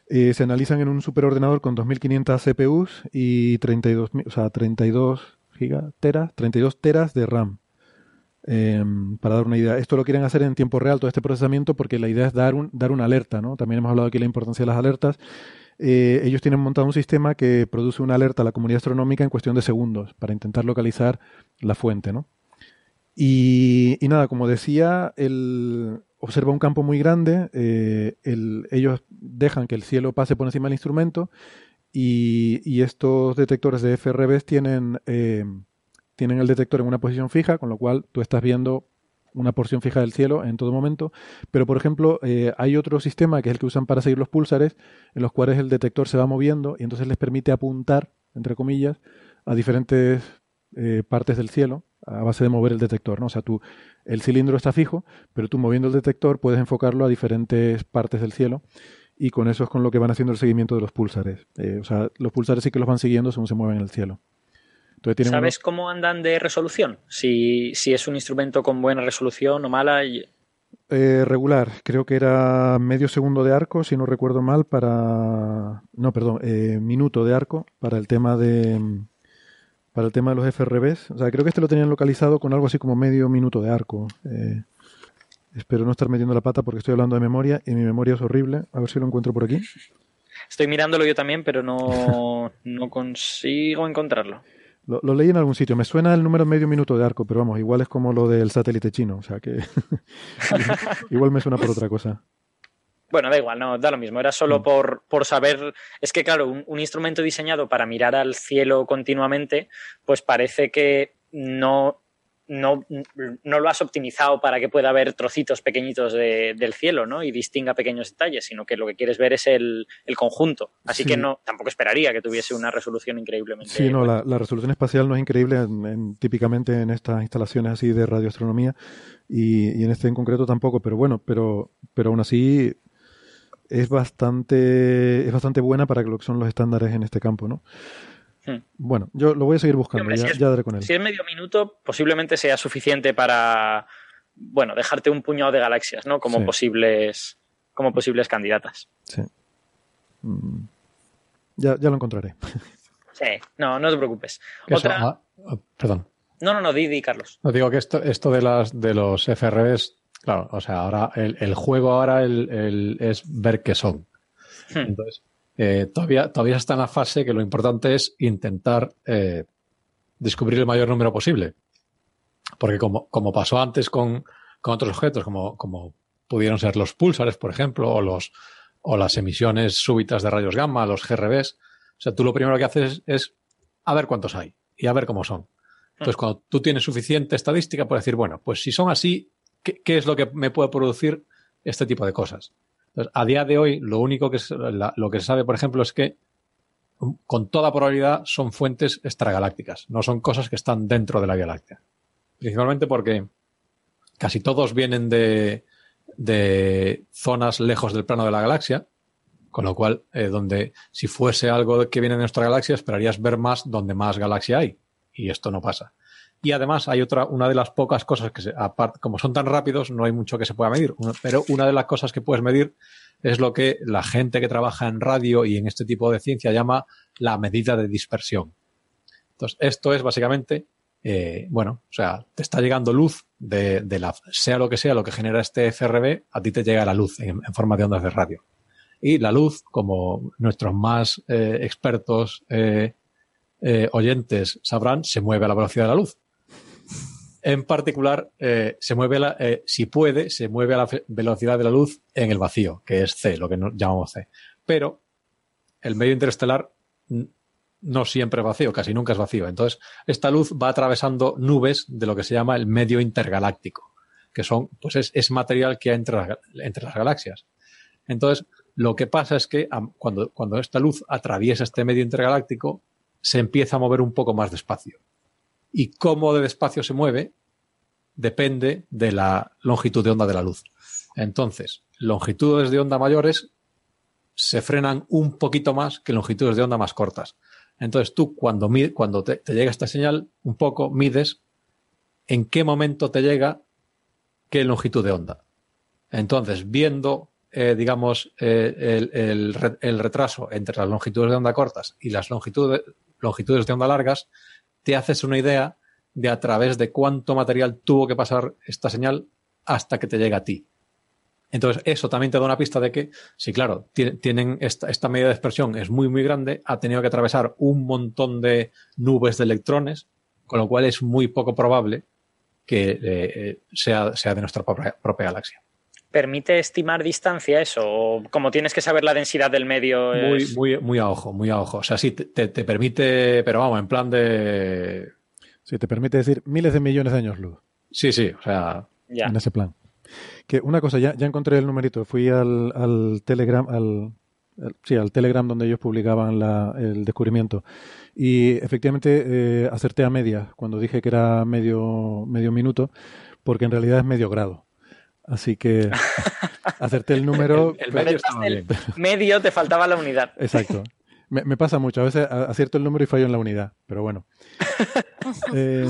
Eh, se analizan en un superordenador con 2500 CPUs y 32, o sea, 32 gigateras, 32 teras de RAM. Em, para dar una idea. Esto lo quieren hacer en tiempo real, todo este procesamiento, porque la idea es dar, un, dar una alerta. ¿no? También hemos hablado aquí de la importancia de las alertas. Eh, ellos tienen montado un sistema que produce una alerta a la comunidad astronómica en cuestión de segundos para intentar localizar la fuente. ¿no? Y, nada, como decía, observa un campo muy grande, eh, ellos dejan que el cielo pase por encima del instrumento y, estos detectores de FRBs tienen... Tienen el detector en una posición fija, con lo cual tú estás viendo una porción fija del cielo en todo momento. Pero, por ejemplo, eh, hay otro sistema que es el que usan para seguir los púlsares, en los cuales el detector se va moviendo y entonces les permite apuntar, entre comillas, a diferentes eh, partes del cielo a base de mover el detector. ¿no? O sea, tú, el cilindro está fijo, pero tú moviendo el detector puedes enfocarlo a diferentes partes del cielo y con eso es con lo que van haciendo el seguimiento de los púlsares. Eh, o sea, los púlsares sí que los van siguiendo según se mueven en el cielo. Entonces, ¿Sabes unos... cómo andan de resolución? Si, si es un instrumento con buena resolución o mala. Y... Eh, regular, creo que era medio segundo de arco, si no recuerdo mal, para. No, perdón, eh, minuto de arco para el tema de. Para el tema de los FRBs. O sea, creo que este lo tenían localizado con algo así como medio minuto de arco. Eh, espero no estar metiendo la pata porque estoy hablando de memoria y mi memoria es horrible. A ver si lo encuentro por aquí. Estoy mirándolo yo también, pero no, no consigo encontrarlo. Lo, leí en algún sitio. Me suena el número medio minuto de arco, pero vamos, igual es como lo del satélite chino. O sea que igual me suena por otra cosa. Bueno, da igual, no, da lo mismo. Era solo mm. por, por saber. Es que, claro, un, instrumento diseñado para mirar al cielo continuamente, pues parece que no, no, no, lo has optimizado para que pueda ver trocitos pequeñitos del cielo ¿no? y distinga pequeños detalles, sino que lo que quieres ver es el, conjunto. Así que no, tampoco esperaría que tuviese una resolución increíblemente. Sí, no, la, resolución espacial no es increíble típicamente en estas instalaciones así de radioastronomía y, y, en este en concreto tampoco, pero bueno, pero, pero aún así es bastante, es bastante buena para lo que son los estándares en este campo, ¿no? Hmm. Bueno, yo lo voy a seguir buscando, ya, daré con él. Si es medio minuto, posiblemente sea suficiente para, bueno, dejarte un puñado de galaxias, ¿no? Como posibles, como posibles candidatas. Sí. Mm. Ya, ya lo encontraré. Sí, no, no te preocupes. Otra... Ah, ah, perdón. No, no, no, di, Carlos. No digo que esto, esto de las de los FRBs, claro, o sea, ahora el, juego ahora el, es ver qué son. Hmm. Entonces, eh, todavía, todavía está en la fase que lo importante es intentar eh, descubrir el mayor número posible. Porque como, como pasó antes con, con otros objetos, como, como pudieron ser los pulsares, por ejemplo, o, los, o las emisiones súbitas de rayos gamma, los GRBs, o sea, tú lo primero que haces es a ver cuántos hay y a ver cómo son. Entonces, cuando tú tienes suficiente estadística, puedes decir, bueno, pues si son así, ¿qué, qué es lo que me puede producir este tipo de cosas? A día de hoy, lo único que, lo que se sabe, por ejemplo, es que con toda probabilidad son fuentes extragalácticas, no son cosas que están dentro de la Vía Láctea. Principalmente porque casi todos vienen de, de zonas lejos del plano de la galaxia, con lo cual, eh, donde si fuese algo que viene de nuestra galaxia, esperarías ver más donde más galaxia hay. Y esto no pasa. Y además hay otra, una de las pocas cosas que, se, aparte, como son tan rápidos, no hay mucho que se pueda medir. Pero una de las cosas que puedes medir es lo que la gente que trabaja en radio y en este tipo de ciencia llama la medida de dispersión. Entonces, esto es básicamente, eh, bueno, o sea, te está llegando luz de, la, sea lo que sea lo que genera este FRB, a ti te llega la luz en, forma de ondas de radio. Y la luz, como nuestros más eh, expertos eh, oyentes sabrán, se mueve a la velocidad de la luz. En particular, eh, se mueve, eh, si puede, se mueve a la velocidad de la luz en el vacío, que es C, lo que llamamos C. Pero el medio interestelar no siempre es vacío, casi nunca es vacío. Entonces, esta luz va atravesando nubes de lo que se llama el medio intergaláctico, que son, pues es, material que hay entre, las galaxias. Entonces, lo que pasa es que cuando esta luz atraviesa este medio intergaláctico, se empieza a mover un poco más despacio y cómo de despacio se mueve depende de la longitud de onda de la luz. Entonces, longitudes de onda mayores se frenan un poquito más que longitudes de onda más cortas. Entonces tú cuando, cuando te, llega esta señal, un poco mides en qué momento te llega qué longitud de onda. Entonces, viendo, eh, digamos, eh, el, retraso entre las longitudes de onda cortas y las longitudes, longitudes de onda largas, te haces una idea de a través de cuánto material tuvo que pasar esta señal hasta que te llega a ti. Entonces, eso también te da una pista de que, si claro, tienen esta, esta, medida de dispersión es muy, muy grande, ha tenido que atravesar un montón de nubes de electrones, con lo cual es muy poco probable que eh, eh, sea, sea de nuestra propia, galaxia. ¿Permite estimar distancia eso? ¿O como tienes que saber la densidad del medio? Muy, muy, muy a ojo, muy a ojo. O sea, sí, te, te, permite, pero vamos, en plan de. Sí, te permite decir miles de millones de años luz. Sí, sí, o sea. En ese plan. Que una cosa, ya, ya encontré el numerito. Fui al, al Telegram, al, sí, al Telegram donde ellos publicaban la, el descubrimiento. Y efectivamente eh, acerté a media cuando dije que era medio, medio minuto, porque en realidad es medio grado. Así que Acerté el número. El, el medio estaba bien. Medio te faltaba la unidad. Exacto. Me, me pasa mucho. A veces acierto el número y fallo en la unidad. Pero bueno. Eh,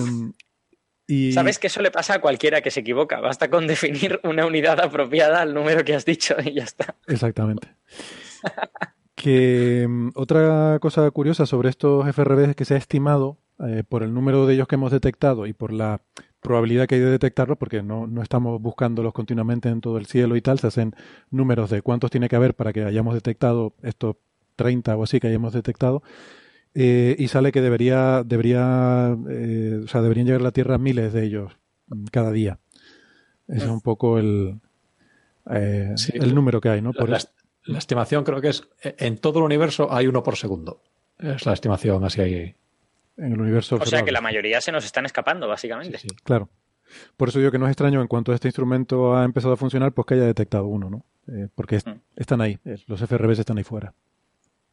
y Sabes que eso le pasa a cualquiera que se equivoca. Basta con definir una unidad apropiada al número que has dicho y ya está. Exactamente. Que mm, otra cosa curiosa sobre estos FRBs es que se ha estimado eh, por el número de ellos que hemos detectado y por la probabilidad que hay de detectarlos, porque no, no estamos buscándolos continuamente en todo el cielo y tal, se hacen números de cuántos tiene que haber para que hayamos detectado estos 30 o así que hayamos detectado, eh, y sale que debería, debería, eh, o sea, deberían llegar a la Tierra miles de ellos mm, cada día. Ese es un poco el, eh, Sí. el número que hay, ¿no? Por la, eso- la estimación creo que es en todo el universo hay uno por segundo. Es la estimación así ahí. En el universo O sea que la mayoría se nos están escapando, básicamente. Sí, sí. Claro. Por eso digo que no es extraño en cuanto este instrumento ha empezado a funcionar, pues que haya detectado uno, ¿no? Eh, porque es- Mm. están ahí, eh, los FRBs están ahí fuera.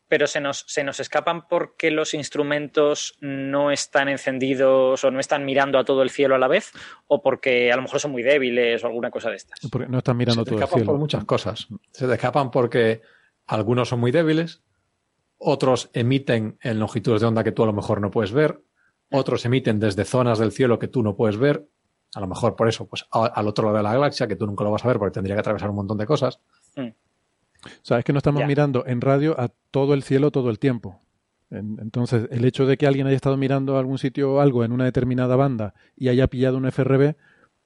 Pero se nos, se nos escapan porque los instrumentos no están encendidos o no están mirando a todo el cielo a la vez, o porque a lo mejor son muy débiles o alguna cosa de estas. Porque no están mirando se todo el escapan cielo. por muchas cosas. Se te escapan porque algunos son muy débiles, otros emiten en longitudes de onda que tú a lo mejor no puedes ver, otros emiten desde zonas del cielo que tú no puedes ver, a lo mejor por eso, pues a- al otro lado de la galaxia, que tú nunca lo vas a ver porque tendría que atravesar un montón de cosas. O sea, es que no estamos mirando en radio a todo el cielo todo el tiempo. En- Entonces, el hecho de que alguien haya estado mirando a algún sitio o algo en una determinada banda y haya pillado un FRB,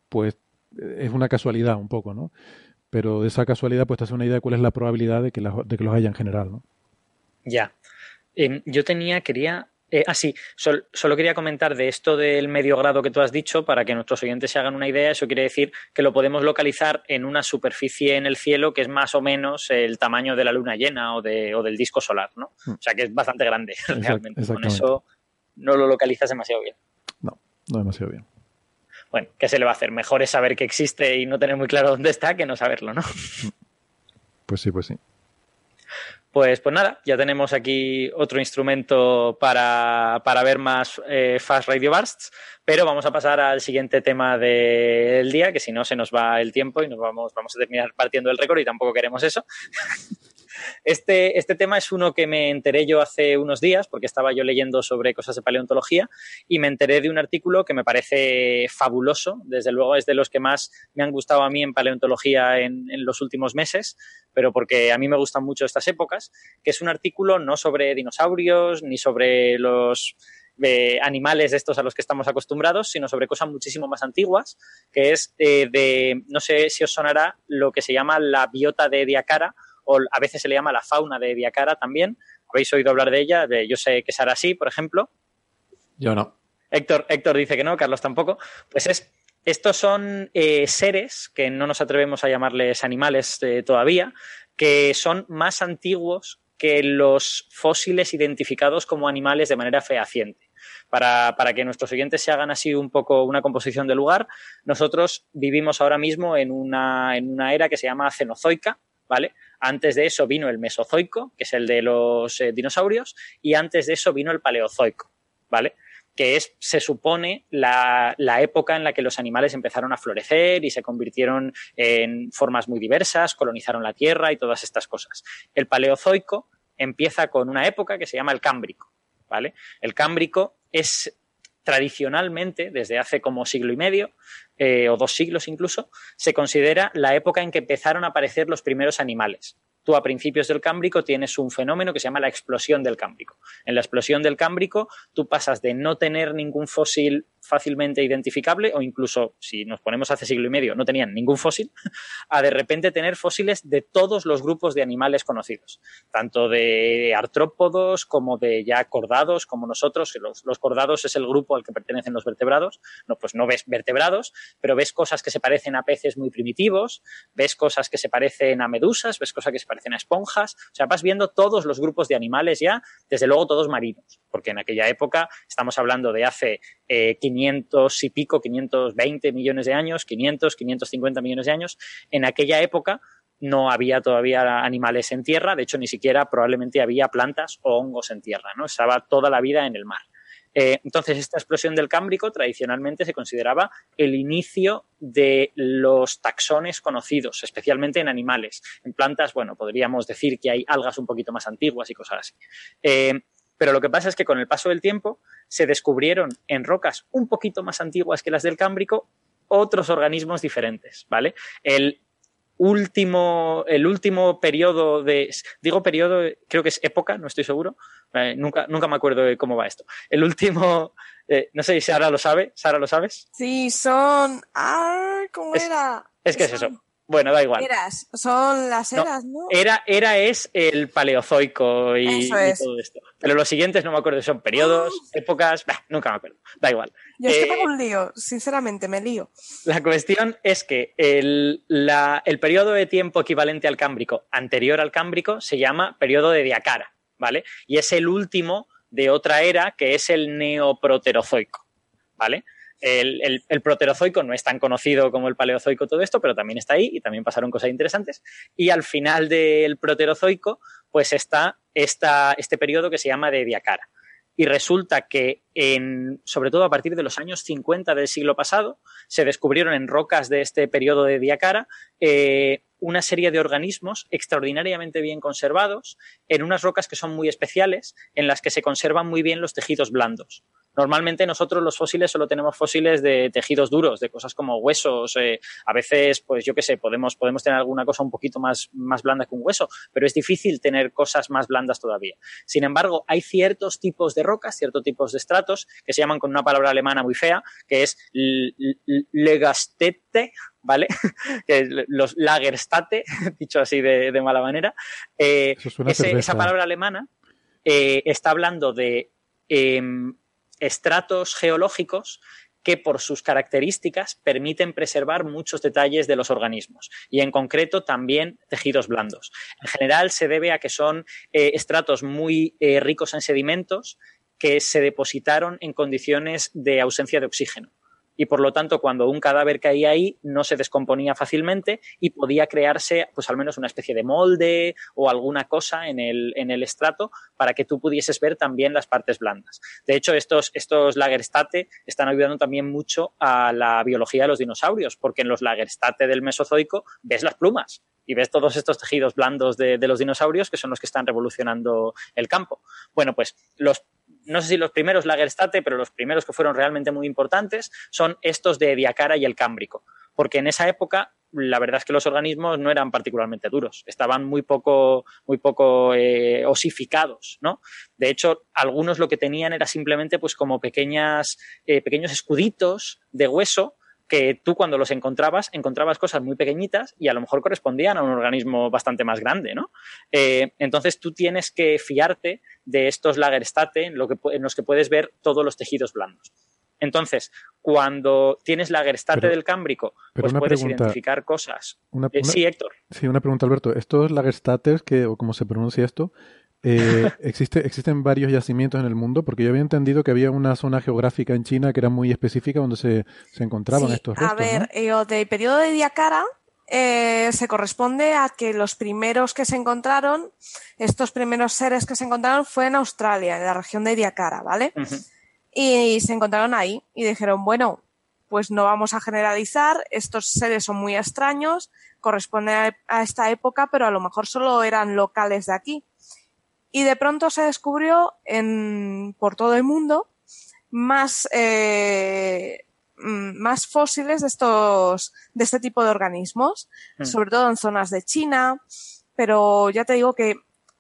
pues eh, es una casualidad un poco, ¿no? Pero de esa casualidad, pues te hace una idea de cuál es la probabilidad de que, de que los haya en general, ¿no? Ya. Em, yo tenía, quería. Eh, ah, sí, sol- solo quería comentar de esto del medio grado que tú has dicho para que nuestros oyentes se hagan una idea. Eso quiere decir que lo podemos localizar en una superficie en el cielo que es más o menos el tamaño de la luna llena o, de, o del disco solar, ¿no? Mm. O sea que es bastante grande realmente. Con eso no lo localizas demasiado bien. No, no demasiado bien. Bueno, ¿qué se le va a hacer? Mejor es saber que existe y no tener muy claro dónde está que no saberlo, ¿no? Pues sí, pues sí. Pues, pues nada, ya tenemos aquí otro instrumento para, para ver más eh, Fast Radio Bursts, pero vamos a pasar al siguiente tema del día, que si no se nos va el tiempo y nos vamos, vamos a terminar partiendo el récord y tampoco queremos eso. Este, este tema es uno que me enteré yo hace unos días, porque estaba yo leyendo sobre cosas de paleontología, y me enteré de un artículo que me parece fabuloso, desde luego es de los que más me han gustado a mí en paleontología en, los últimos meses, pero porque a mí me gustan mucho estas épocas, que es un artículo no sobre dinosaurios ni sobre los eh, animales de estos a los que estamos acostumbrados, sino sobre cosas muchísimo más antiguas, que es eh, de, no sé si os sonará lo que se llama la biota de Ediacara, o a veces se le llama la fauna de Ediacara también. ¿Habéis oído hablar de ella? De, yo sé que será así, por ejemplo. Yo no. Héctor, Héctor dice que no, Carlos tampoco. Pues es, estos son eh, seres que no nos atrevemos a llamarles animales eh, todavía, que son más antiguos que los fósiles identificados como animales de manera fehaciente. Para, para, que nuestros oyentes se hagan así un poco una composición de lugar, nosotros vivimos ahora mismo en una, en una era que se llama cenozoica, ¿vale? Antes de eso vino el Mesozoico, que es el de los eh, dinosaurios, y antes de eso vino el Paleozoico, ¿vale? que es, se supone, la, la, época en la que los animales empezaron a florecer y se convirtieron en formas muy diversas, colonizaron la Tierra y todas estas cosas. El Paleozoico empieza con una época que se llama el Cámbrico, ¿vale? El Cámbrico es tradicionalmente, desde hace como siglo y medio, eh, o dos siglos incluso, se considera la época en que empezaron a aparecer los primeros animales. Tú a principios del Cámbrico tienes un fenómeno que se llama la explosión del Cámbrico. En la explosión del Cámbrico tú pasas de no tener ningún fósil fácilmente identificable o incluso, si nos ponemos hace siglo y medio, no tenían ningún fósil, a de repente tener fósiles de todos los grupos de animales conocidos, tanto de artrópodos como de ya cordados, como nosotros. Los, los cordados es el grupo al que pertenecen los vertebrados. No, pues no ves vertebrados, pero ves cosas que se parecen a peces muy primitivos, ves cosas que se parecen a medusas, ves cosas que se parecen a esponjas. O sea, vas viendo todos los grupos de animales ya, desde luego todos marinos, porque en aquella época estamos hablando de hace eh, 500 y pico, 520 millones de años, 500, 550 millones de años. En aquella época no había todavía animales en tierra, de hecho ni siquiera probablemente había plantas o hongos en tierra, ¿no? Estaba toda la vida en el mar. Eh, entonces, esta explosión del Cámbrico tradicionalmente se consideraba el inicio de los taxones conocidos, especialmente en animales. En plantas, bueno, podríamos decir que hay algas un poquito más antiguas y cosas así. Eh, pero lo que pasa es que con el paso del tiempo se descubrieron en rocas un poquito más antiguas que las del Cámbrico otros organismos diferentes, ¿vale? El último, el último periodo de, digo periodo, creo que es época, no estoy seguro, eh, nunca, nunca me acuerdo de cómo va esto. El último, eh, no sé si Sara lo sabe, Sara lo sabes. Sí, son, ah, ¿cómo Es- era? Es que es eso. Bueno, da igual. Eras, son las eras, ¿no? Era, era es el paleozoico y, todo esto. Pero los siguientes no me acuerdo, son periodos, épocas, bah, nunca me acuerdo. Da igual. Yo es que Eh, tengo un lío, sinceramente, me lío. La cuestión es que el, la- el periodo de tiempo equivalente al cámbrico, anterior al cámbrico, se llama periodo de Diacara, ¿vale? Y es el último de otra era que es el neoproterozoico, ¿vale? El, el- el proterozoico no es tan conocido como el paleozoico, todo esto, pero también está ahí y también pasaron cosas interesantes. Y al final del proterozoico, pues está esta, este periodo que se llama de Diacara. Y resulta que, en, sobre todo a partir de los años 50 del siglo pasado, se descubrieron en rocas de este periodo de Diacara eh, una serie de organismos extraordinariamente bien conservados en unas rocas que son muy especiales, en las que se conservan muy bien los tejidos blandos. Normalmente nosotros los fósiles solo tenemos fósiles de tejidos duros, de cosas como huesos. eh, a veces, pues yo qué sé, podemos, podemos tener alguna cosa un poquito más, más blanda que un hueso, pero es difícil tener cosas más blandas todavía. Sin embargo, hay ciertos tipos de rocas, ciertos tipos de estratos que se llaman con una palabra alemana muy fea, que es legastete, ¿vale? que los Lagerstate, dicho así de, de mala manera. Eh, ese- esa palabra alemana eh, está hablando de em, estratos geológicos que por sus características permiten preservar muchos detalles de los organismos y en concreto también tejidos blandos. En general se debe a que son eh, estratos muy eh, ricos en sedimentos que se depositaron en condiciones de ausencia de oxígeno y por lo tanto cuando un cadáver caía ahí no se descomponía fácilmente y podía crearse pues al menos una especie de molde o alguna cosa en el, en el estrato para que tú pudieses ver también las partes blandas. De hecho, estos, estos Lagerstate están ayudando también mucho a la biología de los dinosaurios, porque en los Lagerstate del Mesozoico ves las plumas y ves todos estos tejidos blandos de, de los dinosaurios que son los que están revolucionando el campo. Bueno, pues los no sé si los primeros Lagerstate, pero los primeros que fueron realmente muy importantes son estos de Diacara y el Cámbrico, porque en esa época la verdad es que los organismos no eran particularmente duros, estaban muy poco, muy poco eh, osificados, ¿no? De hecho, algunos lo que tenían era simplemente pues como pequeñas, eh, pequeños escuditos de hueso que tú cuando los encontrabas, encontrabas cosas muy pequeñitas y a lo mejor correspondían a un organismo bastante más grande, ¿no? Eh, entonces tú tienes que fiarte de estos Lagerstate en, lo que, pu- en los que puedes ver todos los tejidos blandos. Entonces, cuando tienes Lagerstate Pero- del Cámbrico, pero pues puedes pregunta. identificar cosas. Una- Eh, sí, Héctor. Sí, una pregunta, Alberto. Estos Lagerstates, que, o como se pronuncia esto, eh, existe, ¿existen varios yacimientos en el mundo? Porque yo había entendido que había una zona geográfica en China que era muy específica donde se, se encontraban Sí, estos a restos, ver, ¿no? eh, del periodo de Diacara eh, se corresponde a que los primeros que se encontraron, estos primeros seres que se encontraron fue en Australia, en la región de Diacara, ¿vale? Ujú. Y se encontraron ahí y dijeron, bueno, pues no vamos a generalizar, estos seres son muy extraños, corresponden a, a esta época, pero a lo mejor solo eran locales de aquí. Y de pronto se descubrió en, por todo el mundo más, eh, mm, más fósiles de estos, de este tipo de organismos, Mm. sobre todo en zonas de China, pero ya te digo que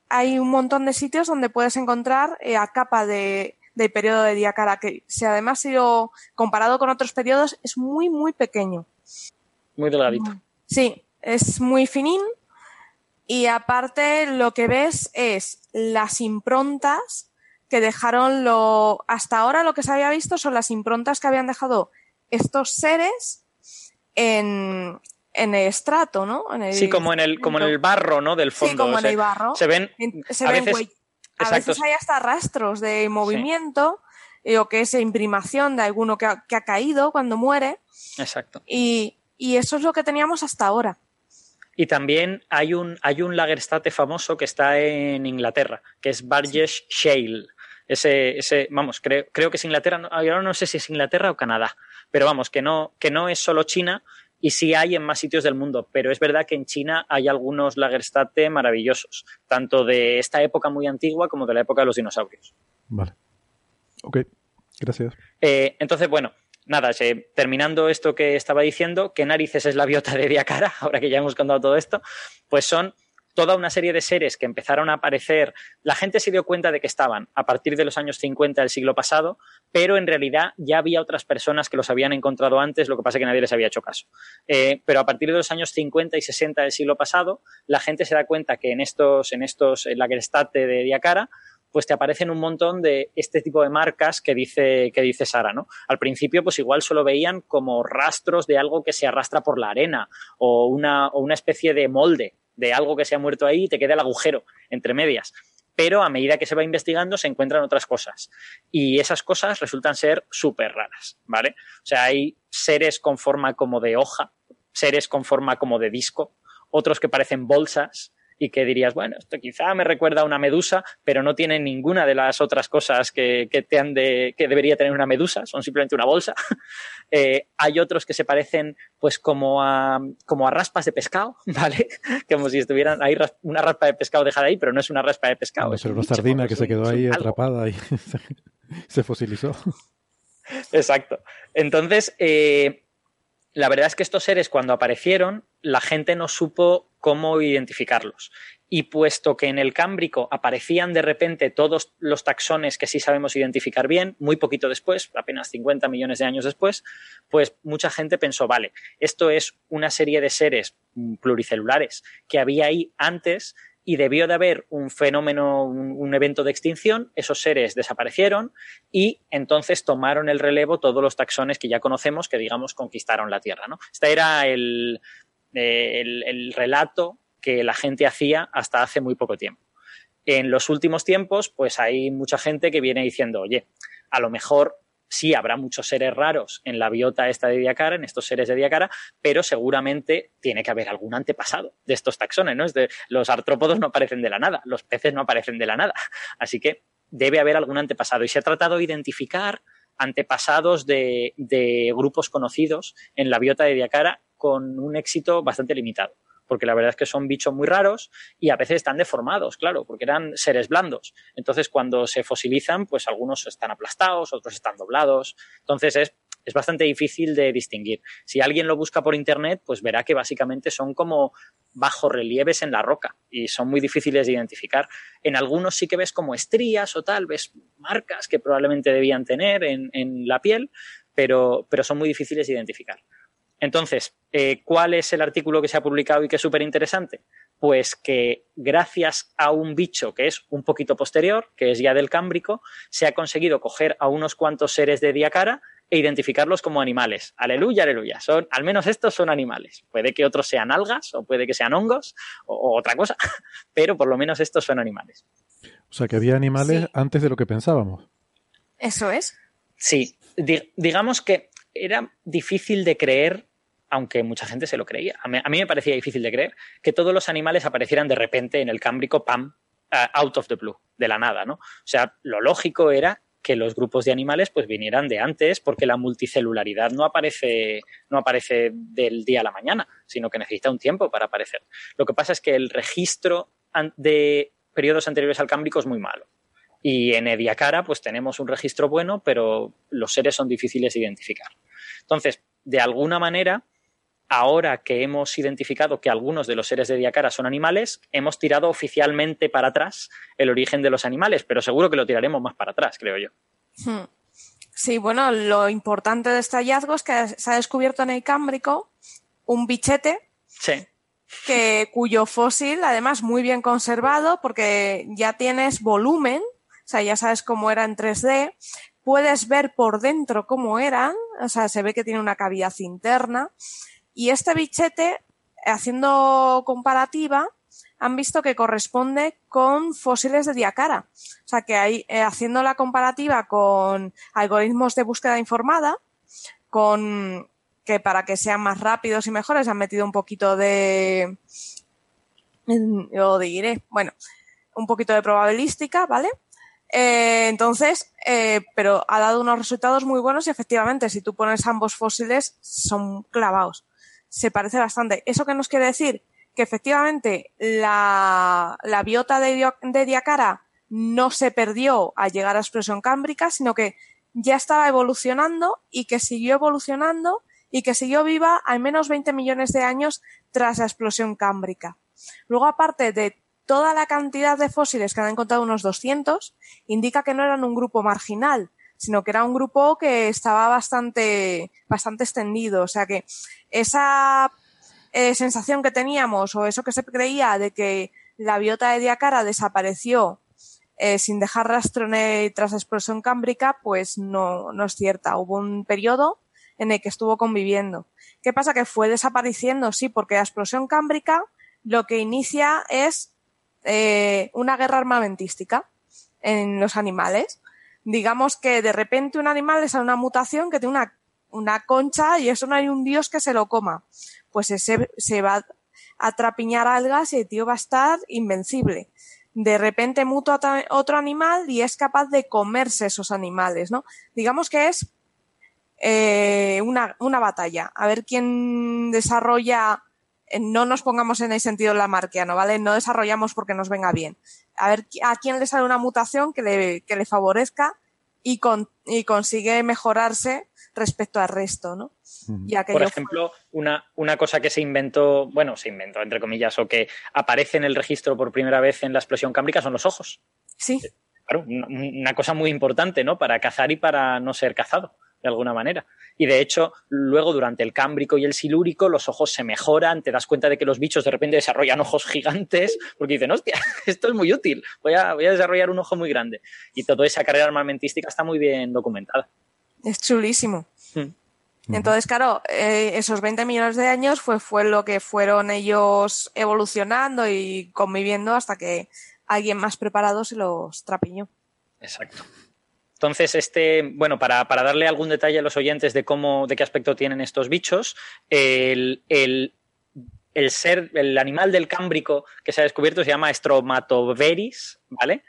hay un montón de sitios donde puedes encontrar eh, a capa de, del periodo de Diacara, que si además sido comparado con otros periodos es muy, muy pequeño. Muy delgadito. Sí, es muy finín y aparte lo que ves es las improntas que dejaron lo hasta ahora lo que se había visto son las improntas que habían dejado estos seres en, en el estrato, ¿no? En el Sí, como en el, como en el barro, ¿no? Del fondo. Sí, como en el barro. Se ven, En- se a ven veces, a veces hay hasta rastros de movimiento eh, o que es imprimación de alguno que ha, que ha caído cuando muere Exacto. y, y eso es lo que teníamos hasta ahora. Y también hay un, hay un Lagerstate famoso que está en Inglaterra, que es Burgess Shale. Ese, ese, vamos, creo, creo que es Inglaterra, ahora no sé si es Inglaterra o Canadá, Pero vamos, que no, que no es solo China y sí hay en más sitios del mundo, pero es verdad que en China hay algunos Lagerstätte maravillosos, tanto de esta época muy antigua como de la época de los dinosaurios. Vale. Ok, gracias. Eh, entonces, bueno, nada, eh, terminando esto que estaba diciendo, ¿qué narices es la biota de Diacara? Ahora que ya hemos contado todo esto, pues son toda una serie de seres que empezaron a aparecer, la gente se dio cuenta de que estaban a partir de los años 50 del siglo pasado, pero en realidad ya había otras personas que los habían encontrado antes, lo que pasa es que nadie les había hecho caso. Eh, pero a partir de los años 50 y 60 del siglo pasado, la gente se da cuenta que en estos, en estos, en la Grestate de Diacara, pues te aparecen un montón de este tipo de marcas que dice, que dice Sara, ¿no? Al principio, pues igual solo veían como rastros de algo que se arrastra por la arena o una, o una especie de molde de algo que se ha muerto ahí y te queda el agujero entre medias. Pero a medida que se va investigando se encuentran otras cosas. Y esas cosas resultan ser súper raras, ¿vale? O sea, hay seres con forma como de hoja, seres con forma como de disco, otros que parecen bolsas, y que dirías, bueno, esto quizá me recuerda a una medusa, pero no tiene ninguna de las otras cosas que, que te han de, que debería tener una medusa, son simplemente una bolsa. Eh, hay otros que se parecen pues como a, como a raspas de pescado, ¿vale? Como si estuvieran ahí una raspa de pescado dejada ahí, pero no es una raspa de pescado. No, es pero un una bicho, sardina es que se un- quedó es un ahí atrapada y se fosilizó. Exacto. Entonces, eh, la verdad es que estos seres cuando aparecieron, la gente no supo cómo identificarlos. Y puesto que en el Cámbrico aparecían de repente todos los taxones que sí sabemos identificar bien, muy poquito después, apenas 50 millones de años después, pues mucha gente pensó, vale, esto es una serie de seres mm, pluricelulares que había ahí antes y debió de haber un fenómeno, un, evento de extinción, esos seres desaparecieron y entonces tomaron el relevo todos los taxones que ya conocemos que, digamos, conquistaron la Tierra. ¿no? Este era el, eh, el relato que la gente hacía hasta hace muy poco tiempo. En los últimos tiempos, pues hay mucha gente que viene diciendo, oye, a lo mejor sí habrá muchos seres raros en la biota esta de Diacara, en estos seres de Diacara, pero seguramente tiene que haber algún antepasado de estos taxones, ¿no? Es de, los artrópodos no aparecen de la nada, los peces no aparecen de la nada. Así que debe haber algún antepasado. Y se ha tratado de identificar antepasados de, de grupos conocidos en la biota de Diacara con un éxito bastante limitado porque la verdad es que son bichos muy raros y a veces están deformados, claro, porque eran seres blandos. Entonces, cuando se fosilizan, pues algunos están aplastados, otros están doblados. Entonces, es, es bastante difícil de distinguir. Si alguien lo busca por internet, pues verá que básicamente son como bajorrelieves en la roca y son muy difíciles de identificar. En algunos sí que ves como estrías o tal, ves marcas que probablemente debían tener en, en la piel, pero, pero son muy difíciles de identificar. Entonces, eh, ¿cuál es el artículo que se ha publicado y que es súper interesante? Pues que gracias a un bicho que es un poquito posterior, que es ya del Cámbrico, se ha conseguido coger a unos cuantos seres de Diacara e identificarlos como animales. Aleluya, aleluya. Son, al menos estos son animales. Puede que otros sean algas o puede que sean hongos o, o otra cosa, pero por lo menos estos son animales. O sea, que había animales Sí. antes de lo que pensábamos. Eso es. Sí, di- digamos que era difícil de creer, aunque mucha gente se lo creía. A mí, me parecía difícil de creer que todos los animales aparecieran de repente en el Cámbrico, pam, out of the blue, de la nada, ¿no? O sea, lo lógico era que los grupos de animales pues vinieran de antes porque la multicelularidad no aparece no aparece del día a la mañana, sino que necesita un tiempo para aparecer. Lo que pasa es que el registro de periodos anteriores al Cámbrico es muy malo. Y en Ediacara, pues tenemos un registro bueno, pero los seres son difíciles de identificar. Entonces, de alguna manera, ahora que hemos identificado que algunos de los seres de Ediacara son animales, hemos tirado oficialmente para atrás el origen de los animales, pero seguro que lo tiraremos más para atrás, creo yo. Hmm. Sí, bueno, lo importante de este hallazgo es que se ha descubierto en el Cámbrico un bichete Sí, que, cuyo fósil, además, muy bien conservado, porque ya tienes volumen, o sea, ya sabes cómo era en 3D, puedes ver por dentro cómo eran, o sea, se ve que tiene una cavidad interna, y este bichete, haciendo comparativa, han visto que corresponde con fósiles de Diacara. O sea, que ahí, eh, haciendo la comparativa con algoritmos de búsqueda informada, con que para que sean más rápidos y mejores han metido un poquito de, lo diré, bueno, un poquito de probabilística, ¿vale? Eh, entonces, eh, pero ha dado unos resultados muy buenos y efectivamente, si tú pones ambos fósiles, son clavados. Se parece bastante. ¿Eso qué nos quiere decir? Que efectivamente la, la biota de, de Diacara no se perdió al llegar a explosión cámbrica, sino que ya estaba evolucionando y que siguió evolucionando y que siguió viva al menos 20 millones de años tras la explosión cámbrica. Luego, aparte de toda la cantidad de fósiles que han encontrado unos 200, indica que no eran un grupo marginal, sino que era un grupo que estaba bastante, bastante extendido. O sea que esa eh, sensación que teníamos o eso que se creía de que la biota de Diacara desapareció eh, sin dejar rastro tras la explosión cámbrica, pues no, no es cierta. Hubo un periodo en el que estuvo conviviendo. ¿Qué pasa? Que fue desapareciendo, sí, porque la explosión cámbrica lo que inicia es eh, una guerra armamentística en los animales. Digamos que de repente un animal es una mutación que tiene una, una concha y eso no hay un dios que se lo coma. Pues ese se va a trapiñar algas y el tío va a estar invencible. De repente muta otro animal y es capaz de comerse esos animales, ¿no? Digamos que es eh, una, una batalla. A ver quién desarrolla, no nos pongamos en el sentido lamarquiano, ¿vale? No desarrollamos porque nos venga bien. A ver a quién le sale una mutación que le, que le favorezca y, con, y consigue mejorarse respecto al resto, ¿no? Y Por fue- ejemplo, una, una cosa que se inventó, bueno, se inventó entre comillas, o que aparece en el registro por primera vez en la explosión cámbrica son los ojos. Sí. Claro, una, una cosa muy importante, ¿no? Para cazar y para no ser cazado, de alguna manera. Y de hecho, luego durante el cámbrico y el silúrico, los ojos se mejoran, te das cuenta de que los bichos de repente desarrollan ojos gigantes, porque dicen, hostia, esto es muy útil, voy a, voy a desarrollar un ojo muy grande. Y toda esa carrera armamentística está muy bien documentada. Es chulísimo. Mm. Entonces, claro, eh, esos 20 millones de años fue, fue lo que fueron ellos evolucionando y conviviendo hasta que alguien más preparado se los trapiñó. Exacto. Entonces, este, bueno, para, darle algún detalle a los oyentes de cómo, de qué aspecto tienen estos bichos, el, ser, el animal del cámbrico que se ha descubierto se llama Stromatoveris, ¿vale?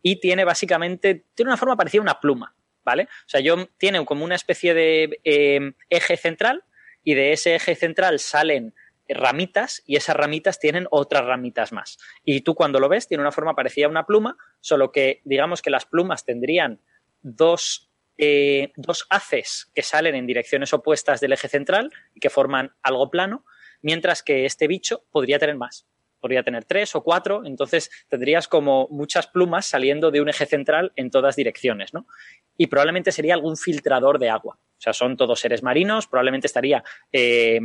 Y tiene básicamente, tiene una forma parecida a una pluma, ¿vale? O sea, yo, tiene como una especie de eh, eje central y de ese eje central salen ramitas y esas ramitas tienen otras ramitas más. Y tú cuando lo ves tiene una forma parecida a una pluma, solo que digamos que las plumas tendrían dos, eh, dos haces que salen en direcciones opuestas del eje central y que forman algo plano, mientras que este bicho podría tener más. Podría tener tres o cuatro, entonces tendrías como muchas plumas saliendo de un eje central en todas direcciones, ¿no? Y probablemente sería algún filtrador de agua. O sea, son todos seres marinos, probablemente estaría eh,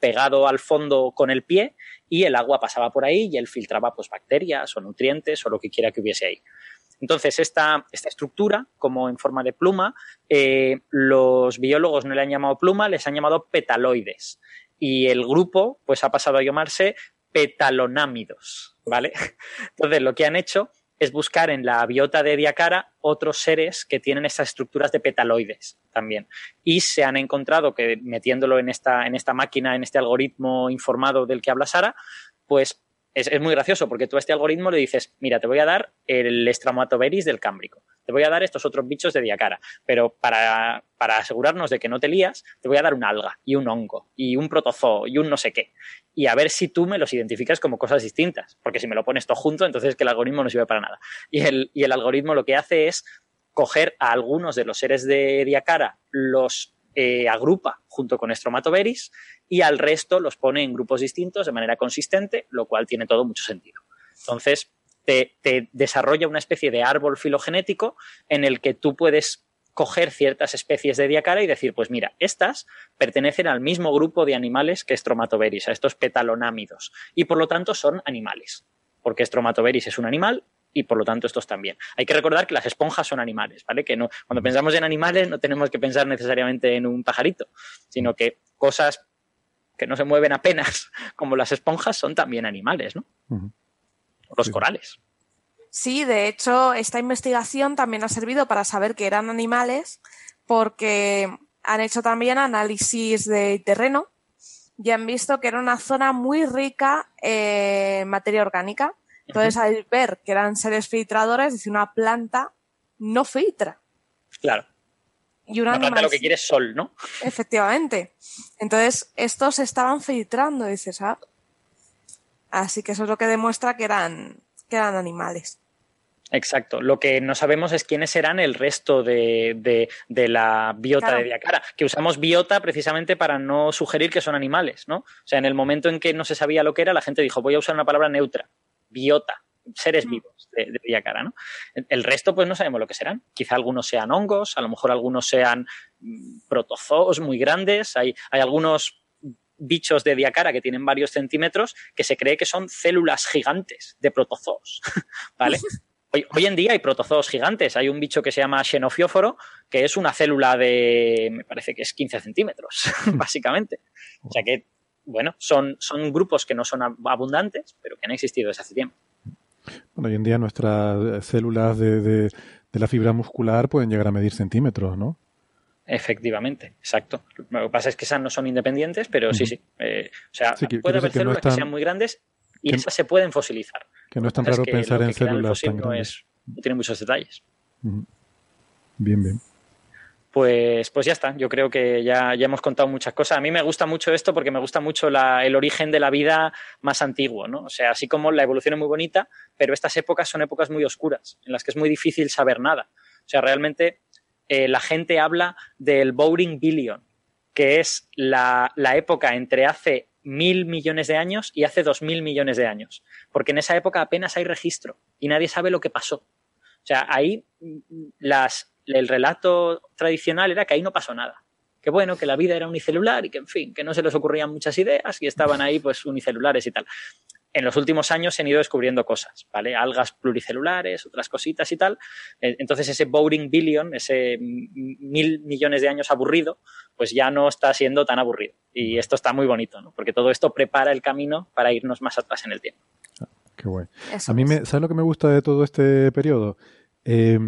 pegado al fondo con el pie y el agua pasaba por ahí y él filtraba pues bacterias o nutrientes o lo que quiera que hubiese ahí. Entonces, esta, esta estructura, como en forma de pluma, eh, los biólogos no le han llamado pluma, les han llamado petaloides. Y el grupo, pues, ha pasado a llamarse petalonámidos, ¿vale? Entonces, lo que han hecho es buscar en la biota de Diacara otros seres que tienen estas estructuras de petaloides también. Y se han encontrado que metiéndolo en esta, en esta máquina, en este algoritmo informado del que habla Sara, pues es, es, muy gracioso porque tú a este algoritmo le dices, mira, te voy a dar el Stramatoveris del Cámbrico, te voy a dar estos otros bichos de Diacara, pero para, para asegurarnos de que no te lías, te voy a dar un alga y un hongo y un protozoo y un no sé qué. Y a ver si tú me los identificas como cosas distintas, porque si me lo pones todo junto, entonces que el algoritmo no sirve para nada. Y el, y el algoritmo lo que hace es coger a algunos de los seres de Diacara, los eh, agrupa junto con Stromatoveris y al resto los pone en grupos distintos de manera consistente, lo cual tiene todo mucho sentido. Entonces, te, desarrolla una especie de árbol filogenético en el que tú puedes coger ciertas especies de diacara y decir, pues mira, estas pertenecen al mismo grupo de animales que Stromatoveris, a estos petalonámidos, y por lo tanto son animales, porque Stromatoveris es un animal y por lo tanto estos también. Hay que recordar que las esponjas son animales, ¿vale? Que no, cuando pensamos en animales no tenemos que pensar necesariamente en un pajarito, sino que cosas que no se mueven apenas, como las esponjas, son también animales, ¿no? Uh -huh. Los sí. corales. Sí, de hecho, esta investigación también ha servido para saber que eran animales, porque han hecho también análisis de terreno y han visto que era una zona muy rica en materia orgánica Entonces, al ver que eran seres filtradores, dice una planta no filtra. Claro. Y un Una planta lo que quiere es sol, ¿no? Efectivamente. Entonces, estos estaban filtrando, dices, ah. Así que eso es lo que demuestra que eran, que eran animales. Exacto. Lo que no sabemos es quiénes serán el resto de, de- de la biota Claro. de Diacara. Que usamos biota precisamente para no sugerir que son animales, ¿no? O sea, en el momento en que no se sabía lo que era, la gente dijo, voy a usar una palabra neutra. Biota. Seres vivos de, de Diacara, ¿no? El- El resto, pues no sabemos lo que serán. Quizá algunos sean hongos, a lo mejor algunos sean mm, protozoos muy grandes. Hay, hay algunos bichos de Diacara que tienen varios centímetros que se cree que son células gigantes de protozoos, ¿vale? Hoy, hoy en día hay protozoos gigantes. Hay un bicho que se llama xenofióforo, que es una célula de, me parece que es 15 centímetros, básicamente. O sea que, bueno, son, son grupos que no son ab- abundantes, pero que han existido desde hace tiempo. Bueno, hoy en día nuestras eh, células de, de- de la fibra muscular pueden llegar a medir centímetros, ¿no? Efectivamente, exacto. Lo que pasa es que esas no son independientes, pero sí, sí. Eh, o sea, Sí, que- puede haber decir que no células es tan- que sean muy grandes y que- esas se pueden fosilizar. Que no es tan raro pensar en células tan no grandes. es- no tiene muchos detalles. Bien, bien. Pues, pues ya está. Yo creo que ya, ya hemos contado muchas cosas. A mí me gusta mucho esto porque me gusta mucho el origen de la vida más antiguo, ¿no? O sea, así como la evolución es muy bonita, pero estas épocas son épocas muy oscuras, en las que es muy difícil saber nada. O sea, realmente eh, la gente habla del Boring Billion, que es la, la época entre hace mil millones de años y hace dos mil millones de años. Porque en esa época apenas hay registro y nadie sabe lo que pasó. O sea, ahí mm, las, el relato tradicional era que ahí no pasó nada. Que bueno, que la vida era unicelular y que, en fin, que no se les ocurrían muchas ideas y estaban ahí, pues, unicelulares y tal. En los últimos años se han ido descubriendo cosas, ¿vale? Algas pluricelulares, otras cositas y tal. Eh, Entonces, ese boring billion, ese mil millones de años aburrido, pues ya no está siendo tan aburrido. Y esto está muy bonito, ¿no? Porque todo esto prepara el camino para irnos más atrás en el tiempo. Qué guay. Eso A mí, es. me, ¿sabes lo que me gusta de todo este periodo? Eh,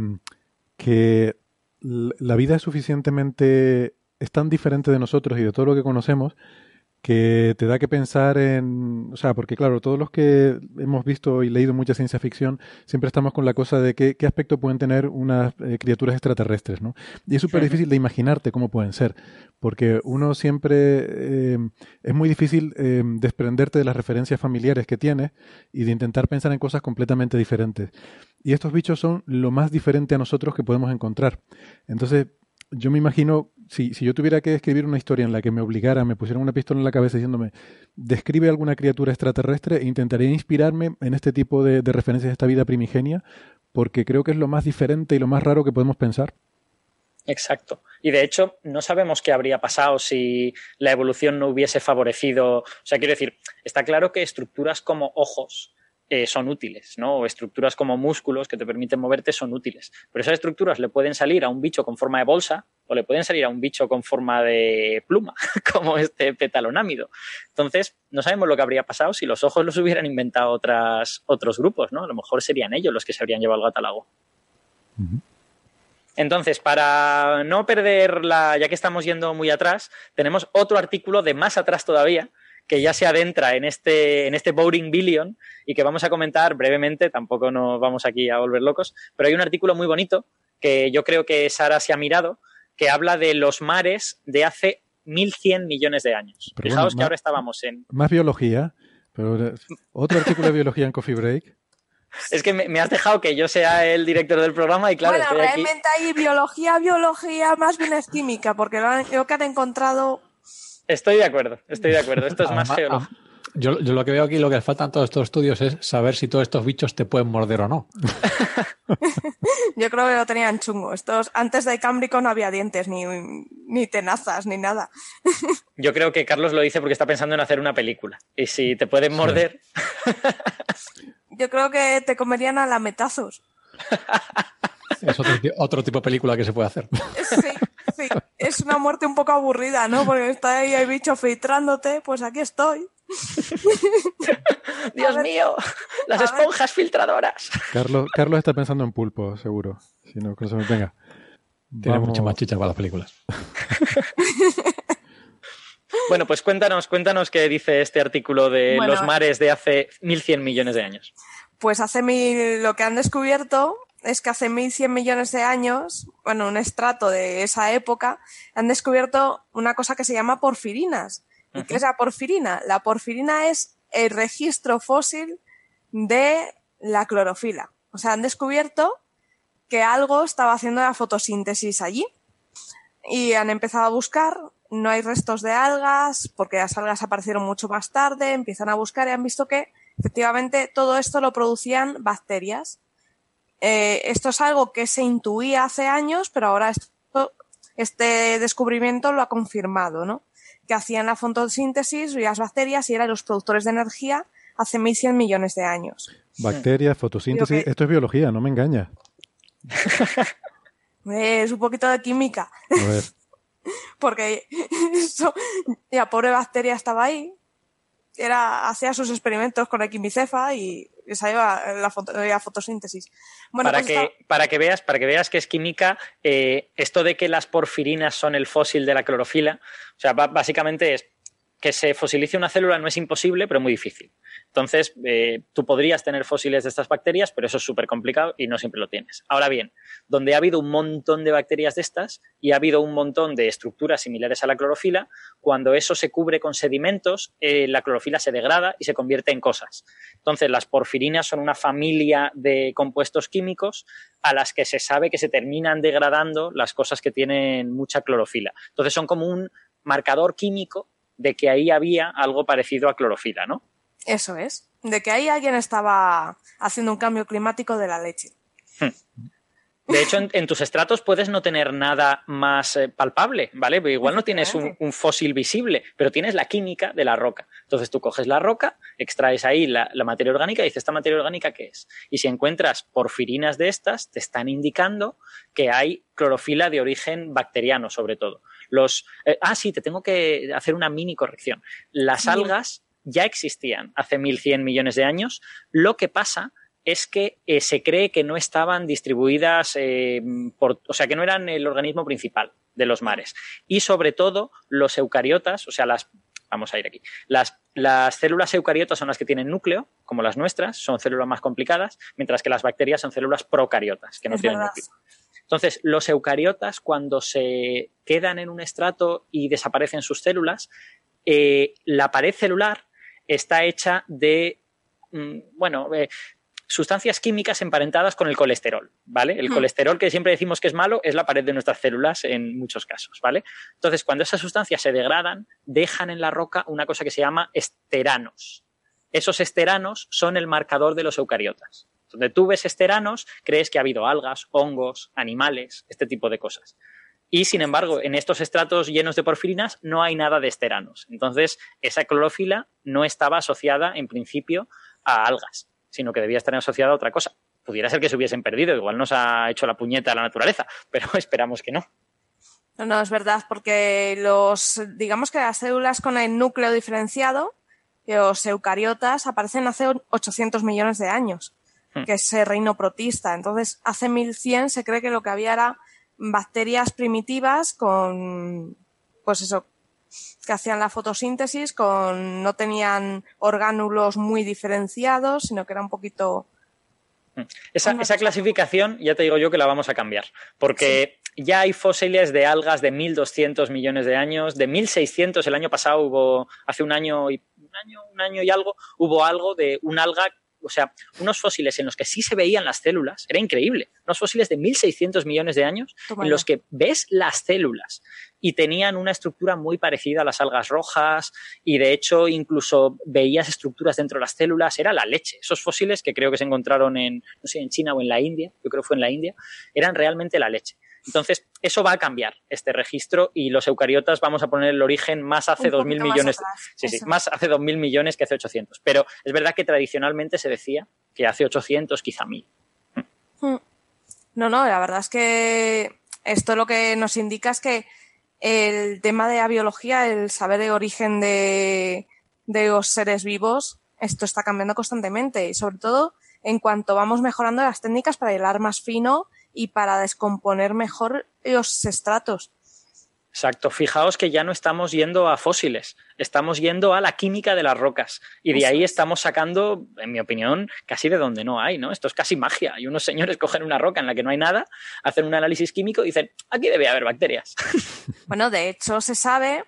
que la vida es suficientemente, es tan diferente de nosotros y de todo lo que conocemos que te da que pensar en, o sea, porque claro, todos los que hemos visto y leído mucha ciencia ficción, siempre estamos con la cosa de qué, qué aspecto pueden tener unas eh, criaturas extraterrestres, ¿no? Y es súper difícil de imaginarte cómo pueden ser, porque uno siempre, eh, es muy difícil eh, desprenderte de las referencias familiares que tienes y de intentar pensar en cosas completamente diferentes. Y estos bichos son lo más diferente a nosotros que podemos encontrar. Entonces, yo me imagino, si, si yo tuviera que escribir una historia en la que me obligara, me pusieran una pistola en la cabeza diciéndome, describe alguna criatura extraterrestre, e intentaría inspirarme en este tipo de, de referencias de esta vida primigenia, porque creo que es lo más diferente y lo más raro que podemos pensar. Exacto. Y de hecho, no sabemos qué habría pasado si la evolución no hubiese favorecido. O sea, quiero decir, está claro que estructuras como ojos eh, son útiles, ¿no? O estructuras como músculos que te permiten moverte son útiles. Pero esas estructuras le pueden salir a un bicho con forma de bolsa o le pueden salir a un bicho con forma de pluma, como este petalonámido. Entonces, no sabemos lo que habría pasado si los ojos los hubieran inventado otras, otros grupos, ¿no? A lo mejor serían ellos los que se habrían llevado el gato al agua. Entonces, para no perder la, ya que estamos yendo muy atrás, tenemos otro artículo de más atrás todavía, que ya se adentra en este, en este Boring Billion y que vamos a comentar brevemente, tampoco nos vamos aquí a volver locos, pero hay un artículo muy bonito que yo creo que Sara se ha mirado, que habla de los mares de hace 1.100 millones de años. Pero Fijaos bueno, que ahora estábamos en... Más biología, pero eh, otro artículo de biología en Coffee Break. Es que me, me has dejado que yo sea el director del programa y claro, bueno, estoy aquí... realmente hay biología, biología, más bien es química, porque lo, han- lo que han encontrado. Estoy de acuerdo, estoy de acuerdo. Esto es más ah, Yo, yo lo que veo aquí, lo que faltan todos estos estudios es saber si todos estos bichos te pueden morder o no. Yo creo que lo tenían chungo. Estos, antes del Cámbrico no había dientes, ni, ni tenazas, ni nada. Yo creo que Carlos lo dice porque está pensando en hacer una película. Y si te pueden morder, Yo creo que te comerían a lametazos. Es otro, otro tipo de película que se puede hacer. Sí, sí. Es una muerte un poco aburrida, ¿no? Porque está ahí el bicho filtrándote, pues aquí estoy. Dios mío, las esponjas filtradoras. Carlos, Carlos está pensando en pulpo, seguro. Si no, con eso me- venga. Tiene Vamos. mucha más chicha para las películas. Bueno, pues cuéntanos, cuéntanos qué dice este artículo de Bueno, los mares de hace 1.100 millones de años. Pues hace mil, lo que han descubierto es que hace 1100 millones de años, bueno, un estrato de esa época, han descubierto una cosa que se llama porfirinas. ¿Y qué es la porfirina? La porfirina es el registro fósil de la clorofila. O sea, han descubierto que algo estaba haciendo la fotosíntesis allí y han empezado a buscar. No hay restos de algas porque las algas aparecieron mucho más tarde. Empiezan a buscar y han visto que efectivamente todo esto lo producían bacterias. Eh, esto es algo que se intuía hace años, pero ahora esto, este descubrimiento lo ha confirmado, ¿no? Que hacían la fotosíntesis y las bacterias y eran los productores de energía hace 1100 millones de años. Bacterias, fotosíntesis, que- esto es biología, no me engaña. Es un poquito de química, A ver, porque eso, la pobre bacteria estaba ahí, era, hacía sus experimentos con la quimicefa y esa iba la, foto- la fotosíntesis. Bueno, para, pues que, para, que veas, para que veas que es química, eh, esto de que las porfirinas son el fósil de la clorofila, o sea, básicamente es que se fosilice una célula no es imposible, pero muy difícil. Entonces, eh, tú podrías tener fósiles de estas bacterias, pero eso es súper complicado y no siempre lo tienes. Ahora bien, donde ha habido un montón de bacterias de estas y ha habido un montón de estructuras similares a la clorofila, cuando eso se cubre con sedimentos, eh, la clorofila se degrada y se convierte en cosas. Entonces, las porfirinas son una familia de compuestos químicos a las que se sabe que se terminan degradando las cosas que tienen mucha clorofila. Entonces, son como un marcador químico de que ahí había algo parecido a clorofila, ¿no? Eso es, de que ahí alguien estaba haciendo un cambio climático de la leche. De hecho, en, en tus estratos puedes no tener nada más eh, palpable, ¿vale? Porque igual no tienes un, un fósil visible, pero tienes la química de la roca. Entonces tú coges la roca, extraes ahí la, la materia orgánica y dices, ¿esta materia orgánica qué es? Y si encuentras porfirinas de estas, te están indicando que hay clorofila de origen bacteriano, sobre todo. Los, eh, ah, sí, te tengo que hacer una mini corrección. Las algas ya existían hace 1100 millones de años. Lo que pasa es que eh, se cree que no estaban distribuidas, eh, por, o sea, que no eran el organismo principal de los mares. Y sobre todo los eucariotas, o sea, las, vamos a ir aquí, las, las células eucariotas son las que tienen núcleo, como las nuestras, son células más complicadas, mientras que las bacterias son células procariotas, que no Es tienen verdad. núcleo. Entonces, los eucariotas, cuando se quedan en un estrato y desaparecen sus células, eh, la pared celular está hecha de, mm, bueno, eh, sustancias químicas emparentadas con el colesterol, ¿vale? El Hmm. colesterol que siempre decimos que es malo es la pared de nuestras células en muchos casos, ¿vale? Entonces, cuando esas sustancias se degradan, dejan en la roca una cosa que se llama esteranos. Esos esteranos son el marcador de los eucariotas. Donde tú ves esteranos, crees que ha habido algas, hongos, animales, este tipo de cosas. Y sin embargo, en estos estratos llenos de porfirinas no hay nada de esteranos. Entonces, esa clorofila no estaba asociada en principio a algas, sino que debía estar asociada a otra cosa. Pudiera ser que se hubiesen perdido, igual nos ha hecho la puñeta a la naturaleza, pero esperamos que no. No, no, es verdad, porque los, digamos que las células con el núcleo diferenciado, los eucariotas, aparecen hace 800 millones de años, Hmm. que es el reino protista. Entonces, hace 1100 se cree que lo que había era bacterias primitivas con, pues eso, que hacían la fotosíntesis, con, no tenían orgánulos muy diferenciados, sino que era un poquito, Esa, Una esa cosa- clasificación ya te digo yo que la vamos a cambiar, porque ya hay fósiles de algas de 1.200 millones de años, de 1.600 el año pasado hubo, hace un año y un año, un año y algo, hubo algo de un alga, o sea, unos fósiles en los que sí se veían las células, era increíble, unos fósiles de 1.600 millones de años en los que ves las células y tenían una estructura muy parecida a las algas rojas y de hecho incluso veías estructuras dentro de las células, era la leche. Esos fósiles que creo que se encontraron en, no sé, en China o en la India, yo creo que fue en la India, eran realmente la leche. Entonces, eso va a cambiar este registro y los eucariotas vamos a poner el origen más hace Un 2.000 poquito más millones. atrás, Sí, sí, más hace 2.000 millones que hace 800. Pero es verdad que tradicionalmente se decía que hace 800, quizá 1.000. Hmm. No, no, la verdad es que esto lo que nos indica es que el tema de la biología, el saber el origen de, de los seres vivos, esto está cambiando constantemente y sobre todo en cuanto vamos mejorando las técnicas para hilar más fino y para descomponer mejor los estratos. Exacto, fijaos que ya no estamos yendo a fósiles, estamos yendo a la química de las rocas y de ahí estamos sacando, en mi opinión, casi de donde no hay, ¿no? Esto es casi magia. Y unos señores cogen una roca en la que no hay nada, hacen un análisis químico y dicen, aquí debe haber bacterias. Bueno, de hecho se sabe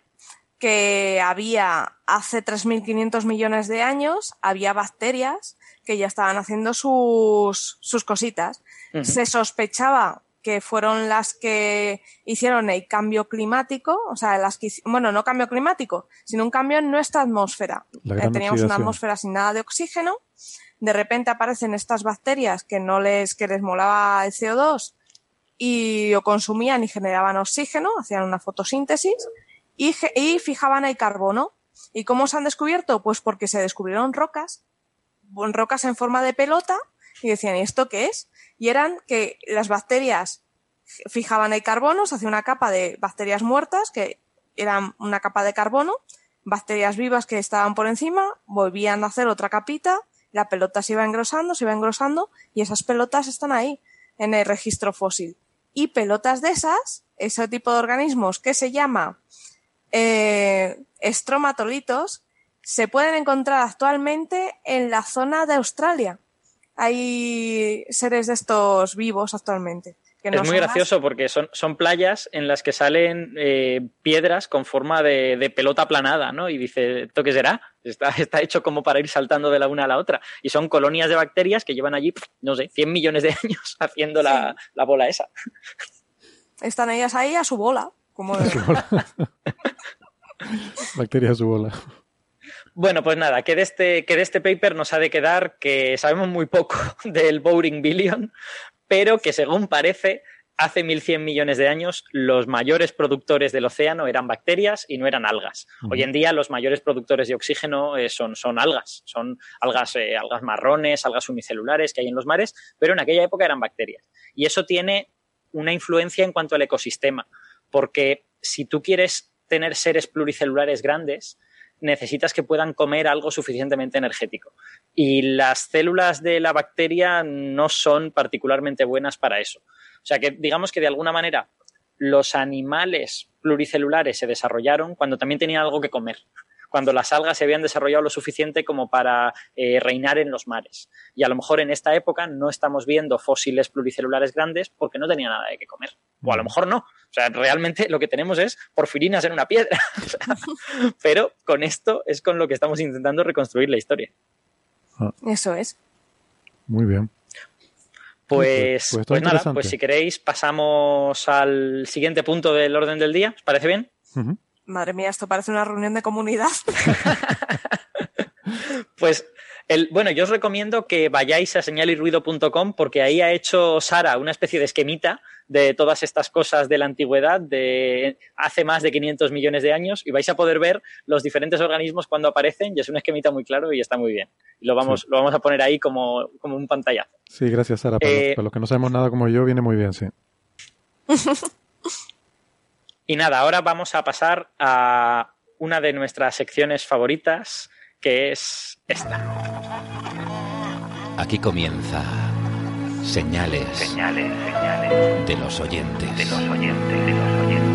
que había hace 3.500 millones de años, había bacterias que ya estaban haciendo sus, sus cositas. Se sospechaba que fueron las que hicieron el cambio climático, o sea, las que, bueno, no cambio climático, sino un cambio en nuestra atmósfera. Eh, Teníamos una atmósfera sin nada de oxígeno, de repente aparecen estas bacterias que no les, que les molaba el CO2 y lo consumían y generaban oxígeno, hacían una fotosíntesis y, y fijaban el carbono. ¿Y cómo se han descubierto? Pues porque se descubrieron rocas, rocas en forma de pelota y decían, ¿y esto qué es? Y eran que las bacterias fijaban el carbono, se hacía una capa de bacterias muertas, que eran una capa de carbono, bacterias vivas que estaban por encima, volvían a hacer otra capita, la pelota se iba engrosando, se iba engrosando, y esas pelotas están ahí, en el registro fósil. Y pelotas de esas, ese tipo de organismos que se llama eh, estromatolitos, se pueden encontrar actualmente en la zona de Australia. Hay seres de estos vivos actualmente. que no es muy son más- gracioso porque son, son playas en las que salen eh, piedras con forma de, de pelota aplanada, ¿no? Y dice, ¿esto qué será? Está, está hecho como para ir saltando de la una a la otra. Y son colonias de bacterias que llevan allí, no sé, 100 millones de años haciendo la, la bola esa. Están ellas ahí a su bola. Como Bacteria a su bola. Bueno, pues nada, que de, este, que de este paper nos ha de quedar que sabemos muy poco del Boring Billion, pero que según parece, hace 1.100 millones de años los mayores productores del océano eran bacterias y no eran algas. Hoy en día los mayores productores de oxígeno eh, son, son algas, son algas, eh, algas marrones, algas unicelulares que hay en los mares, pero en aquella época eran bacterias. Y eso tiene una influencia en cuanto al ecosistema, porque si tú quieres tener seres pluricelulares grandes, necesitas que puedan comer algo suficientemente energético. Y las células de la bacteria no son particularmente buenas para eso. O sea que digamos que de alguna manera los animales pluricelulares se desarrollaron cuando también tenían algo que comer, cuando las algas se habían desarrollado lo suficiente como para eh, reinar en los mares. Y a lo mejor en esta época no estamos viendo fósiles pluricelulares grandes porque no tenían nada de qué comer. O a lo mejor no. O sea, realmente lo que tenemos es porfirinas en una piedra. Pero con esto es con lo que estamos intentando reconstruir la historia. Eso es. Muy bien. Pues, Pues- pues pues nada, pues si queréis pasamos al siguiente punto del orden del día. ¿Os parece bien? Ujú. Madre mía, esto parece una reunión de comunidad. Pues el, bueno, yo os recomiendo que vayáis a señalirruido.com porque ahí ha hecho Sara una especie de esquemita de todas estas cosas de la antigüedad de hace más de 500 millones de años y vais a poder ver los diferentes organismos cuando aparecen y es un esquemita muy claro y está muy bien. Y lo vamos, lo vamos a poner ahí como, como un pantallazo. Sí, gracias, Sara. Para, Eh, los, para los que no sabemos nada como yo, viene muy bien, sí. Y nada, ahora vamos a pasar a una de nuestras secciones favoritas, que es esta. Aquí comienza señales, Señales, señales de los oyentes. de los oyentes, de los oyentes,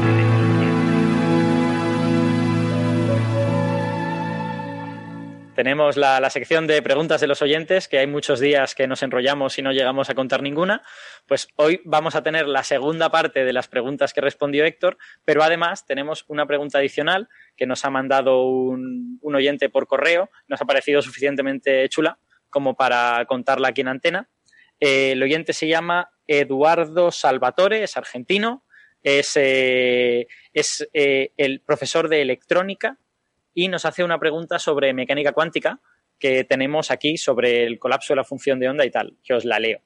Tenemos la, sección de preguntas de los oyentes, que hay muchos días que nos enrollamos y no llegamos a contar ninguna. Pues hoy vamos a tener la segunda parte de las preguntas que respondió Héctor, pero además tenemos una pregunta adicional que nos ha mandado un, oyente por correo. Nos ha parecido suficientemente chula como para contarla aquí en antena. Eh, el oyente se llama Eduardo Salvatore, es argentino, es, eh, eh, el profesor de electrónica y nos hace una pregunta sobre mecánica cuántica que tenemos aquí sobre el colapso de la función de onda y tal, que os la leo.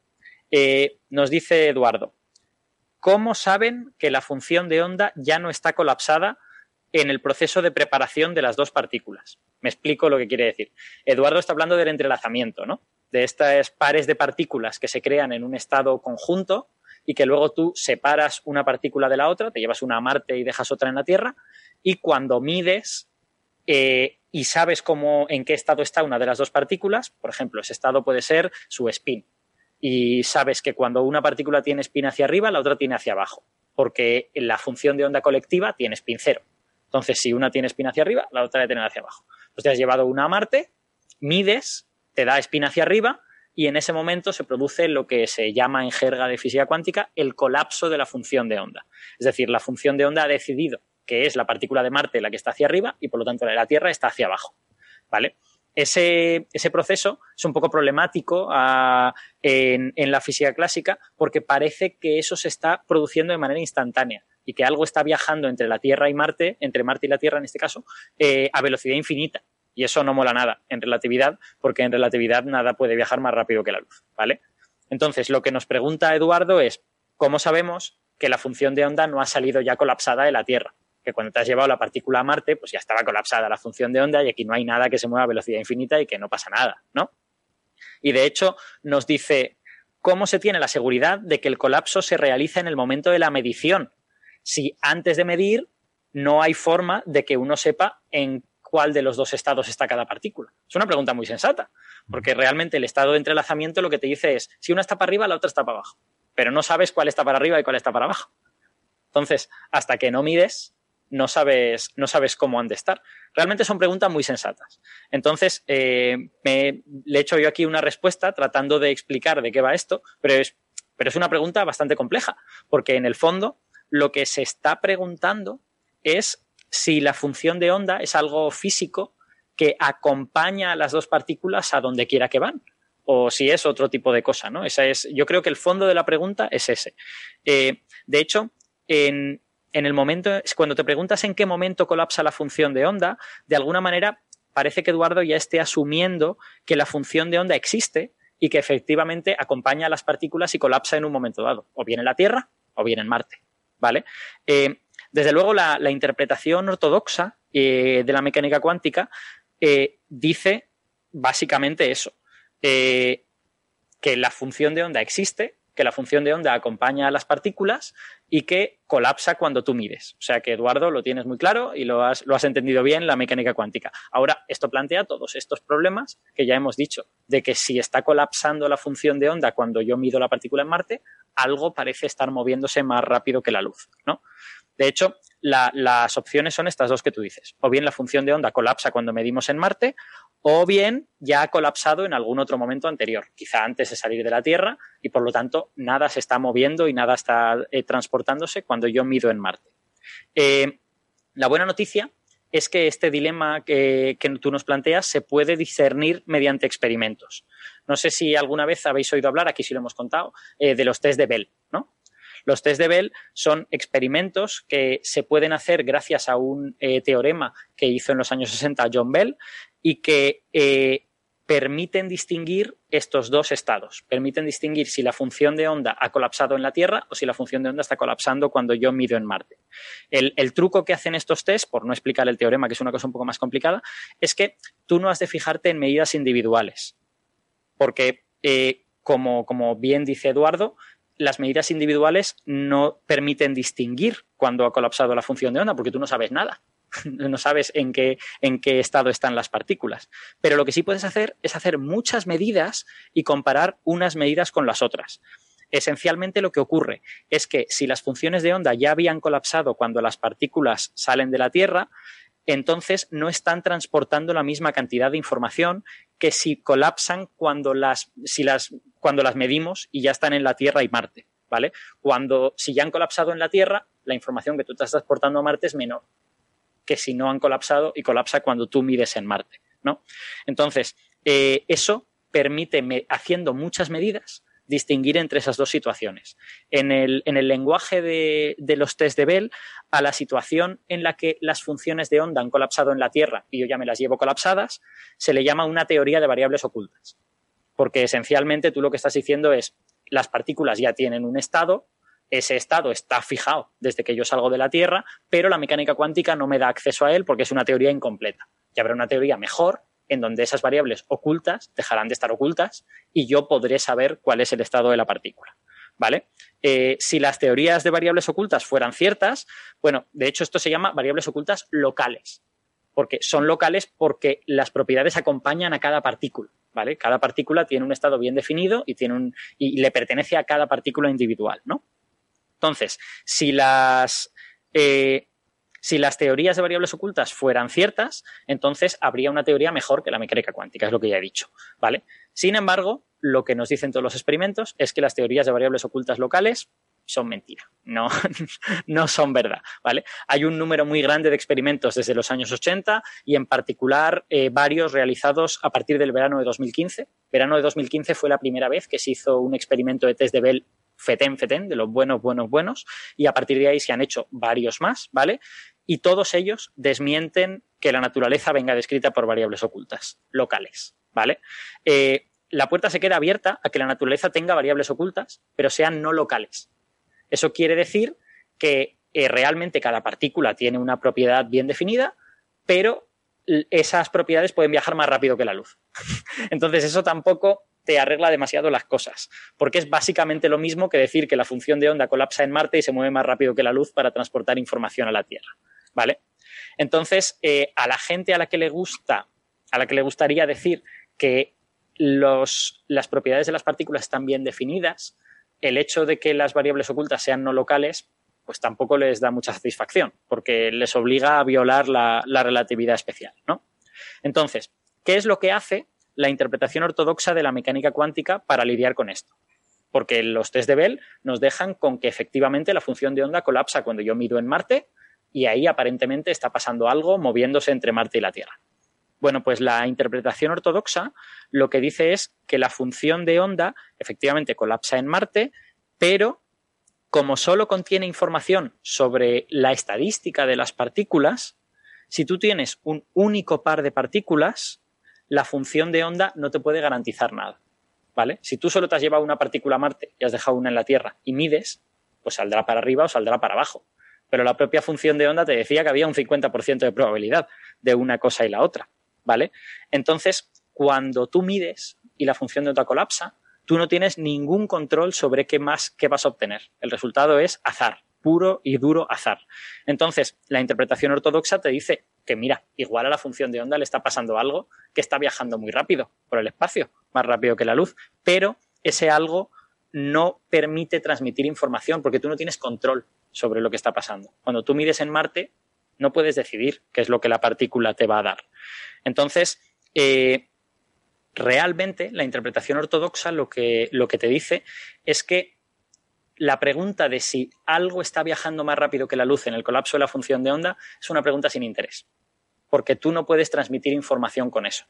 Eh, nos dice Eduardo, ¿cómo saben que la función de onda ya no está colapsada en el proceso de preparación de las dos partículas? Me explico lo que quiere decir. Eduardo está hablando del entrelazamiento, ¿no? De estas pares de partículas que se crean en un estado conjunto y que luego tú separas una partícula de la otra, te llevas una a Marte y dejas otra en la Tierra, y cuando mides eh, y sabes cómo, en qué estado está una de las dos partículas, por ejemplo, ese estado puede ser su spin. Y sabes que cuando una partícula tiene spin hacia arriba, la otra tiene hacia abajo. porque la función de onda colectiva tiene spin cero. Entonces, si una tiene spin hacia arriba, la otra debe tener hacia abajo. Pues te has llevado una a Marte, mides, te da spin hacia arriba y en ese momento se produce lo que se llama en jerga de física cuántica el colapso de la función de onda. Es decir, la función de onda ha decidido que es la partícula de Marte la que está hacia arriba y por lo tanto la de la Tierra está hacia abajo. ¿Vale? Ese, ese proceso es un poco problemático ah, en, en la física clásica porque parece que eso se está produciendo de manera instantánea y que algo está viajando entre la Tierra y Marte, entre Marte y la Tierra en este caso, eh, a velocidad infinita. Y eso no mola nada en relatividad, porque en relatividad nada puede viajar más rápido que la luz, ¿vale? Entonces, lo que nos pregunta Eduardo es, ¿cómo sabemos que la función de onda no ha salido ya colapsada de la Tierra? Que cuando te has llevado la partícula a Marte, pues ya estaba colapsada la función de onda y aquí no hay nada que se mueva a velocidad infinita y que no pasa nada, ¿no? Y de hecho nos dice, ¿cómo se tiene la seguridad de que el colapso se realiza en el momento de la medición? Si antes de medir no hay forma de que uno sepa en cuál de los dos estados está cada partícula. Es una pregunta muy sensata, porque realmente el estado de entrelazamiento lo que te dice es, si una está para arriba, la otra está para abajo, pero no sabes cuál está para arriba y cuál está para abajo. Entonces, hasta que no mides, no sabes, no sabes cómo han de estar. Realmente son preguntas muy sensatas. Entonces, eh, me, le he hecho yo aquí una respuesta tratando de explicar de qué va esto, pero es, pero es una pregunta bastante compleja, porque en el fondo lo que se está preguntando es si la función de onda es algo físico que acompaña a las dos partículas a donde quiera que van o si es otro tipo de cosa, ¿no? Esa es, yo creo que el fondo de la pregunta es ese. Eh, de hecho, en, en el momento, cuando te preguntas en qué momento colapsa la función de onda, de alguna manera parece que Eduardo ya esté asumiendo que la función de onda existe y que efectivamente acompaña a las partículas y colapsa en un momento dado, o bien en la Tierra o bien en Marte, ¿vale? Eh, desde luego, la, interpretación ortodoxa eh, de la mecánica cuántica eh, dice básicamente eso, que la función de onda existe, que la función de onda acompaña a las partículas y que colapsa cuando tú mides. O sea que, Eduardo, lo tienes muy claro y lo has, lo has entendido bien la mecánica cuántica. Ahora, esto plantea todos estos problemas que ya hemos dicho, de que si está colapsando la función de onda cuando yo mido la partícula en Marte, algo parece estar moviéndose más rápido que la luz, ¿no? De hecho, la, las opciones son estas dos que tú dices. O bien la función de onda colapsa cuando medimos en Marte, o bien ya ha colapsado en algún otro momento anterior, quizá antes de salir de la Tierra, y por lo tanto nada se está moviendo y nada está eh, transportándose cuando yo mido en Marte. Eh, la buena noticia es que este dilema que, tú nos planteas se puede discernir mediante experimentos. No sé si alguna vez habéis oído hablar, aquí sí lo hemos contado, eh, de los test de Bell. Los test de Bell son experimentos que se pueden hacer gracias a un eh, teorema que hizo en los años 60 John Bell y que eh, permiten distinguir estos dos estados. Permiten distinguir si la función de onda ha colapsado en la Tierra o si la función de onda está colapsando cuando yo mido en Marte. El, truco que hacen estos test, por no explicar el teorema, que es una cosa un poco más complicada, es que tú no has de fijarte en medidas individuales. Porque, eh, como, como bien dice Eduardo, las medidas individuales no permiten distinguir cuando ha colapsado la función de onda, porque tú no sabes nada. No sabes en qué, en qué estado están las partículas. Pero lo que sí puedes hacer es hacer muchas medidas y comparar unas medidas con las otras. Esencialmente lo que ocurre es que si las funciones de onda ya habían colapsado cuando las partículas salen de la Tierra, entonces no están transportando la misma cantidad de información que si colapsan cuando las, si las, cuando las medimos y ya están en la Tierra y Marte. ¿Vale? Cuando, si ya han colapsado en la Tierra, la información que tú estás transportando a Marte es menor que si no han colapsado y colapsa cuando tú mides en Marte, ¿no? Entonces, eh, eso permite, haciendo muchas medidas, distinguir entre esas dos situaciones. En el, en el lenguaje de, los test de Bell, a la situación en la que las funciones de onda han colapsado en la Tierra y yo ya me las llevo colapsadas, se le llama una teoría de variables ocultas. Porque esencialmente tú lo que estás diciendo es, las partículas ya tienen un estado, ese estado está fijado desde que yo salgo de la Tierra, pero la mecánica cuántica no me da acceso a él porque es una teoría incompleta. Ya habrá una teoría mejor en donde esas variables ocultas dejarán de estar ocultas y yo podré saber cuál es el estado de la partícula. ¿Vale? Eh, si las teorías de variables ocultas fueran ciertas, bueno, de hecho esto se llama variables ocultas locales, porque son locales porque las propiedades acompañan a cada partícula, ¿vale? Cada partícula tiene un estado bien definido y, tiene un, y le pertenece a cada partícula individual, ¿no? Entonces, si las, eh, si las teorías de variables ocultas fueran ciertas, entonces habría una teoría mejor que la mecánica cuántica, es lo que ya he dicho, ¿vale? Sin embargo, lo que nos dicen todos los experimentos es que las teorías de variables ocultas locales son mentira, no, no son verdad, ¿vale? Hay un número muy grande de experimentos desde los años 80 y en particular eh, varios realizados a partir del verano de 2015. Verano de 2015 fue la primera vez que se hizo un experimento de test de Bell fetén, fetén, de los buenos, buenos, buenos, y a partir de ahí se han hecho varios más, ¿vale? Y todos ellos desmienten que la naturaleza venga descrita por variables ocultas, locales, ¿vale? Eh, la puerta se queda abierta a que la naturaleza tenga variables ocultas, pero sean no locales. Eso quiere decir que eh, realmente cada partícula tiene una propiedad bien definida, pero esas propiedades pueden viajar más rápido que la luz. Entonces, eso tampoco te arregla demasiado las cosas, porque es básicamente lo mismo que decir que la función de onda colapsa en Marte y se mueve más rápido que la luz para transportar información a la Tierra, ¿vale? Entonces, eh, a la gente a la que le gusta, a la que le gustaría decir que las propiedades de las partículas están bien definidas, el hecho de que las variables ocultas sean no locales, pues tampoco les da mucha satisfacción, porque les obliga a violar la, la relatividad especial, ¿no? Entonces, ¿qué es lo que hace la interpretación ortodoxa de la mecánica cuántica para lidiar con esto? Porque los test de Bell nos dejan con que efectivamente la función de onda colapsa cuando yo mido en Marte y ahí aparentemente está pasando algo moviéndose entre Marte y la Tierra. Bueno, pues la interpretación ortodoxa lo que dice es que la función de onda efectivamente colapsa en Marte, pero como solo contiene información sobre la estadística de las partículas, si tú tienes un único par de partículas, la función de onda no te puede garantizar nada. ¿Vale? Si tú solo te has llevado una partícula a Marte y has dejado una en la Tierra y mides, pues saldrá para arriba o saldrá para abajo. Pero la propia función de onda te decía que había un 50% de probabilidad de una cosa y la otra. ¿Vale? Entonces, cuando tú mides y la función de onda colapsa, tú no tienes ningún control sobre qué más qué vas a obtener. El resultado es azar, puro y duro azar. Entonces, la interpretación ortodoxa te dice que mira, igual a la función de onda le está pasando algo que está viajando muy rápido por el espacio, más rápido que la luz, pero ese algo no permite transmitir información porque tú no tienes control sobre lo que está pasando. Cuando tú mides en Marte, no puedes decidir qué es lo que la partícula te va a dar. Entonces, eh, realmente la interpretación ortodoxa lo que, lo que te dice es que la pregunta de si algo está viajando más rápido que la luz en el colapso de la función de onda es una pregunta sin interés, porque tú no puedes transmitir información con eso.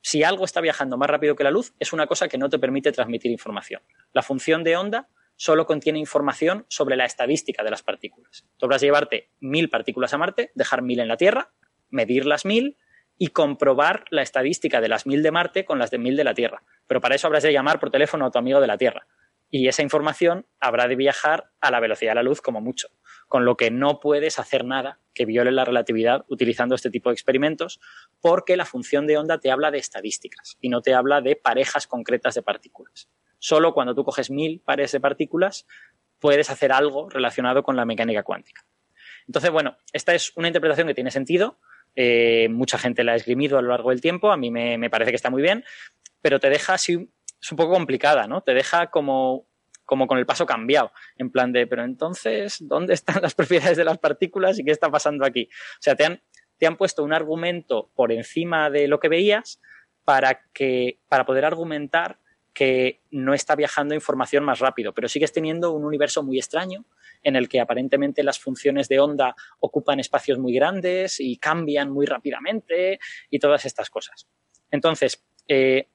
Si algo está viajando más rápido que la luz, es una cosa que no te permite transmitir información. La función de onda solo contiene información sobre la estadística de las partículas. Tú vas a llevarte mil partículas a Marte, dejar mil en la Tierra, medir las mil y comprobar la estadística de las mil de Marte con las de mil de la Tierra. Pero para eso habrás de llamar por teléfono a tu amigo de la Tierra y esa información habrá de viajar a la velocidad de la luz como mucho, con lo que no puedes hacer nada que viole la relatividad utilizando este tipo de experimentos, porque la función de onda te habla de estadísticas y no te habla de parejas concretas de partículas. Solo cuando tú coges mil pares de partículas puedes hacer algo relacionado con la mecánica cuántica. Entonces, bueno, esta es una interpretación que tiene sentido. Eh, mucha gente la ha esgrimido a lo largo del tiempo. A mí me, me parece que está muy bien, pero te deja así es un poco complicada, ¿no? Te deja como, como con el paso cambiado, en plan de, pero entonces, ¿dónde están las propiedades de las partículas y qué está pasando aquí? O sea, te han, te han puesto un argumento por encima de lo que veías para, que, para poder argumentar que no está viajando información más rápido, pero sigues teniendo un universo muy extraño en el que aparentemente las funciones de onda ocupan espacios muy grandes y cambian muy rápidamente y todas estas cosas. Entonces, eh,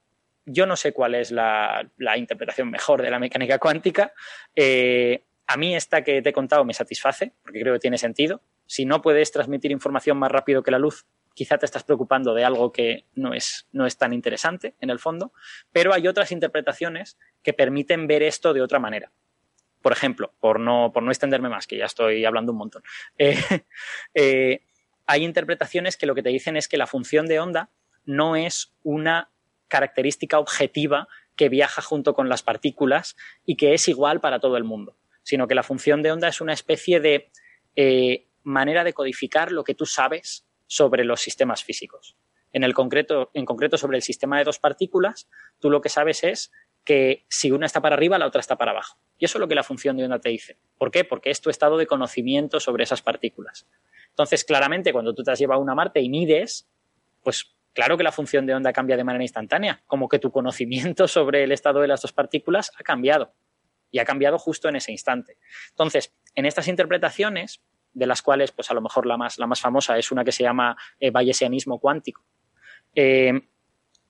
yo no sé cuál es la, interpretación mejor de la mecánica cuántica. Eh, a mí esta que te he contado me satisface, porque creo que tiene sentido. Si no puedes transmitir información más rápido que la luz, quizá te estás preocupando de algo que no es, no es tan interesante en el fondo, pero hay otras interpretaciones que permiten ver esto de otra manera. Por ejemplo, por no, por no extenderme más, que ya estoy hablando un montón, eh, eh, hay interpretaciones que lo que te dicen es que la función de onda no es una característica objetiva que viaja junto con las partículas y que es igual para todo el mundo, sino que la función de onda es una especie de eh, manera de codificar lo que tú sabes sobre los sistemas físicos. En, el concreto, en concreto, sobre el sistema de dos partículas, tú lo que sabes es que si una está para arriba, la otra está para abajo. Y eso es lo que la función de onda te dice. ¿Por qué? Porque es tu estado de conocimiento sobre esas partículas. Entonces, claramente, cuando tú te has llevado una Marte y mides, pues claro que la función de onda cambia de manera instantánea, como que tu conocimiento sobre el estado de las dos partículas ha cambiado. Y ha cambiado justo en ese instante. Entonces, en estas interpretaciones, de las cuales, pues a lo mejor la más, la más famosa es una que se llama eh, bayesianismo cuántico, eh,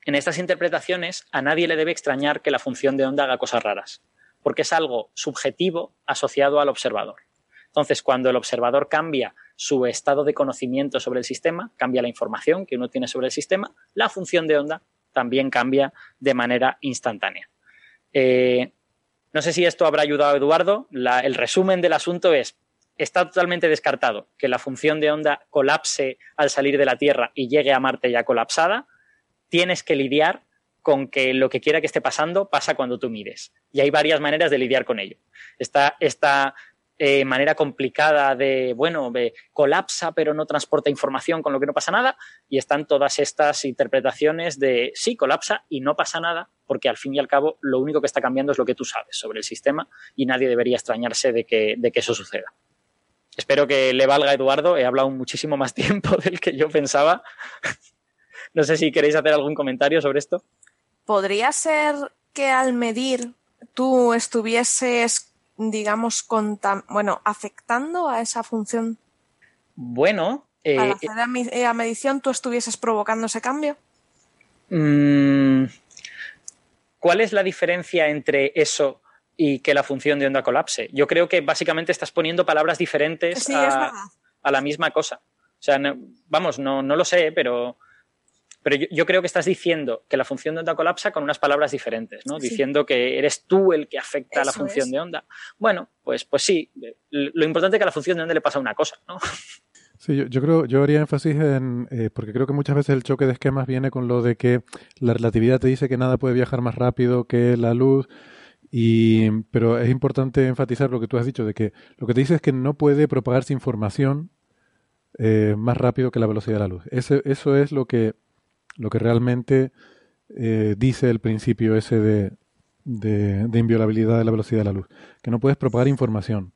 en estas interpretaciones a nadie le debe extrañar que la función de onda haga cosas raras, porque es algo subjetivo asociado al observador. Entonces, cuando el observador cambia su estado de conocimiento sobre el sistema, cambia la información que uno tiene sobre el sistema, la función de onda también cambia de manera instantánea. Eh, no sé si esto habrá ayudado a Eduardo. el resumen del asunto es, está totalmente descartado que la función de onda colapse al salir de la Tierra y llegue a Marte ya colapsada. Tienes que lidiar con que lo que quiera que esté pasando pasa cuando tú mires. Y hay varias maneras de lidiar con ello. Está esta eh, manera complicada de, bueno, colapsa pero no transporta información con lo que no pasa nada. Y están todas estas interpretaciones de, sí, colapsa y no pasa nada, porque al fin y al cabo lo único que está cambiando es lo que tú sabes sobre el sistema y nadie debería extrañarse de que eso suceda. Espero que le valga a Eduardo. He hablado muchísimo más tiempo del que yo pensaba. no sé si queréis hacer algún comentario sobre esto. ¿Podría ser que al medir tú estuvieses digamos, bueno, afectando a esa función? Bueno. Eh, Al hacer la, eh, medición, ¿tú estuvieses provocando ese cambio? Mm, ¿Cuál es la diferencia entre eso y que la función de onda colapse? Yo creo que básicamente estás poniendo palabras diferentes a, la misma cosa. O sea, vamos, no, no lo sé, pero pero yo, creo que estás diciendo que la función de onda colapsa con unas palabras diferentes, ¿no? Diciendo que eres tú el que afecta a la función de onda. Bueno, pues, pues sí. Lo importante es que a la función de onda le pasa una cosa, ¿no? Sí, yo, creo, yo haría énfasis en, eh, porque creo que muchas veces el choque de esquemas viene con lo de que la relatividad te dice que nada puede viajar más rápido que la luz, y, pero es importante enfatizar lo que tú has dicho, de que lo que te dice es que no puede propagarse información eh, más rápido que la velocidad de la luz. Eso, eso es lo que lo que realmente eh, dice el principio ese de, de, inviolabilidad de la velocidad de la luz, que no puedes propagar información.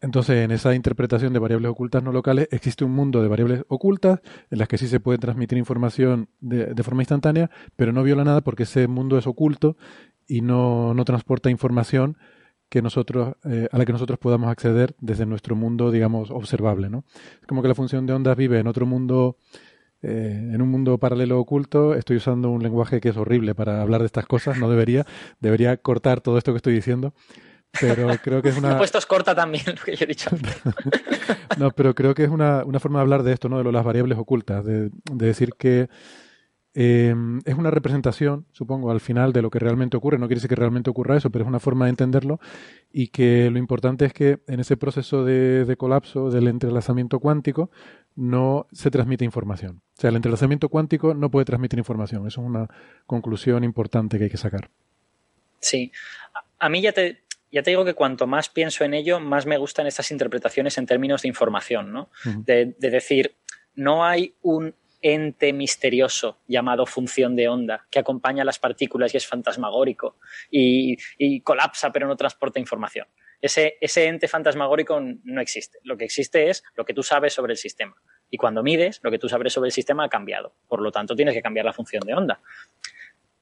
Entonces, en esa interpretación de variables ocultas no locales, existe un mundo de variables ocultas en las que sí se puede transmitir información de, de forma instantánea, pero no viola nada porque ese mundo es oculto y no, no transporta información que nosotros, eh, a la que nosotros podamos acceder desde nuestro mundo, digamos, observable. ¿no? Es como que la función de ondas vive en otro mundo eh, en un mundo paralelo oculto estoy usando un lenguaje que es horrible para hablar de estas cosas, no debería, debería cortar todo esto que estoy diciendo, pero creo que es una... Puestos corta también lo que yo he dicho. no, pero creo que es una, una, forma de hablar de esto, ¿no? De las variables ocultas, de, de decir que eh, es una representación, supongo, al final de lo que realmente ocurre. No quiere decir que realmente ocurra eso, pero es una forma de entenderlo y que lo importante es que en ese proceso de, de colapso del entrelazamiento cuántico no se transmite información. O sea, el entrelazamiento cuántico no puede transmitir información. Eso es una conclusión importante que hay que sacar. Sí. A mí ya te, ya te digo que cuanto más pienso en ello, más me gustan estas interpretaciones en términos de información, ¿no? de, decir, no hay un ente misterioso llamado función de onda que acompaña a las partículas y es fantasmagórico y, colapsa pero no transporta información. Ese, ese ente fantasmagórico no existe. Lo que existe es lo que tú sabes sobre el sistema. Y cuando mides, lo que tú sabes sobre el sistema ha cambiado. Por lo tanto, tienes que cambiar la función de onda.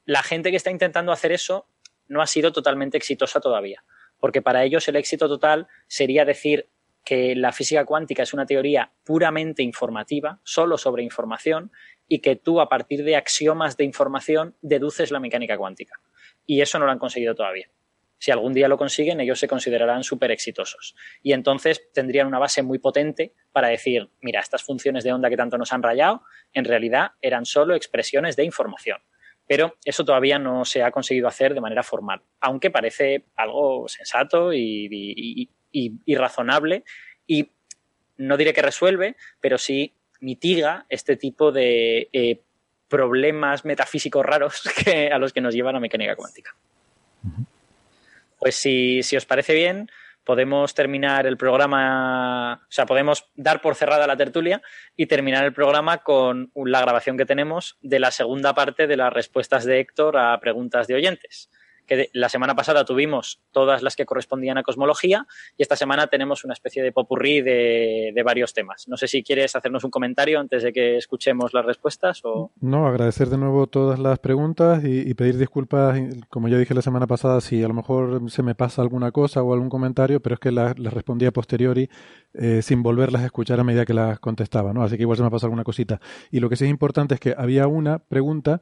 La gente que está intentando hacer eso no ha sido totalmente exitosa todavía, porque para ellos el éxito total sería decir que la física cuántica es una teoría puramente informativa, solo sobre información, y que tú a partir de axiomas de información deduces la mecánica cuántica. Y eso no lo han conseguido todavía. Si algún día lo consiguen, ellos se considerarán súper exitosos. Y entonces tendrían una base muy potente para decir, mira, estas funciones de onda que tanto nos han rayado, en realidad eran solo expresiones de información. Pero eso todavía no se ha conseguido hacer de manera formal, aunque parece algo sensato y, razonable y no diré que resuelve, pero sí mitiga este tipo de eh, problemas metafísicos raros que, a los que nos lleva la mecánica cuántica. Pues si, os parece bien, podemos terminar el programa, o sea, podemos dar por cerrada la tertulia y terminar el programa con la grabación que tenemos de la segunda parte de las respuestas de Héctor a preguntas de oyentes, que la semana pasada tuvimos todas las que correspondían a cosmología y esta semana tenemos una especie de popurrí de, de varios temas. No sé si quieres hacernos un comentario antes de que escuchemos las respuestas o... No, agradecer de nuevo todas las preguntas y, pedir disculpas, como ya dije la semana pasada, si a lo mejor se me pasa alguna cosa o algún comentario, pero es que las, las respondí a posteriori eh, sin volverlas a escuchar a medida que las contestaba, ¿no? Así que igual se me ha pasado alguna cosita. Y lo que sí es importante es que había una pregunta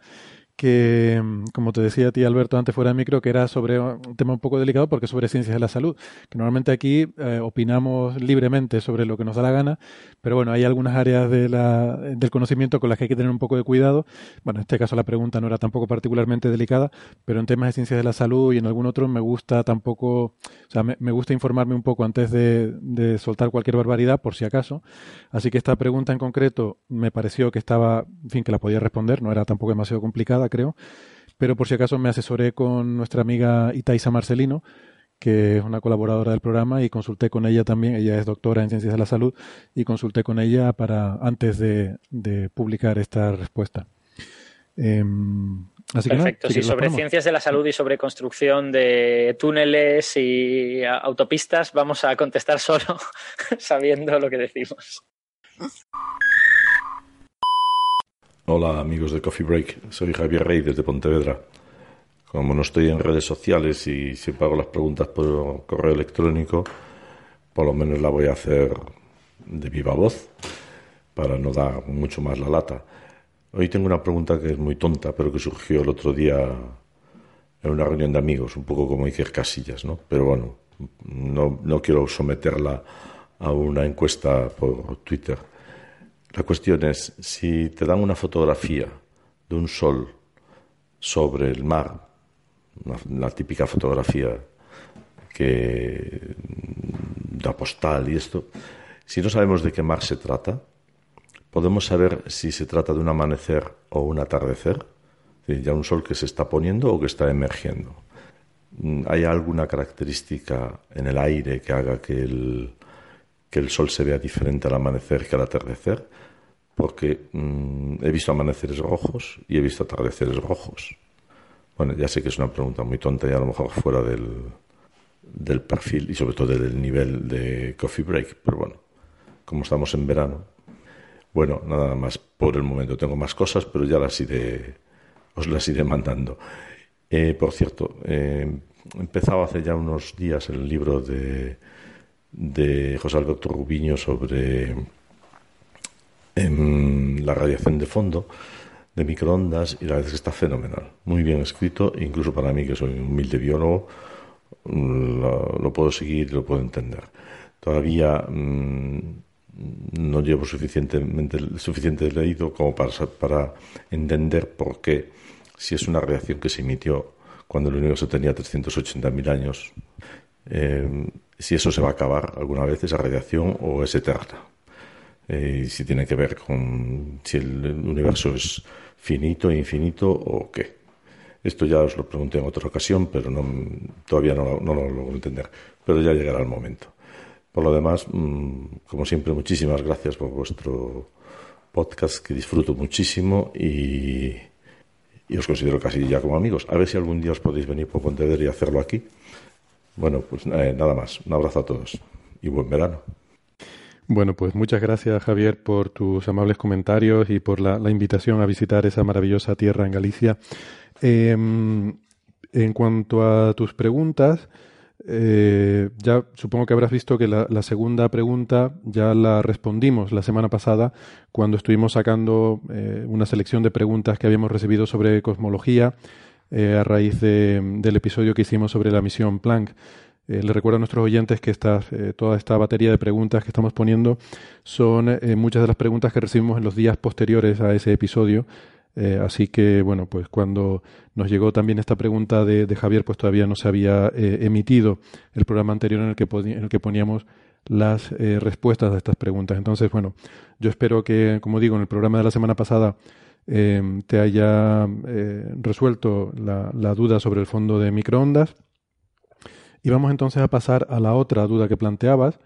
que, como te decía a ti, Alberto, antes fuera de micro, que era sobre un tema un poco delicado porque sobre ciencias de la salud, que normalmente aquí eh, opinamos libremente sobre lo que nos da la gana, pero bueno, hay algunas áreas de la, del conocimiento con las que hay que tener un poco de cuidado. Bueno, en este caso la pregunta no era tampoco particularmente delicada, pero en temas de ciencias de la salud y en algún otro me gusta tampoco, o sea, me, me gusta informarme un poco antes de, de soltar cualquier barbaridad, por si acaso. Así que esta pregunta en concreto me pareció que estaba, en fin, que la podía responder, no era tampoco demasiado complicada creo. Pero por si acaso me asesoré con nuestra amiga Itaisa Marcelino, que es una colaboradora del programa, y consulté con ella también. Ella es doctora en ciencias de la salud, y consulté con ella para antes de, de publicar esta respuesta. Eh, así Perfecto, que sí, sobre ciencias de la salud y sobre construcción de túneles y autopistas, vamos a contestar solo sabiendo lo que decimos. Hola amigos de Coffee Break, soy Javier Rey desde Pontevedra. Como no estoy en redes sociales y siempre hago las preguntas por correo electrónico, por lo menos la voy a hacer de viva voz para no dar mucho más la lata. Hoy tengo una pregunta que es muy tonta, pero que surgió el otro día en una reunión de amigos, un poco como Iker Casillas, ¿no? Pero bueno, no, no quiero someterla a una encuesta por Twitter. La cuestión es, si te dan una fotografía de un sol sobre el mar, la típica fotografía que da postal y esto, si no sabemos de qué mar se trata, podemos saber si se trata de un amanecer o un atardecer, ya un sol que se está poniendo o que está emergiendo. ¿Hay alguna característica en el aire que haga que el, que el sol se vea diferente al amanecer que al atardecer? Porque mmm, he visto amaneceres rojos y he visto atardeceres rojos. Bueno, ya sé que es una pregunta muy tonta y a lo mejor fuera del, del perfil y sobre todo del nivel de coffee break, pero bueno, como estamos en verano, bueno, nada más por el momento. Tengo más cosas, pero ya las iré, os las iré mandando. Eh, por cierto, eh, he empezado hace ya unos días el libro de, de José Alberto Rubiño sobre la radiación de fondo de microondas y la verdad es que está fenomenal. Muy bien escrito, incluso para mí que soy un humilde biólogo, lo, lo puedo seguir y lo puedo entender. Todavía mmm, no llevo suficientemente suficiente leído como para, para entender por qué, si es una reacción que se emitió cuando el universo tenía 380.000 años, eh, si eso se va a acabar alguna vez, esa radiación, o es eterna. Eh, si tiene que ver con si el universo es finito, infinito o qué. Esto ya os lo pregunté en otra ocasión, pero no, todavía no, no lo logro entender. Pero ya llegará el momento. Por lo demás, mmm, como siempre, muchísimas gracias por vuestro podcast que disfruto muchísimo y, y, os considero casi ya como amigos. A ver si algún día os podéis venir por Pontevedra y hacerlo aquí. Bueno, pues eh, nada más. Un abrazo a todos y buen verano. Bueno, pues muchas gracias Javier por tus amables comentarios y por la, invitación a visitar esa maravillosa tierra en Galicia. Eh, en cuanto a tus preguntas, eh, ya supongo que habrás visto que la, la, segunda pregunta ya la respondimos la semana pasada cuando estuvimos sacando eh, una selección de preguntas que habíamos recibido sobre cosmología eh, a raíz de, del episodio que hicimos sobre la misión Planck. Eh, le recuerdo a nuestros oyentes que esta, eh, toda esta batería de preguntas que estamos poniendo son eh, muchas de las preguntas que recibimos en los días posteriores a ese episodio. Eh, así que, bueno, pues cuando nos llegó también esta pregunta de, Javier, pues todavía no se había emitido el programa anterior en el que, en el que poníamos las respuestas a estas preguntas. Entonces, bueno, yo espero que, como digo, en el programa de la semana pasada te haya resuelto la, la duda sobre el fondo de microondas. Y vamos entonces a pasar a la otra duda que planteabas,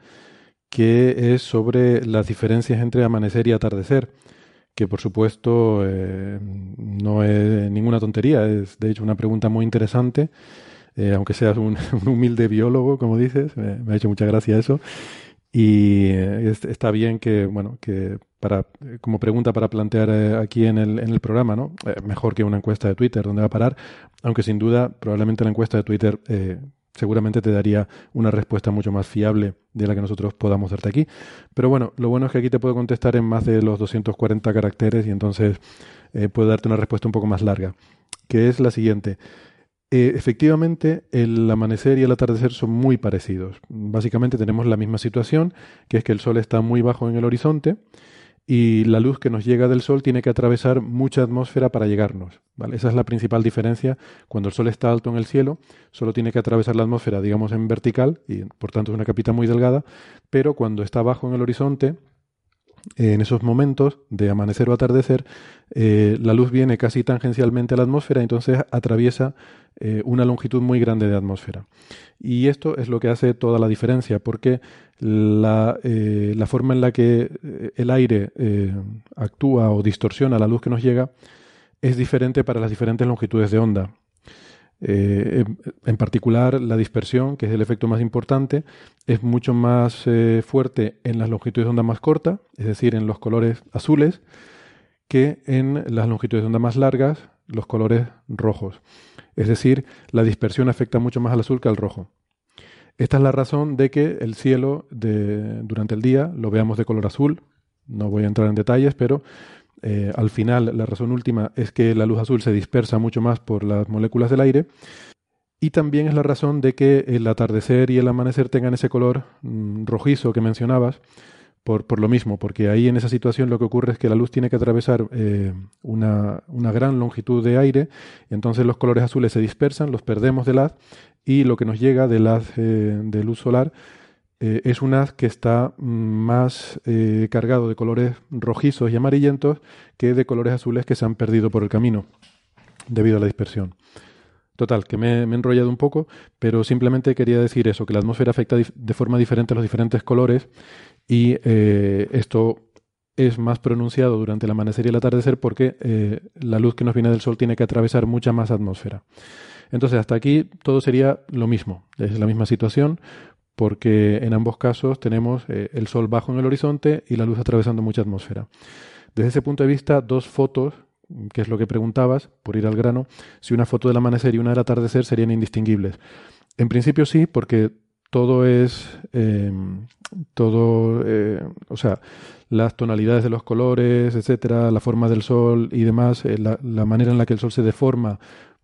que es sobre las diferencias entre amanecer y atardecer que por supuesto eh, no es ninguna tontería, es de hecho una pregunta muy interesante eh, aunque seas un, humilde biólogo, como dices, me ha hecho mucha gracia eso. Y eh, está bien que, bueno, que para, como pregunta para plantear aquí en el, en el programa, ¿no? mejor que una encuesta de Twitter, ¿dónde va a parar? Aunque sin duda, probablemente la encuesta de Twitter seguramente te daría una respuesta mucho más fiable de la que nosotros podamos darte aquí. Pero bueno, lo bueno es que aquí te puedo contestar en más de los 240 caracteres y entonces puedo darte una respuesta un poco más larga, que es la siguiente. Eh, efectivamente, el amanecer y el atardecer son muy parecidos. Básicamente tenemos la misma situación, que es que el sol está muy bajo en el horizonte y la luz que nos llega del sol tiene que atravesar mucha atmósfera para llegarnos. ¿vale? Esa es la principal diferencia. Cuando el sol está alto en el cielo, solo tiene que atravesar la atmósfera, digamos, en vertical, y por tanto es una capita muy delgada, pero cuando está bajo en el horizonte, en esos momentos de amanecer o atardecer, eh, la luz viene casi tangencialmente a la atmósfera, entonces atraviesa eh, una longitud muy grande de atmósfera. Y esto es lo que hace toda la diferencia, porque la, eh, la forma en la que el aire actúa o distorsiona la luz que nos llega es diferente para las diferentes longitudes de onda. Eh, en particular, la dispersión, que es el efecto más importante, es mucho más eh, fuerte en las longitudes de onda más cortas, es decir, en los colores azules, que en las longitudes de onda más largas, los colores rojos. Es decir, la dispersión afecta mucho más al azul que al rojo. Esta es la razón de que el cielo durante el día lo veamos de color azul. No voy a entrar en detalles, pero eh, al final, la razón última es que la luz azul se dispersa mucho más por las moléculas del aire. Y también es la razón de que el atardecer y el amanecer tengan ese color mm, rojizo que mencionabas, por, por, lo mismo, porque ahí en esa situación lo que ocurre es que la luz tiene que atravesar eh, una, una, gran longitud de aire, entonces los colores azules se dispersan, los perdemos del haz, y lo que nos llega del haz eh, de luz solar eh, es un haz que está mm, más eh, cargado de colores rojizos y amarillentos que de colores azules que se han perdido por el camino debido a la dispersión. Total, que me, he enrollado un poco, pero simplemente quería decir eso, que la atmósfera afecta de forma diferente a los diferentes colores y eh, esto es más pronunciado durante el amanecer y el atardecer porque la luz que nos viene del sol tiene que atravesar mucha más atmósfera. Entonces, hasta aquí todo sería lo mismo, es la misma situación, porque en ambos casos tenemos eh, el sol bajo en el horizonte y la luz atravesando mucha atmósfera. Desde ese punto de vista, dos fotos, que es lo que preguntabas, por ir al grano, si una foto del amanecer y una del atardecer serían indistinguibles. En principio sí, porque todo es, em, todo, eh, o sea, las tonalidades de los colores, etcétera, la forma del sol y demás, eh, la, manera en la que el sol se deforma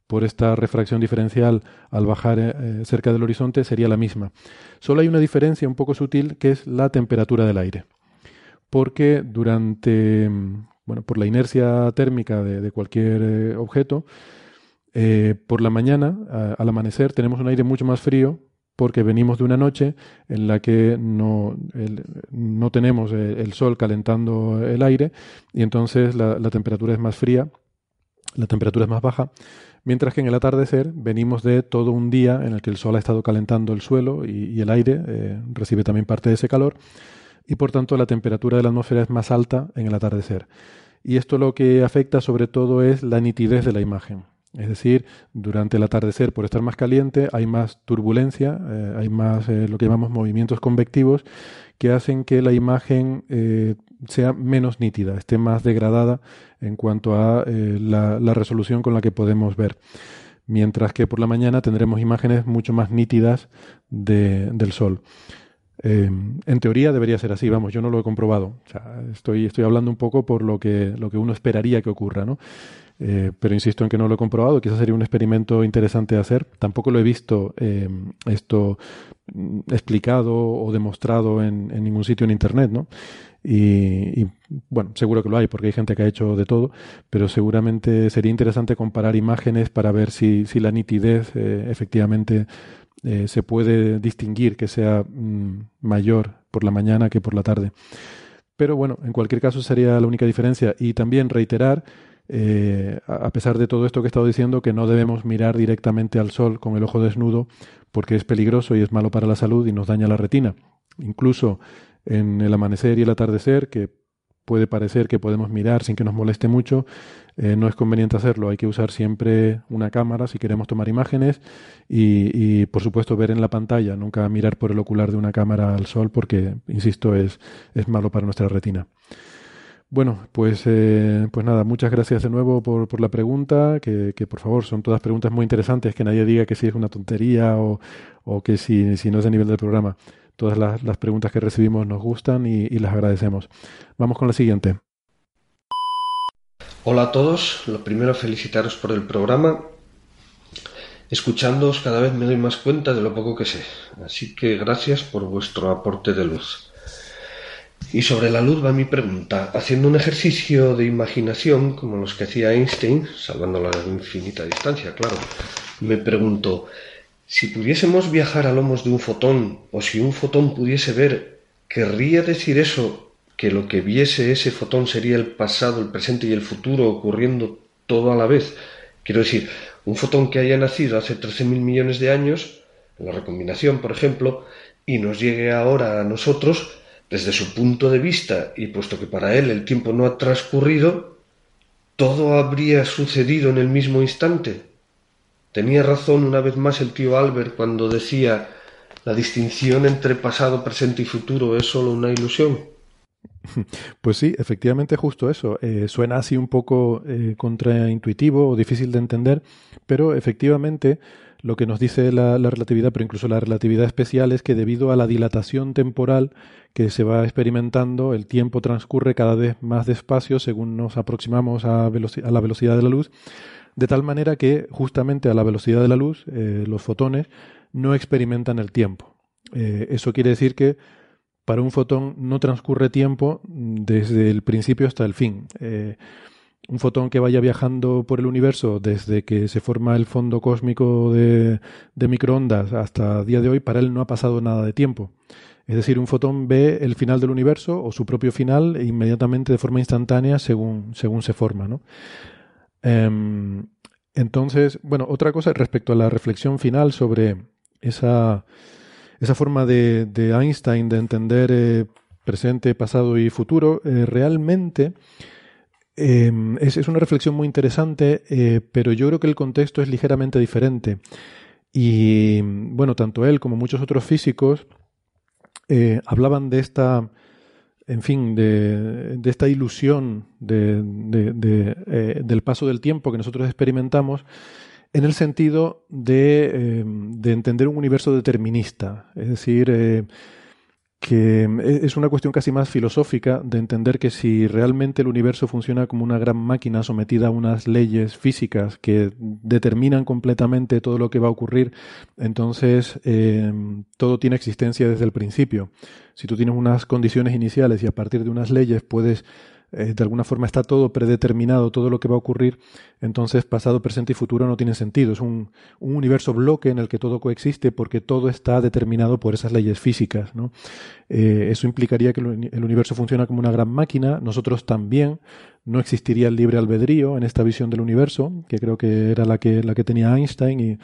por esta refracción diferencial al bajar eh, cerca del horizonte sería la misma. Solo hay una diferencia un poco sutil que es la temperatura del aire. Porque durante, mm, bueno, por la inercia térmica de, cualquier eh, objeto, eh, por la mañana, al amanecer, tenemos un aire mucho más frío porque venimos de una noche en la que no, no tenemos el, sol calentando el aire y entonces la temperatura es más fría, la temperatura es más baja Mientras que en el atardecer venimos de todo un día en el que el sol ha estado calentando el suelo y, el aire eh, recibe también parte de ese calor y por tanto la temperatura de la atmósfera es más alta en el atardecer. Y esto lo que afecta sobre todo es la nitidez de la imagen. Es decir, durante el atardecer, por estar más caliente, hay más turbulencia, eh, hay más eh, lo que llamamos movimientos convectivos que hacen que la imagen sea menos nítida, esté más degradada en cuanto a la, resolución con la que podemos ver. Mientras que por la mañana tendremos imágenes mucho más nítidas del Sol. en teoría debería ser así, vamos, yo no lo he comprobado. estoy, estoy hablando un poco por lo que, lo que uno esperaría que ocurra, ¿no? Eh, pero insisto en que no lo he comprobado, quizás sería un experimento interesante de hacer. Tampoco lo he visto eh, esto mm, explicado o demostrado en, ningún sitio en Internet, ¿no? Y, bueno, seguro que lo hay porque hay gente que ha hecho de todo, pero seguramente sería interesante comparar imágenes para ver si, si la nitidez eh, efectivamente se puede distinguir que sea mm, mayor por la mañana que por la tarde. Pero bueno, en cualquier caso sería la única diferencia. Y también reiterar eh, a pesar de todo esto que he estado diciendo, que no debemos mirar directamente al sol con el ojo desnudo porque es peligroso y es malo para la salud y nos daña la retina. Incluso en el amanecer y el atardecer, que puede parecer que podemos mirar sin que nos moleste mucho, eh, no es conveniente hacerlo. Hay que usar siempre una cámara si queremos tomar imágenes y, y, por supuesto, ver en la pantalla. Nunca mirar por el ocular de una cámara al sol porque, insisto, es, es malo para nuestra retina. Bueno, pues, eh, pues nada, muchas gracias de nuevo por, por la pregunta, que, que, por favor son todas preguntas muy interesantes, que nadie diga que si es una tontería o, o que si, si no es de nivel del programa. Todas las, preguntas que recibimos nos gustan y, y las agradecemos. Vamos con la siguiente. Hola a todos, lo primero felicitaros por el programa. Escuchándoos cada vez me doy más cuenta de lo poco que sé, así que gracias por vuestro aporte de luz. Y sobre la luz va mi pregunta. Haciendo un ejercicio de imaginación, como los que hacía Einstein, salvando la infinita distancia, claro, me pregunto, si pudiésemos viajar a lomos de un fotón, o si un fotón pudiese ver, ¿querría decir eso que lo que viese ese fotón sería el pasado, el presente y el futuro ocurriendo todo a la vez? Quiero decir, un fotón que haya nacido hace 13.000 millones de años, la recombinación, por ejemplo, y nos llegue ahora a nosotros, desde su punto de vista, y puesto que para él el tiempo no ha transcurrido, todo habría sucedido en el mismo instante. Tenía razón una vez más el tío Albert cuando decía la distinción entre pasado, presente y futuro es solo una ilusión. Pues sí, efectivamente justo eso. Eh, suena así un poco eh, contraintuitivo o difícil de entender, pero efectivamente lo que nos dice la, la, relatividad, pero incluso la relatividad especial, es que debido a la dilatación temporal que se va experimentando, el tiempo transcurre cada vez más despacio según nos aproximamos a la velocidad de la luz, de tal manera que justamente a la velocidad de la luz eh, los fotones no experimentan el tiempo. Eh, eso quiere decir que para un fotón no transcurre tiempo desde el principio hasta el fin. Eh, un fotón que vaya viajando por el universo desde que se forma el fondo cósmico de, microondas hasta día de hoy, para él no ha pasado nada de tiempo. Es decir, un fotón ve el final del universo o su propio final inmediatamente de forma instantánea según, según se forma. ¿no? Eh, entonces, bueno, otra cosa respecto a la reflexión final sobre esa, esa forma de, de, Einstein de entender eh, presente, pasado y futuro, eh, realmente eh, es, es, una reflexión muy interesante, eh, pero yo creo que el contexto es ligeramente diferente. Y bueno, tanto él como muchos otros físicos hablaban de esta, en fin, de, de esta ilusión de, de, eh, del paso del tiempo que nosotros experimentamos en el sentido de, eh, de entender un universo determinista, es decir, eh, que es una cuestión casi más filosófica de entender que si realmente el universo funciona como una gran máquina sometida a unas leyes físicas que determinan completamente todo lo que va a ocurrir, entonces eh, todo tiene existencia desde el principio. Si tú tienes unas condiciones iniciales y a partir de unas leyes puedes eh, de alguna forma está todo predeterminado, todo lo que va a ocurrir, entonces pasado, presente y futuro no tienen sentido. Es un, un universo bloque en el que todo coexiste porque todo está determinado por esas leyes físicas. Eh, eso implicaría que el universo funciona como una gran máquina, nosotros también, no existiría el libre albedrío en esta visión del universo, que creo que era la que, la que tenía Einstein y,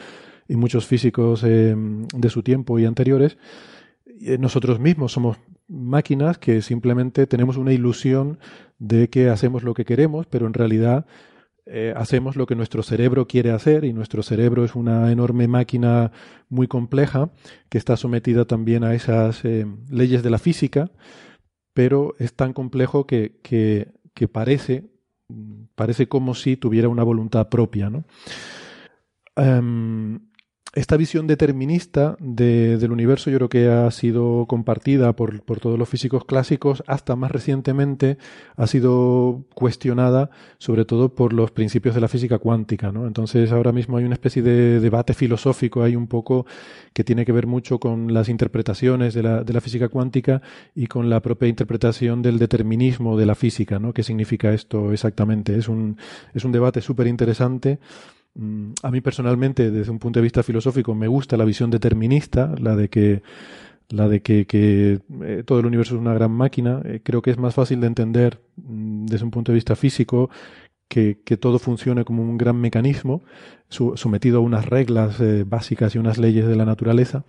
y muchos físicos eh, de su tiempo y anteriores nosotros mismos somos máquinas que simplemente tenemos una ilusión de que hacemos lo que queremos, pero en realidad eh, hacemos lo que nuestro cerebro quiere hacer y nuestro cerebro es una enorme máquina muy compleja que está sometida también a esas eh, leyes de la física, pero es tan complejo que, que, parece, parece como si tuviera una voluntad propia. ¿no? Um, esta visión determinista de, del universo yo creo que ha sido compartida por, todos los físicos clásicos, hasta más recientemente ha sido cuestionada sobre todo por los principios de la física cuántica. ¿no? Entonces ahora mismo hay una especie de debate filosófico ahí un poco que tiene que ver mucho con las interpretaciones de la, física cuántica y con la propia interpretación del determinismo de la física. ¿no? ¿Qué significa esto exactamente? Es un, es un debate súper interesante a mí personalmente, desde un punto de vista filosófico, me gusta la visión determinista, la de que eh, todo el universo es una gran máquina. Eh, creo que es más fácil de entender mm, desde un punto de vista físico que, todo funcione como un gran mecanismo sometido a unas reglas eh, básicas y unas leyes de la naturaleza.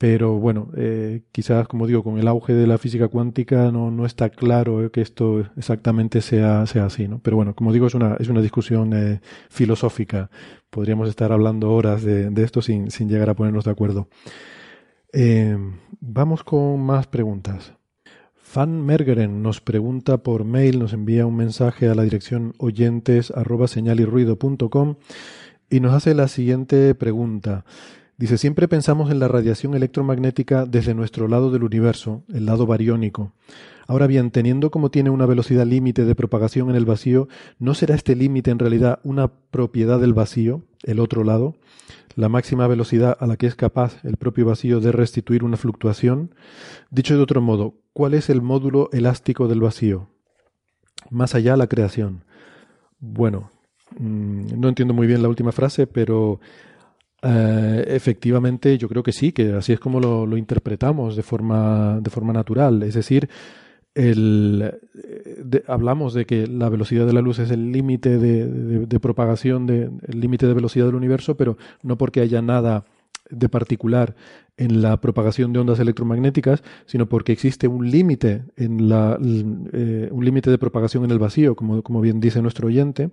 Pero bueno, eh, quizás, como digo, con el auge de la física cuántica no, no está claro eh, que esto exactamente sea, sea así, ¿no? Pero bueno, como digo, es una, es una discusión eh, filosófica. Podríamos estar hablando horas de, de esto sin, sin, llegar a ponernos de acuerdo. vamos con más preguntas. Fan Mergeren nos pregunta por mail, nos envía un mensaje a la dirección oyentes arroba y nos hace la siguiente pregunta. Dice, siempre pensamos en la radiación electromagnética desde nuestro lado del universo, el lado bariónico. Ahora bien, teniendo como tiene una velocidad límite de propagación en el vacío, ¿no será este límite en realidad una propiedad del vacío, el otro lado? La máxima velocidad a la que es capaz el propio vacío de restituir una fluctuación. Dicho de otro modo, ¿cuál es el módulo elástico del vacío? Más allá la creación. Bueno, mm, no entiendo muy bien la última frase, pero eh, efectivamente, yo creo que sí, que así es como lo, interpretamos de forma, de forma natural. Es decir, el, hablamos de que la velocidad de la luz es el límite de, propagación, de, el límite de velocidad del universo, pero no porque haya nada de particular en la propagación de ondas electromagnéticas, sino porque existe un límite en la eh, un límite de propagación en el vacío, como, como bien dice nuestro oyente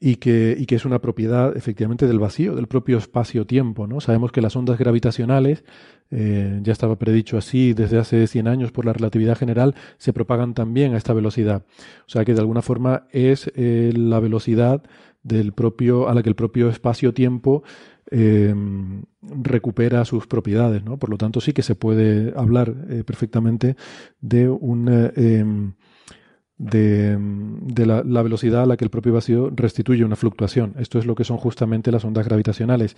y que, y que es una propiedad efectivamente del vacío, del propio espacio-tiempo. ¿no? Sabemos que las ondas gravitacionales, eh, ya estaba predicho así desde hace 100 años por la relatividad general, se propagan también a esta velocidad. O sea que de alguna forma es eh, la velocidad del propio, a la que el propio espacio-tiempo eh, recupera sus propiedades. ¿no? Por lo tanto, sí que se puede hablar perfectamente de un de, la, velocidad a la que el propio vacío restituye una fluctuación. Esto es lo que son justamente las ondas gravitacionales.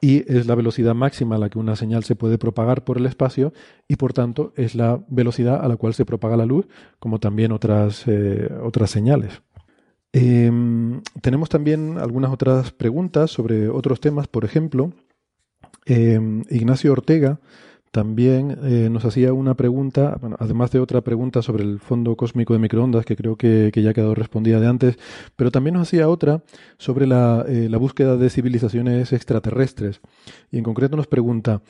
Y es la velocidad máxima a la que una señal se puede propagar por el espacio y por tanto es la velocidad a la cual se propaga la luz, como también otras, eh, otras señales. Em, tenemos también algunas otras preguntas sobre otros temas. Por ejemplo, em, Ignacio Ortega también eh, nos hacía una pregunta, bueno, además de otra pregunta sobre el fondo cósmico de microondas, que creo que, ya ha quedado respondida de antes, pero también nos hacía otra sobre la, eh, la búsqueda de civilizaciones extraterrestres. Y en concreto nos pregunta,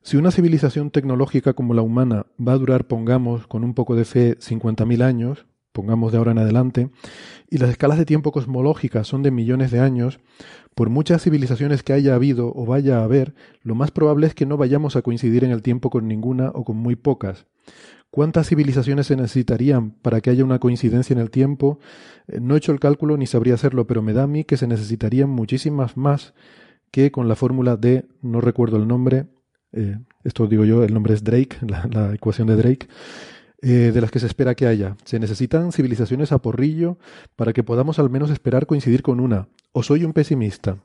si una civilización tecnológica como la humana va a durar, pongamos, con un poco de fe, 50.000 años, pongamos de ahora en adelante, y las escalas de tiempo cosmológicas son de millones de años, por muchas civilizaciones que haya habido o vaya a haber, lo más probable es que no vayamos a coincidir en el tiempo con ninguna o con muy pocas. ¿Cuántas civilizaciones se necesitarían para que haya una coincidencia en el tiempo? Eh, no he hecho el cálculo ni sabría hacerlo, pero me da a mí que se necesitarían muchísimas más que con la fórmula de, no recuerdo el nombre, eh, esto digo yo, el nombre es Drake, la, ecuación de Drake, eh, de las que se espera que haya. Se necesitan civilizaciones a porrillo para que podamos al menos esperar coincidir con una, ¿O soy un pesimista?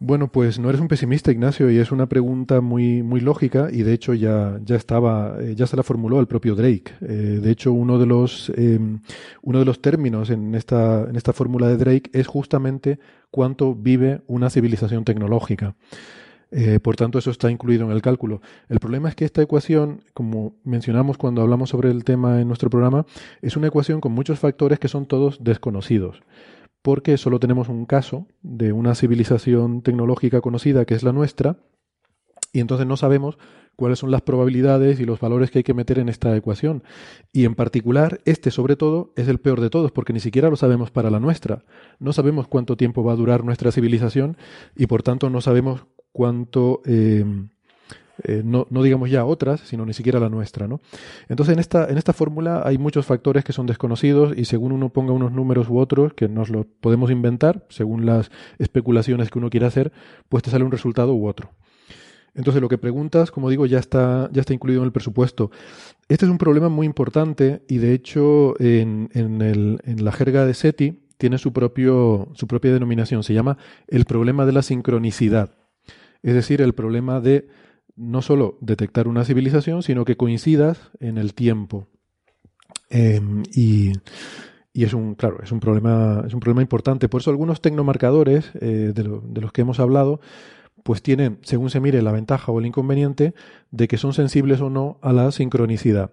Bueno, pues no eres un pesimista, Ignacio, y es una pregunta muy, muy lógica y de hecho ya, ya estaba, eh, ya se la formuló el propio Drake. Eh, de hecho, uno de los, em, uno de los términos en esta, en esta fórmula de Drake es justamente cuánto vive una civilización tecnológica. Eh, por tanto, eso está incluido en el cálculo. El problema es que esta ecuación, como mencionamos cuando hablamos sobre el tema en nuestro programa, es una ecuación con muchos factores que son todos desconocidos porque solo tenemos un caso de una civilización tecnológica conocida que es la nuestra, y entonces no sabemos cuáles son las probabilidades y los valores que hay que meter en esta ecuación. Y en particular, este sobre todo es el peor de todos, porque ni siquiera lo sabemos para la nuestra. No sabemos cuánto tiempo va a durar nuestra civilización y por tanto no sabemos cuánto... Eh, eh, no, no, digamos ya otras, sino ni siquiera la nuestra. ¿no? Entonces, en esta, en esta fórmula hay muchos factores que son desconocidos y según uno ponga unos números u otros, que nos lo podemos inventar, según las especulaciones que uno quiera hacer, pues te sale un resultado u otro. Entonces, lo que preguntas, como digo, ya está, ya está incluido en el presupuesto. Este es un problema muy importante y, de hecho, en, en, el, en la jerga de SETI tiene su, propio, su propia denominación. Se llama el problema de la sincronicidad. Es decir, el problema de no solo detectar una civilización, sino que coincidas en el tiempo. Em, y, es un, claro, es un problema, es un problema importante. Por eso algunos tecnomarcadores eh, de, de, los que hemos hablado, pues tienen, según se mire, la ventaja o el inconveniente de que son sensibles o no a la sincronicidad.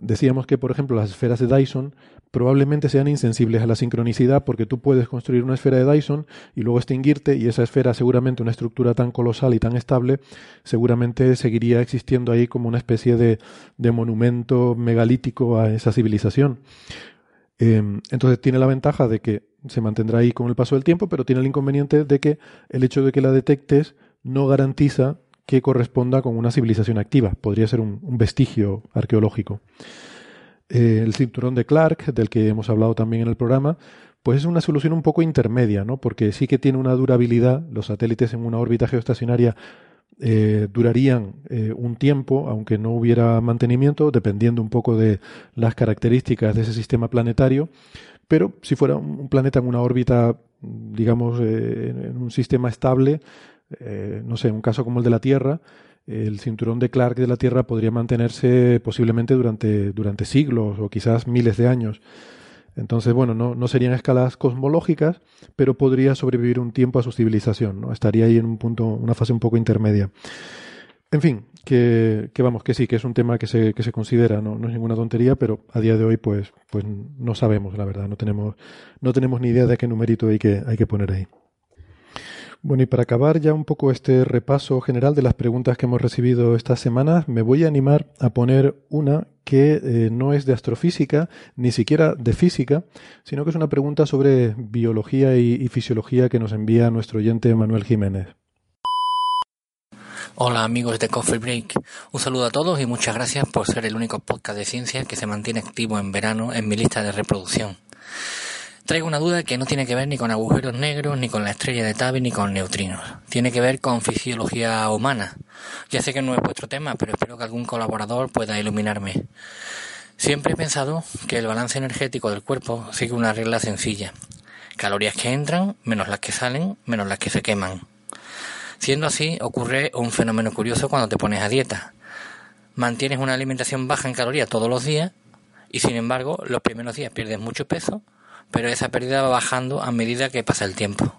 Decíamos que, por ejemplo, las esferas de Dyson probablemente sean insensibles a la sincronicidad porque tú puedes construir una esfera de Dyson y luego extinguirte y esa esfera seguramente una estructura tan colosal y tan estable seguramente seguiría existiendo ahí como una especie de, de monumento megalítico a esa civilización. Em, entonces tiene la ventaja de que se mantendrá ahí con el paso del tiempo, pero tiene el inconveniente de que el hecho de que la detectes no garantiza que corresponda con una civilización activa. Podría ser un, vestigio arqueológico. Eh, el cinturón de Clark, del que hemos hablado también en el programa, pues es una solución un poco intermedia, ¿no? Porque sí que tiene una durabilidad. Los satélites en una órbita geoestacionaria eh, durarían eh, un tiempo, aunque no hubiera mantenimiento, dependiendo un poco de las características de ese sistema planetario. Pero si fuera un planeta en una órbita, digamos, en un sistema estable, eh, no sé, un caso como el de la Tierra, el cinturón de Clark de la Tierra podría mantenerse posiblemente durante, durante siglos o quizás miles de años. Entonces, bueno, no, no, serían escalas cosmológicas, pero podría sobrevivir un tiempo a su civilización, ¿no? Estaría ahí en un punto, una fase un poco intermedia. En fin, que, que vamos, que sí, que es un tema que se, que se considera, ¿no? no es ninguna tontería, pero a día de hoy, pues, pues no sabemos, la verdad, no tenemos, no tenemos ni idea de qué numerito hay que, hay que poner ahí. Bueno, y para acabar ya un poco este repaso general de las preguntas que hemos recibido estas semanas, me voy a animar a poner una que eh, no es de astrofísica, ni siquiera de física, sino que es una pregunta sobre biología y, fisiología que nos envía nuestro oyente Manuel Jiménez. Hola amigos de Coffee Break, un saludo a todos y muchas gracias por ser el único podcast de ciencia que se mantiene activo en verano en mi lista de reproducción. Traigo una duda que no tiene que ver ni con agujeros negros, ni con la estrella de Tabby, ni con neutrinos. Tiene que ver con fisiología humana. Ya sé que no es vuestro tema, pero espero que algún colaborador pueda iluminarme. Siempre he pensado que el balance energético del cuerpo sigue una regla sencilla. Calorías que entran, menos las que salen, menos las que se queman. Siendo así, ocurre un fenómeno curioso cuando te pones a dieta. Mantienes una alimentación baja en calorías todos los días y sin embargo los primeros días pierdes mucho peso pero esa pérdida va bajando a medida que pasa el tiempo.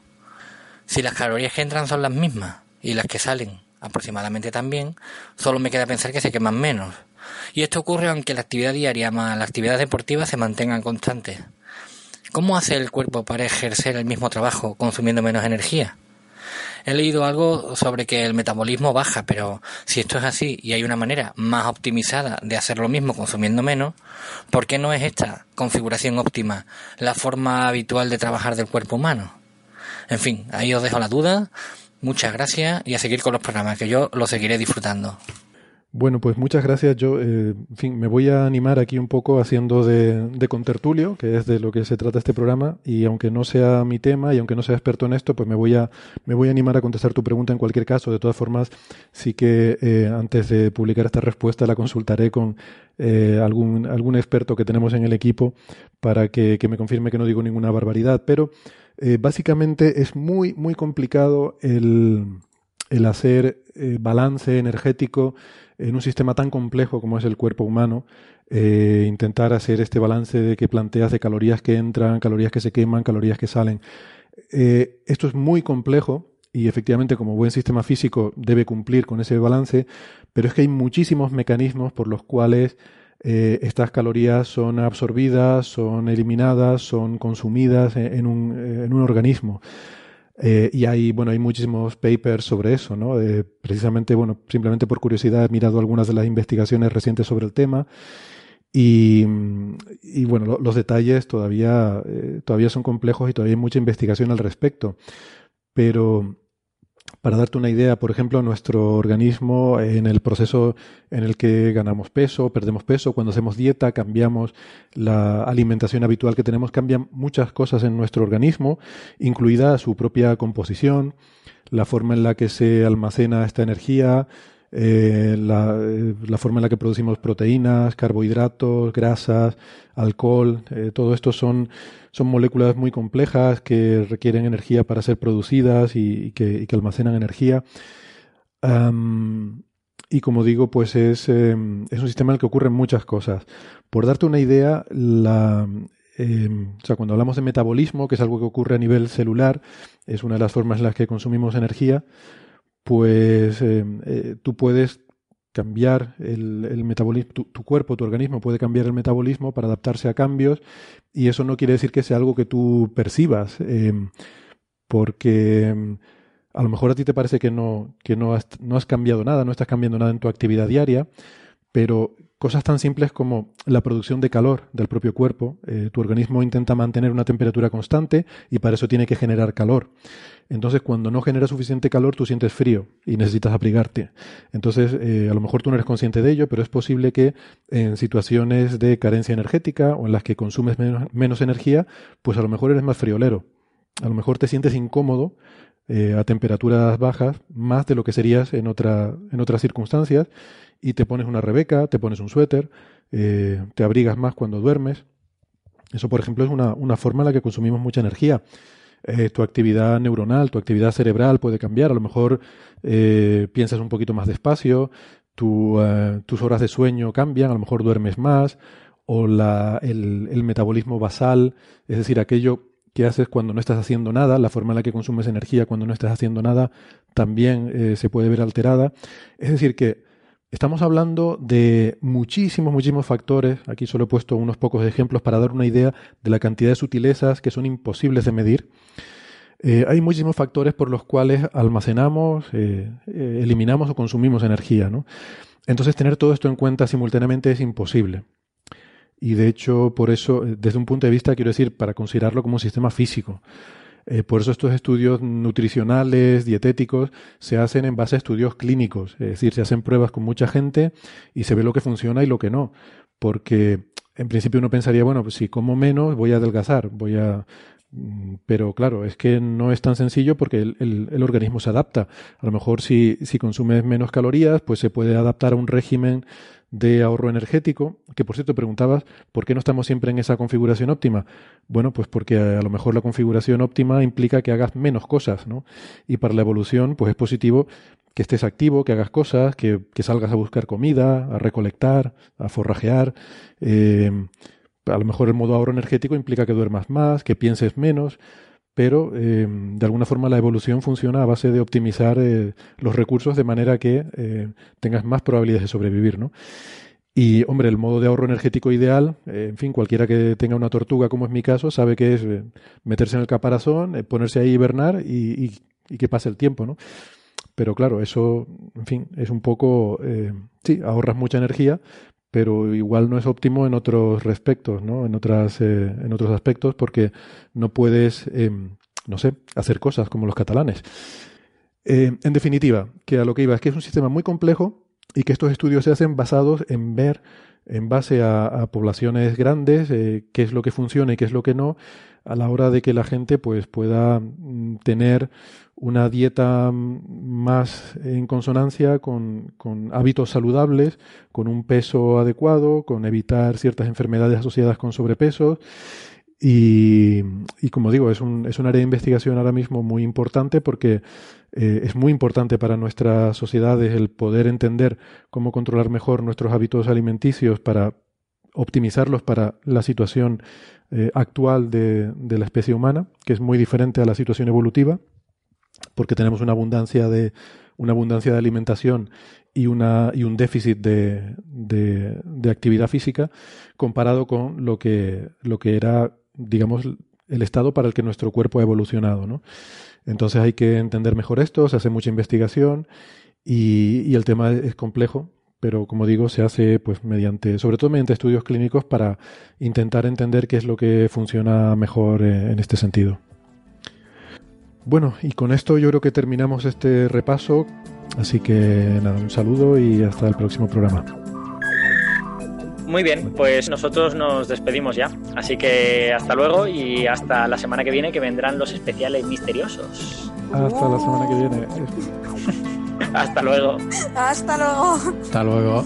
Si las calorías que entran son las mismas y las que salen aproximadamente también, solo me queda pensar que se queman menos. Y esto ocurre aunque la actividad diaria más la actividad deportiva se mantengan constantes. ¿Cómo hace el cuerpo para ejercer el mismo trabajo consumiendo menos energía? He leído algo sobre que el metabolismo baja, pero si esto es así y hay una manera más optimizada de hacer lo mismo consumiendo menos, ¿por qué no es esta configuración óptima la forma habitual de trabajar del cuerpo humano? En fin, ahí os dejo la duda. Muchas gracias y a seguir con los programas, que yo los seguiré disfrutando. Bueno, pues muchas gracias. Yo, eh, en fin, me voy a animar aquí un poco haciendo de, de, contertulio, que es de lo que se trata este programa, y aunque no sea mi tema y aunque no sea experto en esto, pues me voy a, me voy a animar a contestar tu pregunta en cualquier caso. De todas formas, sí que eh, antes de publicar esta respuesta la consultaré con eh, algún, algún experto que tenemos en el equipo para que, que me confirme que no digo ninguna barbaridad. Pero básicamente es muy, muy complicado el, el hacer balance energético en un sistema tan complejo como es el cuerpo humano, eh, intentar hacer este balance de que planteas de calorías que entran, calorías que se queman, calorías que salen. Eh, esto es muy complejo y efectivamente como buen sistema físico debe cumplir con ese balance, pero es que hay muchísimos mecanismos por los cuales eh, estas calorías son absorbidas, son eliminadas, son consumidas en un, en un organismo. Eh, y hay, bueno, hay muchísimos papers sobre eso, ¿no? Eh, precisamente, bueno, simplemente por curiosidad he mirado algunas de las investigaciones recientes sobre el tema y, y bueno, los detalles todavía, eh, todavía son complejos y todavía hay mucha investigación al respecto. Pero para darte una idea, por ejemplo, nuestro organismo en el proceso en el que ganamos peso, perdemos peso, cuando hacemos dieta, cambiamos la alimentación habitual que tenemos, cambian muchas cosas en nuestro organismo, incluida su propia composición, la forma en la que se almacena esta energía, eh, la, eh, forma en la que producimos proteínas, carbohidratos, grasas, alcohol, eh, todo esto son, son moléculas muy complejas que requieren energía para ser producidas y, que, almacenan energía. y como digo, pues es, em, es, un sistema en el que ocurren muchas cosas. Por darte una idea, la, em, o sea, cuando hablamos de metabolismo, que es algo que ocurre a nivel celular, es una de las formas en las que consumimos energía, pues em, eh, tú puedes cambiar el, el metabolismo, tu, cuerpo, tu organismo puede cambiar el metabolismo para adaptarse a cambios y eso no quiere decir que sea algo que tú percibas, eh, porque mm, a lo mejor a ti te parece que no, que no has, no has cambiado nada, no estás cambiando nada en tu actividad diaria, pero cosas tan simples como la producción de calor del propio cuerpo. Eh, tu organismo intenta mantener una temperatura constante y para eso tiene que generar calor. Entonces, cuando no genera suficiente calor, tú sientes frío y necesitas abrigarte. Entonces, eh, a lo mejor tú no eres consciente de ello, pero es posible que en situaciones de carencia energética o en las que consumes menos, energía, pues a lo mejor eres más friolero. A lo mejor te sientes incómodo eh, a temperaturas bajas más de lo que serías en, en otras circunstancias y te pones una rebeca, te pones un suéter, eh, te abrigas más cuando duermes. Eso, por ejemplo, es una, una forma en la que consumimos mucha energía. Eh, tu actividad neuronal, tu actividad cerebral puede cambiar. A lo mejor eh, piensas un poquito más despacio, tu, tus horas de sueño cambian, a lo mejor duermes más, o el, metabolismo basal, es decir, aquello que haces cuando no estás haciendo nada, la forma en la que consumes energía cuando no estás haciendo nada, también se puede ver alterada. Es decir, que Estamos hablando de muchísimos, muchísimos factores. Aquí solo he puesto unos pocos ejemplos para dar una idea de la cantidad de sutilezas que son imposibles de medir. Eh, hay muchísimos factores por los cuales almacenamos, eh, eh, eliminamos o consumimos energía. ¿no? Entonces, tener todo esto en cuenta simultáneamente es imposible. Y de hecho, por eso, desde un punto de vista, quiero decir, para considerarlo como un sistema físico. Eh, por eso estos estudios nutricionales, dietéticos, se hacen en base a estudios clínicos, es decir, se hacen pruebas con mucha gente y se ve lo que funciona y lo que no. Porque en principio uno pensaría, bueno, pues si como menos voy a adelgazar, voy a... Mm, pero claro, es que no es tan sencillo porque el, el, el organismo se adapta. A lo mejor si, si consumes menos calorías, pues se puede adaptar a un régimen de ahorro energético, que por cierto preguntabas, ¿por qué no estamos siempre en esa configuración óptima? Bueno, pues porque a lo mejor la configuración óptima implica que hagas menos cosas, ¿no? Y para la evolución, pues es positivo que estés activo, que hagas cosas, que, que salgas a buscar comida, a recolectar, a forrajear. Eh, a lo mejor el modo ahorro energético implica que duermas más, que pienses menos pero eh, de alguna forma la evolución funciona a base de optimizar eh, los recursos de manera que eh, tengas más probabilidades de sobrevivir, ¿no? Y, hombre, el modo de ahorro energético ideal, en fin, cualquiera que tenga una tortuga, como es mi caso, sabe que es meterse en el caparazón, ponerse ahí hibernar y, y, y, que pase el tiempo, ¿no? Pero claro, eso, en fin, es un poco, sí, ahorras mucha energía, pero igual no es óptimo en otros respectos, ¿no? En otras, eh, en otros aspectos, porque no puedes, eh, no sé, hacer cosas como los catalanes. Eh, en definitiva, que a lo que iba es que es un sistema muy complejo y que estos estudios se hacen basados en ver, en base a, poblaciones grandes, eh, qué es lo que funciona y qué es lo que no, a la hora de que la gente pues pueda mm, tener una dieta más en consonancia con, con, hábitos saludables, con un peso adecuado, con evitar ciertas enfermedades asociadas con sobrepeso. Y, como digo, es un, es un área de investigación ahora mismo muy importante porque eh, es muy importante para nuestras sociedades el poder entender cómo controlar mejor nuestros hábitos alimenticios para optimizarlos para la situación eh, actual de, de la especie humana, que es muy diferente a la situación evolutiva porque tenemos una abundancia de una abundancia de alimentación y, una, y un déficit de, de, de, actividad física comparado con lo que, lo que era, digamos, el estado para el que nuestro cuerpo ha evolucionado. ¿no? Entonces hay que entender mejor esto, se hace mucha investigación y, y el tema es complejo, pero como digo, se hace pues mediante, sobre todo mediante estudios clínicos para intentar entender qué es lo que funciona mejor eh, en este sentido. Bueno, y con esto yo creo que terminamos este repaso. Así que nada, un saludo y hasta el próximo programa. Muy bien, pues nosotros nos despedimos ya. Así que hasta luego y hasta la semana que viene que vendrán los especiales misteriosos. Hasta la semana que viene. hasta luego. Hasta luego. Hasta luego.